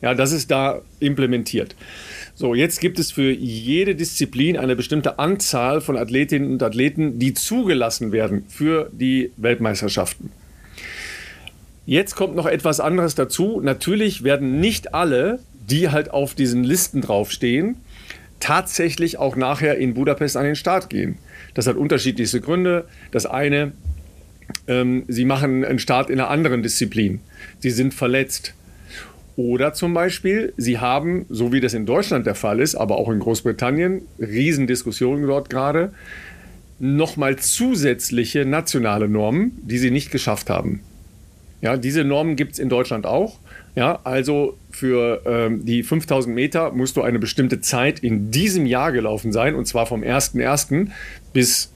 Ja, das ist da implementiert. So, jetzt gibt es für jede Disziplin eine bestimmte Anzahl von Athletinnen und Athleten, die zugelassen werden für die Weltmeisterschaften. Jetzt kommt noch etwas anderes dazu. Natürlich werden nicht alle, die halt auf diesen Listen draufstehen, tatsächlich auch nachher in Budapest an den Start gehen. Das hat unterschiedlichste Gründe. Das eine ähm, sie machen einen Start in einer anderen Disziplin. Sie sind verletzt. Oder zum Beispiel, sie haben, so wie das in Deutschland der Fall ist, aber auch in Großbritannien, Riesendiskussionen dort gerade, nochmal zusätzliche nationale Normen, die sie nicht geschafft haben. Ja, diese Normen gibt es in Deutschland auch. Ja, also für ähm, die 5000 Meter musst du eine bestimmte Zeit in diesem Jahr gelaufen sein, und zwar vom 1.1. bis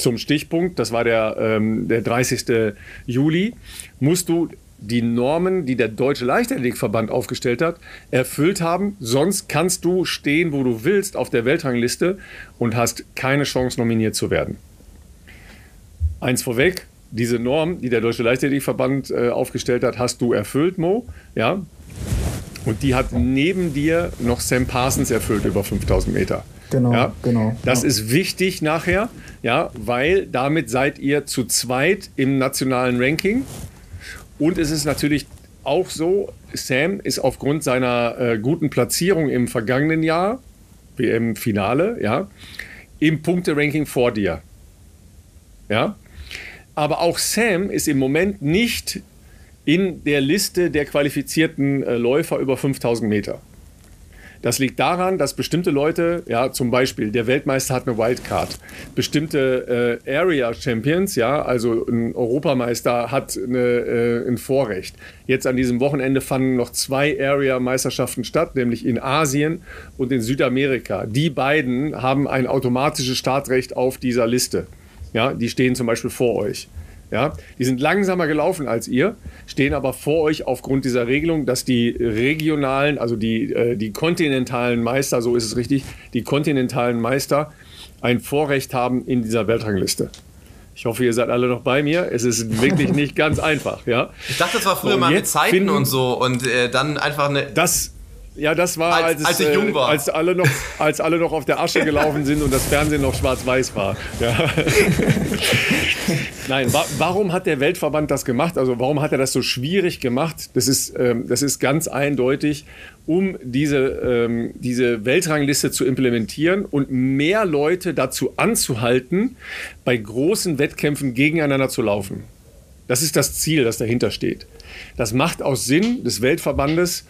zum Stichpunkt, das war der, ähm, der 30. Juli, musst du die Normen, die der Deutsche Leichtathletikverband aufgestellt hat, erfüllt haben. Sonst kannst du stehen, wo du willst, auf der Weltrangliste und hast keine Chance, nominiert zu werden. Eins vorweg, diese Norm, die der Deutsche Leichtathletikverband äh, aufgestellt hat, hast du erfüllt, Mo. Ja? Und die hat neben dir noch Sam Parsons erfüllt über 5000 Meter. Genau, ja? genau. Das ja. ist wichtig nachher, ja, weil damit seid ihr zu zweit im nationalen Ranking. Und es ist natürlich auch so, Sam ist aufgrund seiner äh, guten Platzierung im vergangenen Jahr, WM-Finale, ja, im Punkteranking vor dir. Ja. Aber auch Sam ist im Moment nicht in der Liste der qualifizierten äh, Läufer über 5000 Meter. Das liegt daran, dass bestimmte Leute, ja, zum Beispiel der Weltmeister hat eine Wildcard, bestimmte äh, Area Champions, ja, also ein Europameister hat eine, äh, ein Vorrecht. Jetzt an diesem Wochenende fanden noch zwei Area-Meisterschaften statt, nämlich in Asien und in Südamerika. Die beiden haben ein automatisches Startrecht auf dieser Liste. Ja, die stehen zum Beispiel vor euch. Ja, die sind langsamer gelaufen als ihr, stehen aber vor euch aufgrund dieser Regelung, dass die regionalen, also die, äh, die kontinentalen Meister, so ist es richtig, die kontinentalen Meister ein Vorrecht haben in dieser Weltrangliste. Ich hoffe, ihr seid alle noch bei mir. Es ist wirklich nicht ganz einfach, ja. Ich dachte, das war früher und mal mit Zeiten finden, und so und äh, dann einfach eine. Das ja, das war, als, als, als ich jung war. Als alle, noch, als alle noch auf der Asche gelaufen sind und das Fernsehen noch schwarz-weiß war. Ja. Nein, wa warum hat der Weltverband das gemacht? Also warum hat er das so schwierig gemacht? Das ist, ähm, das ist ganz eindeutig, um diese, ähm, diese Weltrangliste zu implementieren und mehr Leute dazu anzuhalten, bei großen Wettkämpfen gegeneinander zu laufen. Das ist das Ziel, das dahinter steht. Das macht aus Sinn des Weltverbandes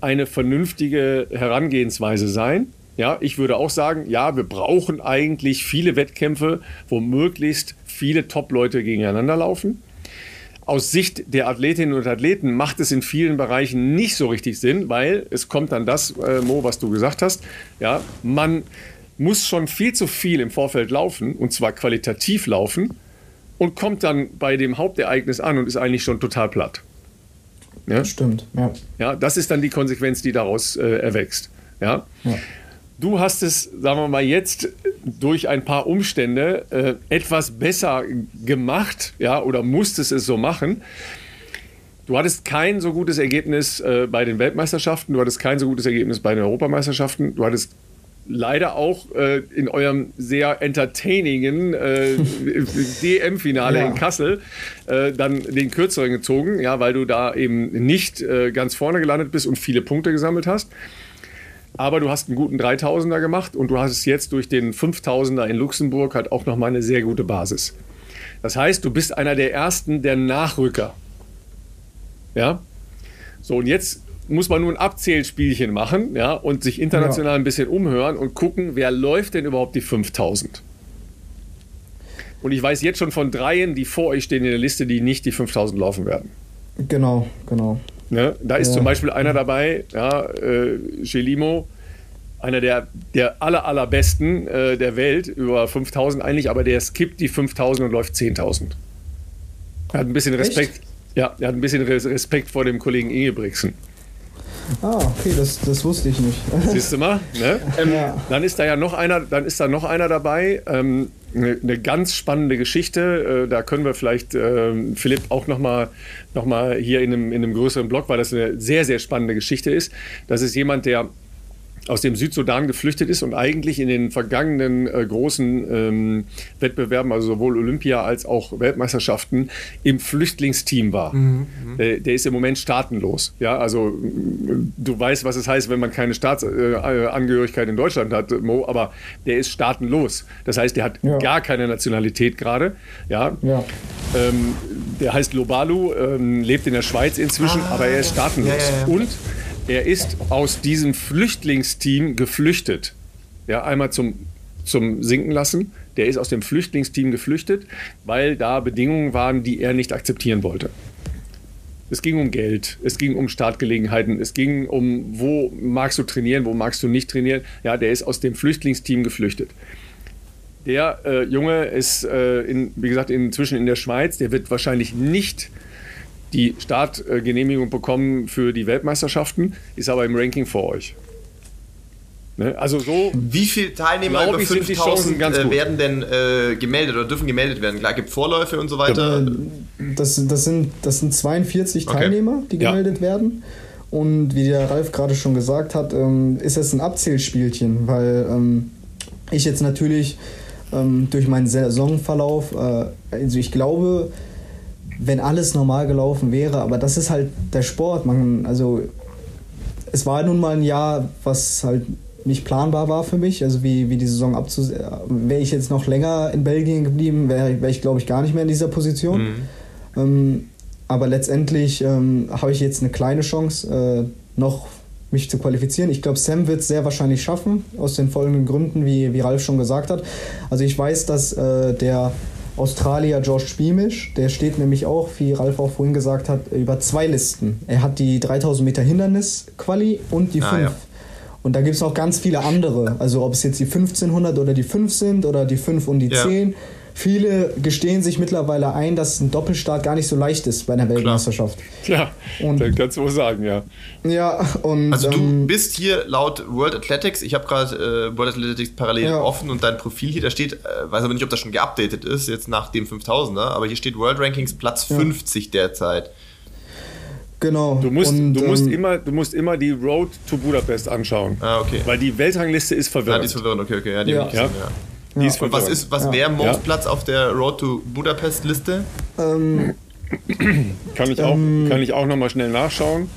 eine vernünftige Herangehensweise sein. Ja, ich würde auch sagen, ja, wir brauchen eigentlich viele Wettkämpfe, wo möglichst viele Top-Leute gegeneinander laufen. Aus Sicht der Athletinnen und Athleten macht es in vielen Bereichen nicht so richtig Sinn, weil es kommt dann das, äh, Mo, was du gesagt hast. Ja, man muss schon viel zu viel im Vorfeld laufen und zwar qualitativ laufen, und kommt dann bei dem Hauptereignis an und ist eigentlich schon total platt. Ja? Stimmt, ja. Ja, das ist dann die Konsequenz, die daraus äh, erwächst. Ja? ja? Du hast es, sagen wir mal, jetzt durch ein paar Umstände äh, etwas besser gemacht, ja, oder musstest es so machen. Du hattest kein so gutes Ergebnis äh, bei den Weltmeisterschaften, du hattest kein so gutes Ergebnis bei den Europameisterschaften, du hattest leider auch äh, in eurem sehr entertainingen äh, DM-Finale ja. in Kassel äh, dann den kürzeren gezogen, ja, weil du da eben nicht äh, ganz vorne gelandet bist und viele Punkte gesammelt hast. Aber du hast einen guten 3000er gemacht und du hast es jetzt durch den 5000er in Luxemburg halt auch nochmal eine sehr gute Basis. Das heißt, du bist einer der ersten der Nachrücker. Ja? So, und jetzt muss man nur ein Abzählspielchen machen ja, und sich international ja. ein bisschen umhören und gucken, wer läuft denn überhaupt die 5000. Und ich weiß jetzt schon von dreien, die vor euch stehen in der Liste, die nicht die 5000 laufen werden. Genau, genau. Ne? Da ist ja. zum Beispiel einer dabei, ja, äh, Gelimo, einer der, der aller, allerbesten äh, der Welt, über 5000 eigentlich, aber der skippt die 5000 und läuft 10.000. Er hat ein bisschen Respekt. Echt? Ja, er hat ein bisschen Respekt vor dem Kollegen Ingebrigtsen. Ah, okay, das, das wusste ich nicht. Siehst du mal? Ne? Ähm, ja. Dann ist da ja noch einer, dann ist da noch einer dabei. Ähm, eine, eine, ganz spannende Geschichte. Äh, da können wir vielleicht äh, Philipp auch noch mal, noch mal hier in einem, in einem größeren Blog, weil das eine sehr, sehr spannende Geschichte ist. Das ist jemand, der aus dem Südsudan geflüchtet ist und eigentlich in den vergangenen äh, großen ähm, Wettbewerben, also sowohl Olympia als auch Weltmeisterschaften, im Flüchtlingsteam war. Mhm, mhm. äh, der ist im Moment staatenlos. Ja, also du weißt, was es heißt, wenn man keine Staatsangehörigkeit äh, in Deutschland hat, Mo, aber der ist staatenlos. Das heißt, der hat ja. gar keine Nationalität gerade. Ja. ja. Ähm, der heißt Lobalu, ähm, lebt in der Schweiz inzwischen, ah, aber er ist staatenlos. Ja, und er ist aus diesem Flüchtlingsteam geflüchtet. Ja, einmal zum, zum Sinken lassen. Der ist aus dem Flüchtlingsteam geflüchtet, weil da Bedingungen waren, die er nicht akzeptieren wollte. Es ging um Geld, es ging um Startgelegenheiten, es ging um, wo magst du trainieren, wo magst du nicht trainieren. Ja, der ist aus dem Flüchtlingsteam geflüchtet. Der äh, Junge ist, äh, in, wie gesagt, inzwischen in der Schweiz. Der wird wahrscheinlich nicht die Startgenehmigung bekommen für die Weltmeisterschaften, ist aber im Ranking vor euch. Ne? Also so. Wie viele Teilnehmer über 5000 äh, werden denn äh, gemeldet oder dürfen gemeldet werden? Klar, gibt Vorläufe und so weiter. Das, das, sind, das sind 42 okay. Teilnehmer, die gemeldet ja. werden. Und wie der Ralf gerade schon gesagt hat, ähm, ist es ein Abzählspielchen, weil ähm, ich jetzt natürlich ähm, durch meinen Saisonverlauf, äh, also ich glaube, wenn alles normal gelaufen wäre. Aber das ist halt der Sport. Man, also es war nun mal ein Jahr, was halt nicht planbar war für mich. Also wie, wie die Saison abzusehen. Wäre ich jetzt noch länger in Belgien geblieben, wäre wär ich, glaube ich, gar nicht mehr in dieser Position. Mhm. Ähm, aber letztendlich ähm, habe ich jetzt eine kleine Chance, äh, noch mich zu qualifizieren. Ich glaube, Sam wird es sehr wahrscheinlich schaffen, aus den folgenden Gründen, wie, wie Ralf schon gesagt hat. Also ich weiß, dass äh, der Australier George Spiemisch, der steht nämlich auch, wie Ralf auch vorhin gesagt hat, über zwei Listen. Er hat die 3000 Meter Hindernis-Quali und die 5. Ah, ja. Und da gibt es noch ganz viele andere. Also ob es jetzt die 1500 oder die 5 sind oder die 5 und die ja. 10. Viele gestehen sich mittlerweile ein, dass ein Doppelstart gar nicht so leicht ist bei einer Weltmeisterschaft. Ja, und, das kannst du wohl sagen, ja. Ja, und. Also, du ähm, bist hier laut World Athletics, ich habe gerade äh, World Athletics parallel ja. offen und dein Profil hier, da steht, äh, weiß aber nicht, ob das schon geupdatet ist, jetzt nach dem 5000er, aber hier steht World Rankings Platz ja. 50 derzeit. Genau. Du musst, und, du, musst ähm, immer, du musst immer die Road to Budapest anschauen. Ah, okay. Weil die Weltrangliste ist verwirrend. Ja, die ist verwirrend, okay, okay. Ja, die ja. ja. Ja. Ja. Und was ist, was ja. wäre Mo's Platz auf der Road to Budapest Liste? Ähm, kann ich auch, ähm, kann ich auch noch mal schnell nachschauen.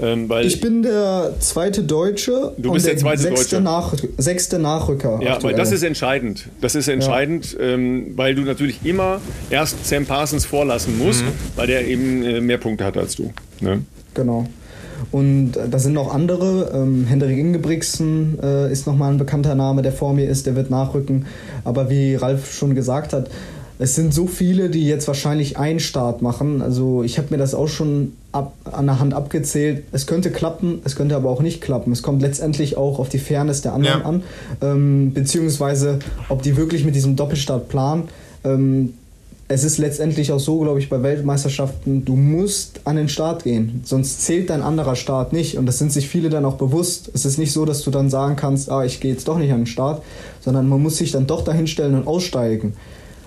Ähm, ich bin der zweite Deutsche. Du bist der, der zweite sechste Deutsche. Nach, sechste Nachrücker. Ja, aktuell. weil das ist entscheidend. Das ist entscheidend, ja. ähm, weil du natürlich immer erst Sam Parsons vorlassen musst, mhm. weil der eben äh, mehr Punkte hat als du. Ne? Genau. Und da sind noch andere. Ähm, Hendrik Ingebrigtsen äh, ist nochmal ein bekannter Name, der vor mir ist, der wird nachrücken. Aber wie Ralf schon gesagt hat, es sind so viele, die jetzt wahrscheinlich einen Start machen. Also ich habe mir das auch schon ab, an der Hand abgezählt. Es könnte klappen, es könnte aber auch nicht klappen. Es kommt letztendlich auch auf die Fairness der anderen ja. an, ähm, beziehungsweise ob die wirklich mit diesem Doppelstart planen. Ähm, es ist letztendlich auch so, glaube ich, bei Weltmeisterschaften, du musst an den Start gehen, sonst zählt dein anderer Start nicht. Und das sind sich viele dann auch bewusst. Es ist nicht so, dass du dann sagen kannst, ah, ich gehe jetzt doch nicht an den Start, sondern man muss sich dann doch dahinstellen und aussteigen.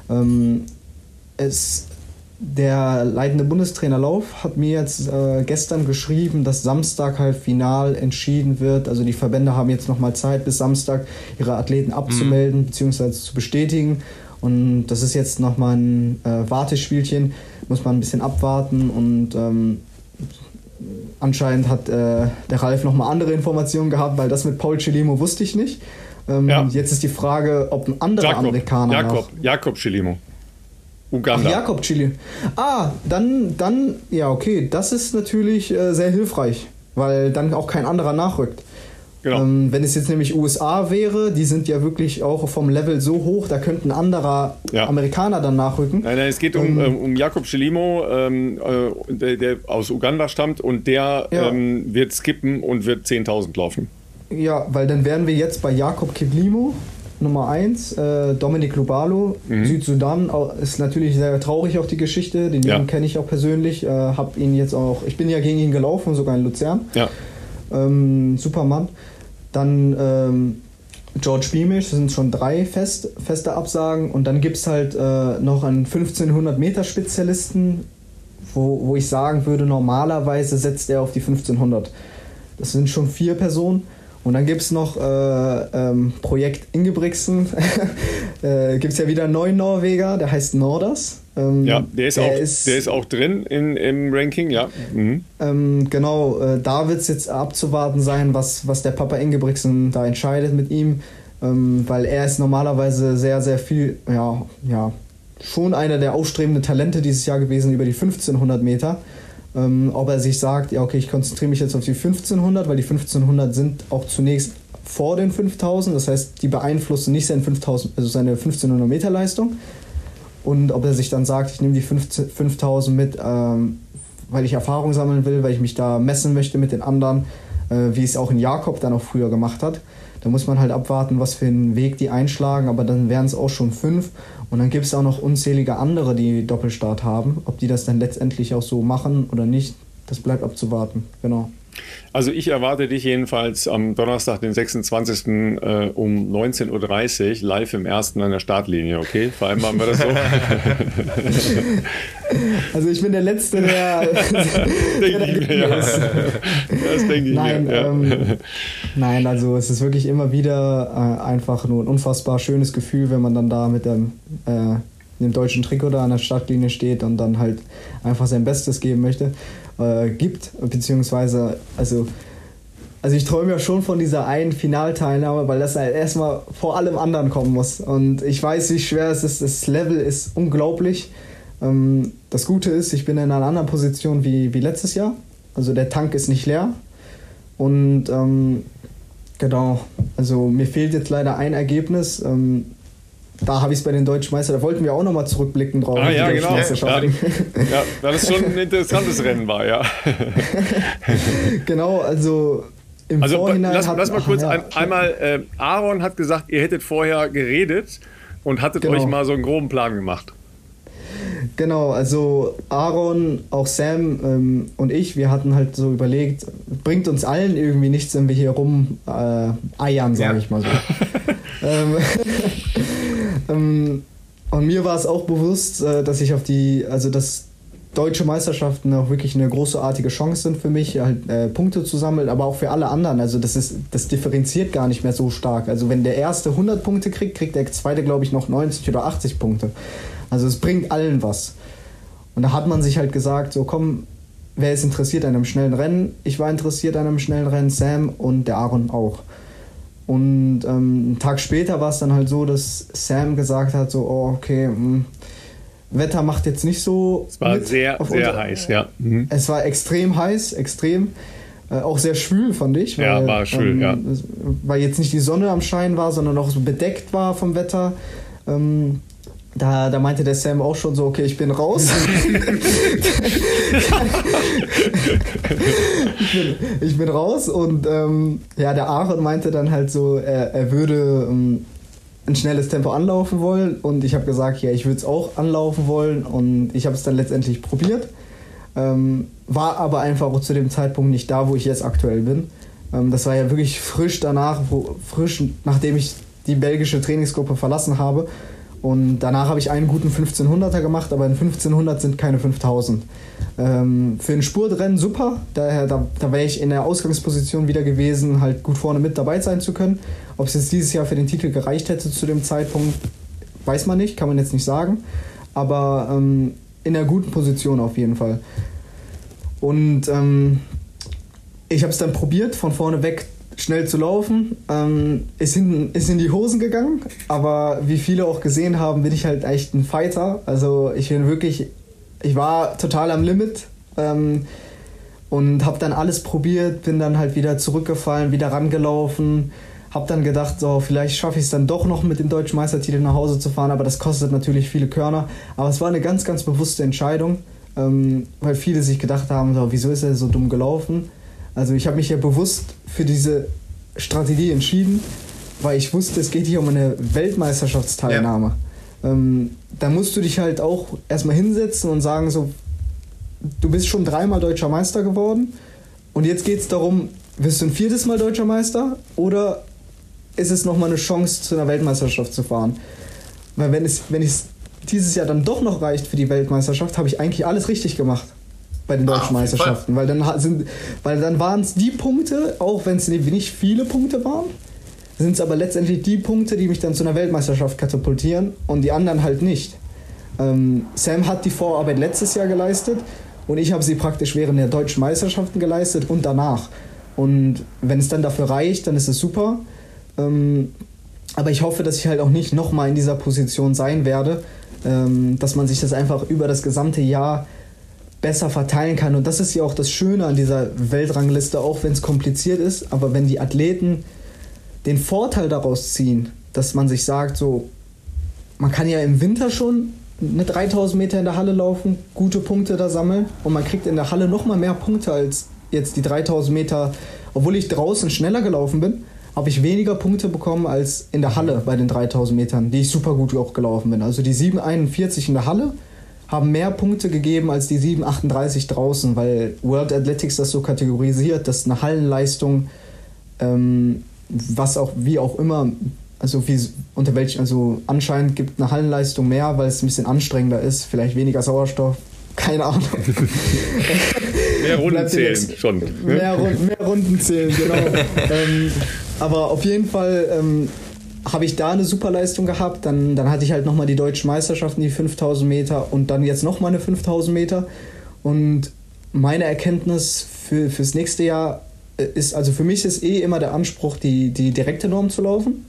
Ähm, es, der leitende Bundestrainer Lauf hat mir jetzt äh, gestern geschrieben, dass Samstag halt final entschieden wird. Also die Verbände haben jetzt nochmal Zeit, bis Samstag ihre Athleten abzumelden mhm. bzw. zu bestätigen. Und das ist jetzt nochmal ein äh, Wartespielchen, muss man ein bisschen abwarten und ähm, anscheinend hat äh, der Ralf nochmal andere Informationen gehabt, weil das mit Paul Chilimo wusste ich nicht. Ähm, ja. Jetzt ist die Frage, ob ein anderer Jakob, Amerikaner. Jakob, Jakob Chilimo. Uganda. Ach, Jakob Chili. Ah, dann, dann, ja, okay, das ist natürlich äh, sehr hilfreich, weil dann auch kein anderer nachrückt. Genau. Ähm, wenn es jetzt nämlich USA wäre, die sind ja wirklich auch vom Level so hoch, da könnte ein anderer ja. Amerikaner dann nachrücken. Nein, nein, es geht um, ähm, um Jakob Chilimo, ähm, äh, der, der, aus Uganda stammt und der ja. ähm, wird skippen und wird 10.000 laufen. Ja, weil dann wären wir jetzt bei Jakob Kiblimo, Nummer 1. Äh, Dominik Lubalo, mhm. Südsudan, ist natürlich sehr traurig auch die Geschichte. Den ja. kenne ich auch persönlich. Äh, hab ihn jetzt auch, ich bin ja gegen ihn gelaufen, sogar in Luzern. Ja. Ähm, Supermann. Dann ähm, George Beamish, das sind schon drei fest, feste Absagen. Und dann gibt es halt äh, noch einen 1500 Meter Spezialisten, wo, wo ich sagen würde, normalerweise setzt er auf die 1500. Das sind schon vier Personen. Und dann gibt es noch äh, ähm, Projekt Ingebrigtsen. äh, gibt es ja wieder einen neuen Norweger, der heißt Norders. Ähm, ja, der ist, der, auch, ist, der ist auch drin in, im Ranking, ja. Mhm. Ähm, genau, äh, da wird es jetzt abzuwarten sein, was, was der Papa Ingebrigtsen da entscheidet mit ihm, ähm, weil er ist normalerweise sehr, sehr viel, ja, ja, schon einer der aufstrebenden Talente dieses Jahr gewesen über die 1500 Meter. Ähm, ob er sich sagt, ja, okay, ich konzentriere mich jetzt auf die 1500, weil die 1500 sind auch zunächst vor den 5000, das heißt, die beeinflussen nicht seine 5000, also seine 1500 Meter Leistung und ob er sich dann sagt, ich nehme die 5000 mit, ähm, weil ich Erfahrung sammeln will, weil ich mich da messen möchte mit den anderen, äh, wie es auch in Jakob dann auch früher gemacht hat. Da muss man halt abwarten, was für einen Weg die einschlagen, aber dann wären es auch schon fünf. Und dann gibt es auch noch unzählige andere, die Doppelstart haben. Ob die das dann letztendlich auch so machen oder nicht, das bleibt abzuwarten. Genau. Also ich erwarte dich jedenfalls am Donnerstag, den 26. Äh, um 19.30 Uhr live im ersten an der Startlinie, okay? Vereinbaren wir das so? also ich bin der Letzte, der, der, ich mir, ja. ist. Das denke ich nein, mir. Ja. Ähm, nein, also es ist wirklich immer wieder äh, einfach nur ein unfassbar schönes Gefühl, wenn man dann da mit dem äh, dem deutschen Trikot da an der Startlinie steht und dann halt einfach sein Bestes geben möchte äh, gibt, beziehungsweise, also, also ich träume ja schon von dieser einen Finalteilnahme, weil das halt erstmal vor allem anderen kommen muss. Und ich weiß, wie schwer es ist. Das Level ist unglaublich. Ähm, das Gute ist, ich bin in einer anderen Position wie, wie letztes Jahr. Also der Tank ist nicht leer. Und ähm, genau, also mir fehlt jetzt leider ein Ergebnis. Ähm, da habe ich es bei den Deutschen Meistern, da wollten wir auch nochmal zurückblicken drauf. Ah, ja, genau. Ja, ja, weil das schon ein interessantes Rennen war, ja. genau, also im also, Vorhinein. Lass, hat, lass mal kurz ja, ein, einmal, äh, Aaron hat gesagt, ihr hättet vorher geredet und hattet genau. euch mal so einen groben Plan gemacht. Genau, also Aaron, auch Sam ähm, und ich, wir hatten halt so überlegt, bringt uns allen irgendwie nichts, wenn wir hier rum äh, eiern, sage ja. ich mal so. ähm, ähm, und mir war es auch bewusst, äh, dass ich auf die, also dass deutsche Meisterschaften auch wirklich eine großartige Chance sind für mich, halt äh, Punkte zu sammeln, aber auch für alle anderen. Also das ist, das differenziert gar nicht mehr so stark. Also wenn der erste 100 Punkte kriegt, kriegt der zweite, glaube ich, noch 90 oder 80 Punkte. Also es bringt allen was. Und da hat man sich halt gesagt, so komm, wer ist interessiert an einem schnellen Rennen? Ich war interessiert an einem schnellen Rennen, Sam und der Aaron auch. Und ähm, einen Tag später war es dann halt so, dass Sam gesagt hat, so, oh, okay, mh, hm, Wetter macht jetzt nicht so. Es war sehr, sehr heiß, ja. Mhm. Es war extrem heiß, extrem. Äh, auch sehr schwül, fand ich. Weil, ja, war schwül, ähm, ja. Weil jetzt nicht die Sonne am Schein war, sondern auch so bedeckt war vom Wetter. Ähm, da, da meinte der Sam auch schon so, okay, ich bin raus. ich, bin, ich, bin, raus und ähm, ja, der Aaron meinte dann halt so, er, er würde ähm, ein schnelles Tempo anlaufen wollen und ich habe gesagt, ja, ich würde es auch anlaufen wollen und ich habe es dann letztendlich probiert. Ähm, war aber einfach auch zu dem Zeitpunkt nicht da, wo ich jetzt aktuell bin. Ähm, das war ja wirklich frisch danach, wo, frisch nachdem ich die belgische Trainingsgruppe verlassen habe. Und danach habe ich einen guten 1500er gemacht, aber in 1500 sind keine 5000. Ähm, für ein Spurtrennen super, daher da, da wäre ich in der Ausgangsposition wieder gewesen, halt gut vorne mit dabei sein zu können. Ob es jetzt dieses Jahr für den Titel gereicht hätte zu dem Zeitpunkt, weiß man nicht, kann man jetzt nicht sagen. Aber ähm, in einer guten Position auf jeden Fall. Und ähm, ich habe es dann probiert, von vorne weg schnell zu laufen. Ähm, ist, in, ist in die Hosen gegangen, aber wie viele auch gesehen haben, bin ich halt echt ein Fighter. Also ich bin wirklich, ich war total am Limit ähm, und habe dann alles probiert, bin dann halt wieder zurückgefallen, wieder rangelaufen. Hab dann gedacht, so, vielleicht schaffe ich es dann doch noch mit dem deutschen Meistertitel nach Hause zu fahren, aber das kostet natürlich viele Körner. Aber es war eine ganz, ganz bewusste Entscheidung, ähm, weil viele sich gedacht haben, so, wieso ist er so dumm gelaufen? Also ich habe mich ja bewusst für diese Strategie entschieden, weil ich wusste, es geht hier um eine Weltmeisterschaftsteilnahme. Ja. Ähm, da musst du dich halt auch erstmal hinsetzen und sagen, so, du bist schon dreimal deutscher Meister geworden und jetzt geht es darum, wirst du ein viertes Mal deutscher Meister oder ist es nochmal eine Chance, zu einer Weltmeisterschaft zu fahren? Weil wenn es, wenn es dieses Jahr dann doch noch reicht für die Weltmeisterschaft, habe ich eigentlich alles richtig gemacht bei den deutschen ah, Meisterschaften, weil dann sind, weil dann waren es die Punkte, auch wenn es nicht viele Punkte waren, sind es aber letztendlich die Punkte, die mich dann zu einer Weltmeisterschaft katapultieren und die anderen halt nicht. Ähm, Sam hat die Vorarbeit letztes Jahr geleistet und ich habe sie praktisch während der deutschen Meisterschaften geleistet und danach. Und wenn es dann dafür reicht, dann ist es super. Ähm, aber ich hoffe, dass ich halt auch nicht nochmal in dieser Position sein werde, ähm, dass man sich das einfach über das gesamte Jahr besser verteilen kann. Und das ist ja auch das Schöne an dieser Weltrangliste, auch wenn es kompliziert ist. Aber wenn die Athleten den Vorteil daraus ziehen, dass man sich sagt, so, man kann ja im Winter schon eine 3000 Meter in der Halle laufen, gute Punkte da sammeln und man kriegt in der Halle nochmal mehr Punkte als jetzt die 3000 Meter. Obwohl ich draußen schneller gelaufen bin, habe ich weniger Punkte bekommen als in der Halle bei den 3000 Metern, die ich super gut auch gelaufen bin. Also die 741 in der Halle haben mehr Punkte gegeben als die 7,38 draußen, weil World Athletics das so kategorisiert, dass eine Hallenleistung, ähm, was auch wie auch immer, also wie unter welchen, also anscheinend gibt eine Hallenleistung mehr, weil es ein bisschen anstrengender ist, vielleicht weniger Sauerstoff, keine Ahnung. mehr Runden zählen schon. Ne? Mehr, mehr, Runden zählen, genau. ähm, aber auf jeden Fall ähm, habe ich da eine super Leistung gehabt. Dann, dann hatte ich halt nochmal die deutschen Meisterschaften, die 5000 Meter und dann jetzt nochmal eine 5000 Meter. Und meine Erkenntnis für, fürs nächste Jahr äh, ist, also für mich ist eh immer der Anspruch, die, die direkte Norm zu laufen.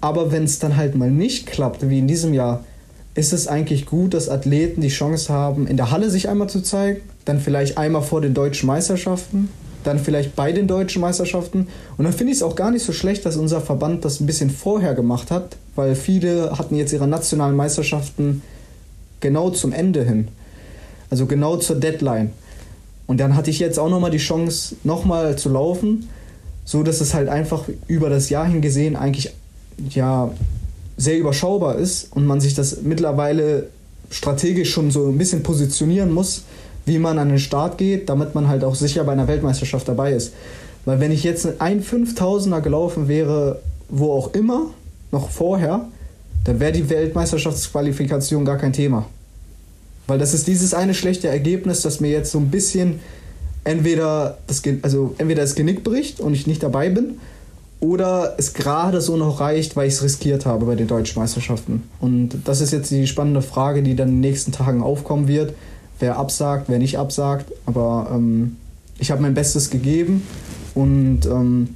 Aber wenn es dann halt mal nicht klappt, wie in diesem Jahr, ist es eigentlich gut, dass Athleten die Chance haben, in der Halle sich einmal zu zeigen, dann vielleicht einmal vor den deutschen Meisterschaften dann vielleicht bei den deutschen Meisterschaften. Und dann finde ich es auch gar nicht so schlecht, dass unser Verband das ein bisschen vorher gemacht hat, weil viele hatten jetzt ihre nationalen Meisterschaften genau zum Ende hin. Also genau zur Deadline. Und dann hatte ich jetzt auch nochmal die Chance, nochmal zu laufen, so dass es halt einfach über das Jahr hingesehen eigentlich ja sehr überschaubar ist und man sich das mittlerweile strategisch schon so ein bisschen positionieren muss, wie man an den Start geht, damit man halt auch sicher bei einer Weltmeisterschaft dabei ist. Weil wenn ich jetzt ein 5000er gelaufen wäre, wo auch immer, noch vorher, dann wäre die Weltmeisterschaftsqualifikation gar kein Thema. Weil das ist dieses eine schlechte Ergebnis, das mir jetzt so ein bisschen entweder das, also entweder das Genick bricht und ich nicht dabei bin, oder es gerade so noch reicht, weil ich es riskiert habe bei den deutschen Meisterschaften. Und das ist jetzt die spannende Frage, die dann in den nächsten Tagen aufkommen wird wer absagt, wer nicht absagt. Aber ähm, ich habe mein Bestes gegeben und ähm,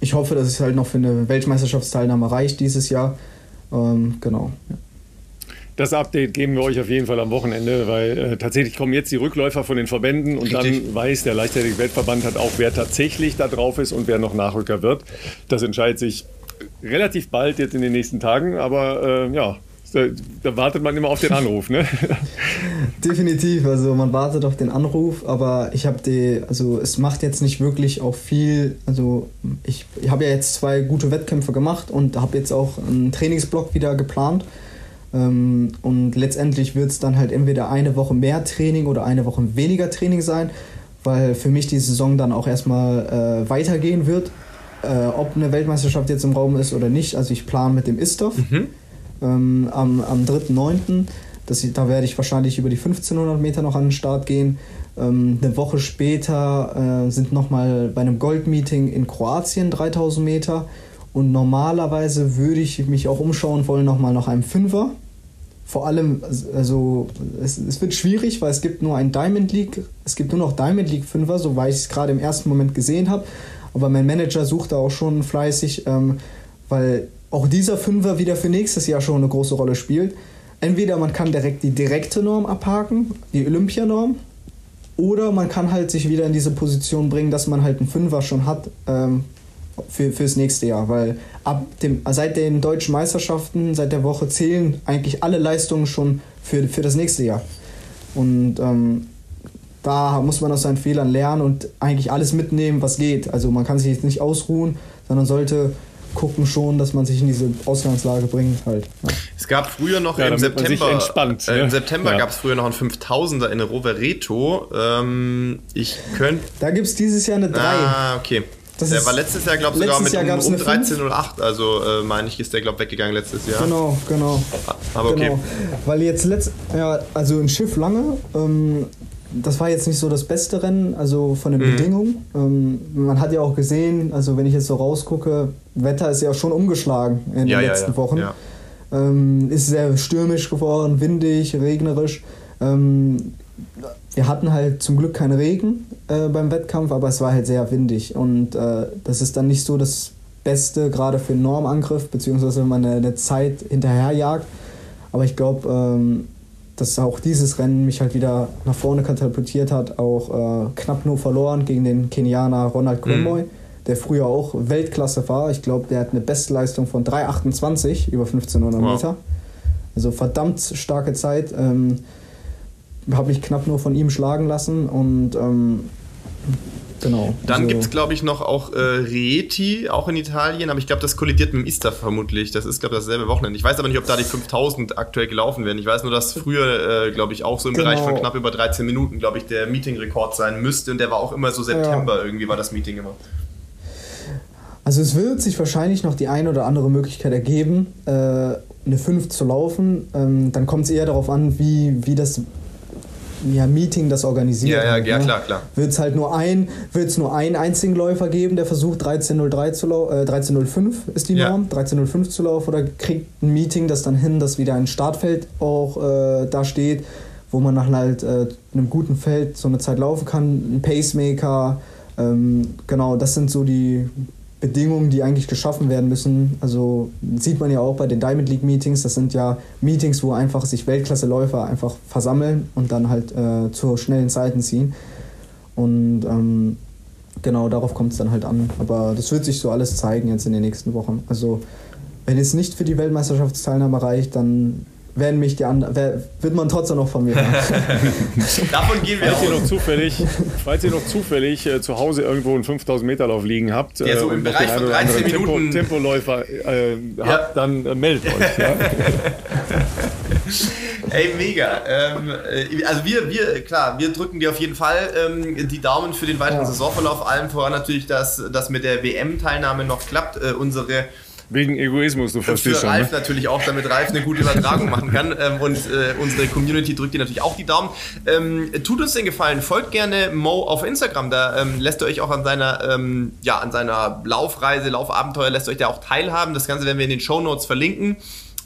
ich hoffe, dass es halt noch für eine Weltmeisterschaftsteilnahme reicht dieses Jahr. Ähm, genau. Ja. Das Update geben wir euch auf jeden Fall am Wochenende, weil äh, tatsächlich kommen jetzt die Rückläufer von den Verbänden und Richtig. dann weiß der Leichtathletik-Weltverband hat auch, wer tatsächlich da drauf ist und wer noch Nachrücker wird. Das entscheidet sich relativ bald jetzt in den nächsten Tagen, aber äh, ja, Da, da, wartet man immer auf den Anruf, ne? Definitiv, also man wartet auf den Anruf, aber ich habe die, also es macht jetzt nicht wirklich auch viel, also ich, ich habe ja jetzt zwei gute Wettkämpfe gemacht und habe jetzt auch einen Trainingsblock wieder geplant. Ähm, und letztendlich wird es dann halt entweder eine Woche mehr Training oder eine Woche weniger Training sein, weil für mich die Saison dann auch erstmal äh, weitergehen wird. Äh, ob eine Weltmeisterschaft jetzt im Raum ist oder nicht, also ich plane mit dem Istov. Mhm ähm, am, am 3.9. Da werde ich wahrscheinlich über die 1500 Meter noch an den Start gehen. Ähm, eine Woche später äh, sind nochmal bei einem Goldmeeting in Kroatien 3000 Meter. Und normalerweise würde ich mich auch umschauen wollen, nochmal nach einem Fünfer. Vor allem, also es, es, wird schwierig, weil es gibt nur ein Diamond League, es gibt nur noch Diamond League Fünfer, so weil ich es gerade im ersten Moment gesehen habe. Aber mein Manager sucht da auch schon fleißig, ähm, weil auch dieser Fünfer wieder für nächstes Jahr schon eine große Rolle spielt. Entweder man kann direkt die direkte Norm abhaken, die Olympianorm, oder man kann halt sich wieder in diese Position bringen, dass man halt einen Fünfer schon hat ähm, für, fürs nächste Jahr. Weil ab dem, seit den deutschen Meisterschaften, seit der Woche zählen eigentlich alle Leistungen schon für, für das nächste Jahr. Und ähm, da muss man aus seinen Fehlern lernen und eigentlich alles mitnehmen, was geht. Also man kann sich jetzt nicht ausruhen, sondern sollte gucken schon, dass man sich in diese Ausgangslage bringt halt. Ja. Es gab früher noch ja, im September, entspannt, äh, im September ja. gab es früher noch einen 5000er in Rovereto. Ähm, ich könnte. Da gibt es dieses Jahr eine 3. Ah, okay. Das der war letztes Jahr, glaube ich, sogar mit Jahr um, um 13.08. Also äh, meine ich, ist der, glaube ich, weggegangen letztes Jahr. Genau, genau. Aber okay. Genau. Weil jetzt letzt, ja, also ein Schiff lange, ähm, das war jetzt nicht so das beste Rennen, also von den mhm. Bedingungen. Ähm, man hat ja auch gesehen, also wenn ich jetzt so rausgucke, Wetter ist ja schon umgeschlagen in ja, den letzten ja, ja. Wochen. Ähm, ist sehr stürmisch geworden, windig, regnerisch. Ähm, wir hatten halt zum Glück keinen Regen äh, beim Wettkampf, aber es war halt sehr windig. Und äh, das ist dann nicht so das Beste, gerade für einen Normangriff, beziehungsweise wenn man eine, eine Zeit hinterherjagt. Aber ich glaube, ähm, dass auch dieses Rennen mich halt wieder nach vorne katapultiert hat. Auch äh, knapp nur verloren gegen den Kenianer Ronald Grimoy, mhm. der früher auch Weltklasse war. Ich glaube, der hat eine Bestleistung von 3,28 über 1500 wow. Meter. Also verdammt starke Zeit. Ähm, Habe mich knapp nur von ihm schlagen lassen und ähm, Genau. Dann also, gibt es, glaube ich, noch auch äh, Rieti, auch in Italien, aber ich glaube, das kollidiert mit dem Ista vermutlich. Das ist, glaube ich, dasselbe Wochenende. Ich weiß aber nicht, ob da die 5000 aktuell gelaufen werden. Ich weiß nur, dass früher, äh, glaube ich, auch so im genau. Bereich von knapp über 13 Minuten, glaube ich, der Meeting-Rekord sein müsste. Und der war auch immer so September ja. irgendwie, war das Meeting immer. Also es wird sich wahrscheinlich noch die eine oder andere Möglichkeit ergeben, äh, eine 5 zu laufen. Ähm, dann kommt es eher darauf an, wie, wie das ja, Meeting das organisiert. Ja, ja, ja ne? klar, klar. Wird es halt nur ein, wird's nur einen einzigen Läufer geben, der versucht 13.03 zu laufen, äh, 13.05 ist die Norm, ja. 13.05 zu laufen oder kriegt ein Meeting das dann hin, dass wieder ein Startfeld auch äh, da steht, wo man nach halt äh, einem guten Feld so eine Zeit laufen kann, ein Pacemaker, ähm, genau, das sind so die Bedingungen, die eigentlich geschaffen werden müssen. Also sieht man ja auch bei den Diamond League Meetings. Das sind ja Meetings, wo einfach sich Weltklasseläufer einfach versammeln und dann halt äh, zu schnellen Zeiten ziehen. Und ähm, genau darauf kommt es dann halt an. Aber das wird sich so alles zeigen jetzt in den nächsten Wochen. Also wenn es nicht für die Weltmeisterschaftsteilnahme reicht, dann werden mich die anderen, wird man trotzdem noch von mir hören. Davon gehen wir falls aus. Ihr noch zufällig, falls ihr noch zufällig äh, zu Hause irgendwo einen 5000 Meter Lauf liegen habt ja, so äh, im Bereich von 13 Minuten Tempo, Tempoläufer äh, ja. habt, dann äh, meldet euch. Ja? Ey, mega. Ähm, äh, also wir, wir, klar, wir drücken dir auf jeden Fall ähm, die Daumen für den weiteren ja. Saisonverlauf. Allem voran natürlich, dass das mit der WM-Teilnahme noch klappt. Äh, unsere Wegen Egoismus, du verstehst schon. Ralf ne? natürlich auch, damit Ralf eine gute Übertragung machen kann. Ähm, und äh, unsere Community drückt dir natürlich auch die Daumen. Ähm, tut uns den Gefallen, folgt gerne Mo auf Instagram. Da ähm, lässt ihr euch auch an seiner, ähm, ja, an seiner Laufreise, Laufabenteuer, lässt euch da auch teilhaben. Das Ganze werden wir in den Show Notes verlinken.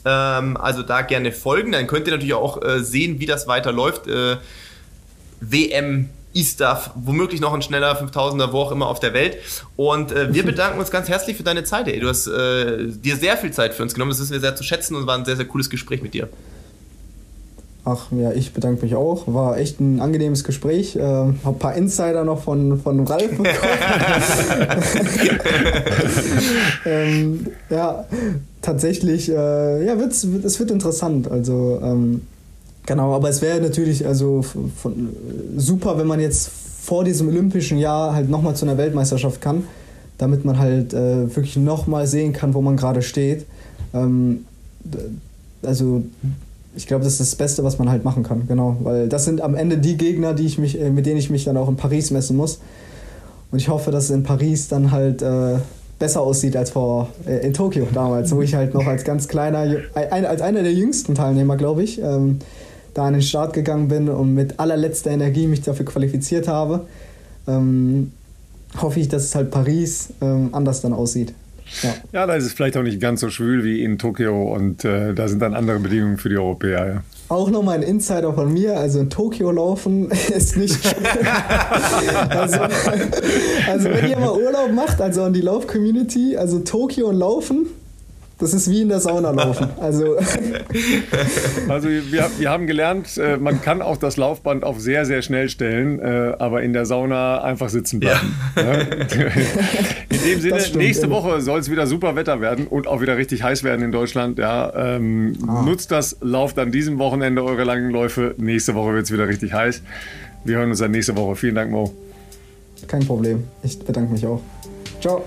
Ähm, also da gerne folgen. Dann könnt ihr natürlich auch äh, sehen, wie das weiterläuft. Äh, WM E-Stuff, womöglich noch ein schneller 5000er, wo auch immer auf der Welt. Und äh, wir bedanken uns ganz herzlich für deine Zeit. Ey. Du hast äh, dir sehr viel Zeit für uns genommen. Das ist mir sehr zu schätzen und war ein sehr, sehr cooles Gespräch mit dir. Ach ja, ich bedanke mich auch. War echt ein angenehmes Gespräch. Äh, hab ein paar Insider noch von, von Ralf bekommen. ähm, ja, tatsächlich, äh, ja, wird's, es wird interessant. Also, ähm, genau, aber es wäre natürlich also von, super, wenn man jetzt vor diesem olympischen Jahr halt nochmal zu einer Weltmeisterschaft kann, damit man halt äh, wirklich nochmal sehen kann, wo man gerade steht. Ähm, also ich glaube, das ist das Beste, was man halt machen kann, genau. Weil das sind am Ende die Gegner, die ich mich, äh, mit denen ich mich dann auch in Paris messen muss. Und ich hoffe, dass es in Paris dann halt äh, besser aussieht als vor äh, in Tokio damals, wo ich halt noch als ganz kleiner, ein, als einer der jüngsten Teilnehmer, glaube ich, ähm, da an den Start gegangen bin und mit allerletzter Energie mich dafür qualifiziert habe. Ähm, hoffe ich, dass es halt Paris ähm, anders dann aussieht. Ja. ja, da ist es vielleicht auch nicht ganz so schwül wie in Tokio und äh, da sind dann andere Bedingungen für die Europäer. Ja. Auch nochmal ein Insider von mir, also in Tokio laufen ist nicht also, also wenn ihr mal Urlaub macht, also an die Lauf-Community, also Tokio und Laufen, das ist wie in der Sauna laufen. Also, also wir, wir haben gelernt, äh, man kann auch das Laufband auf sehr, sehr schnell stellen, äh, aber in der Sauna einfach sitzen bleiben. Ja. In dem Sinne, stimmt, nächste Woche soll es wieder super Wetter werden und auch wieder richtig heiß werden in Deutschland. Ja, ähm, ah. Nutzt das, lauft an diesem Wochenende eure langen Läufe. Nächste Woche wird es wieder richtig heiß. Wir hören uns dann nächste Woche. Vielen Dank, Mo. Kein Problem. Ich bedanke mich auch. Ciao.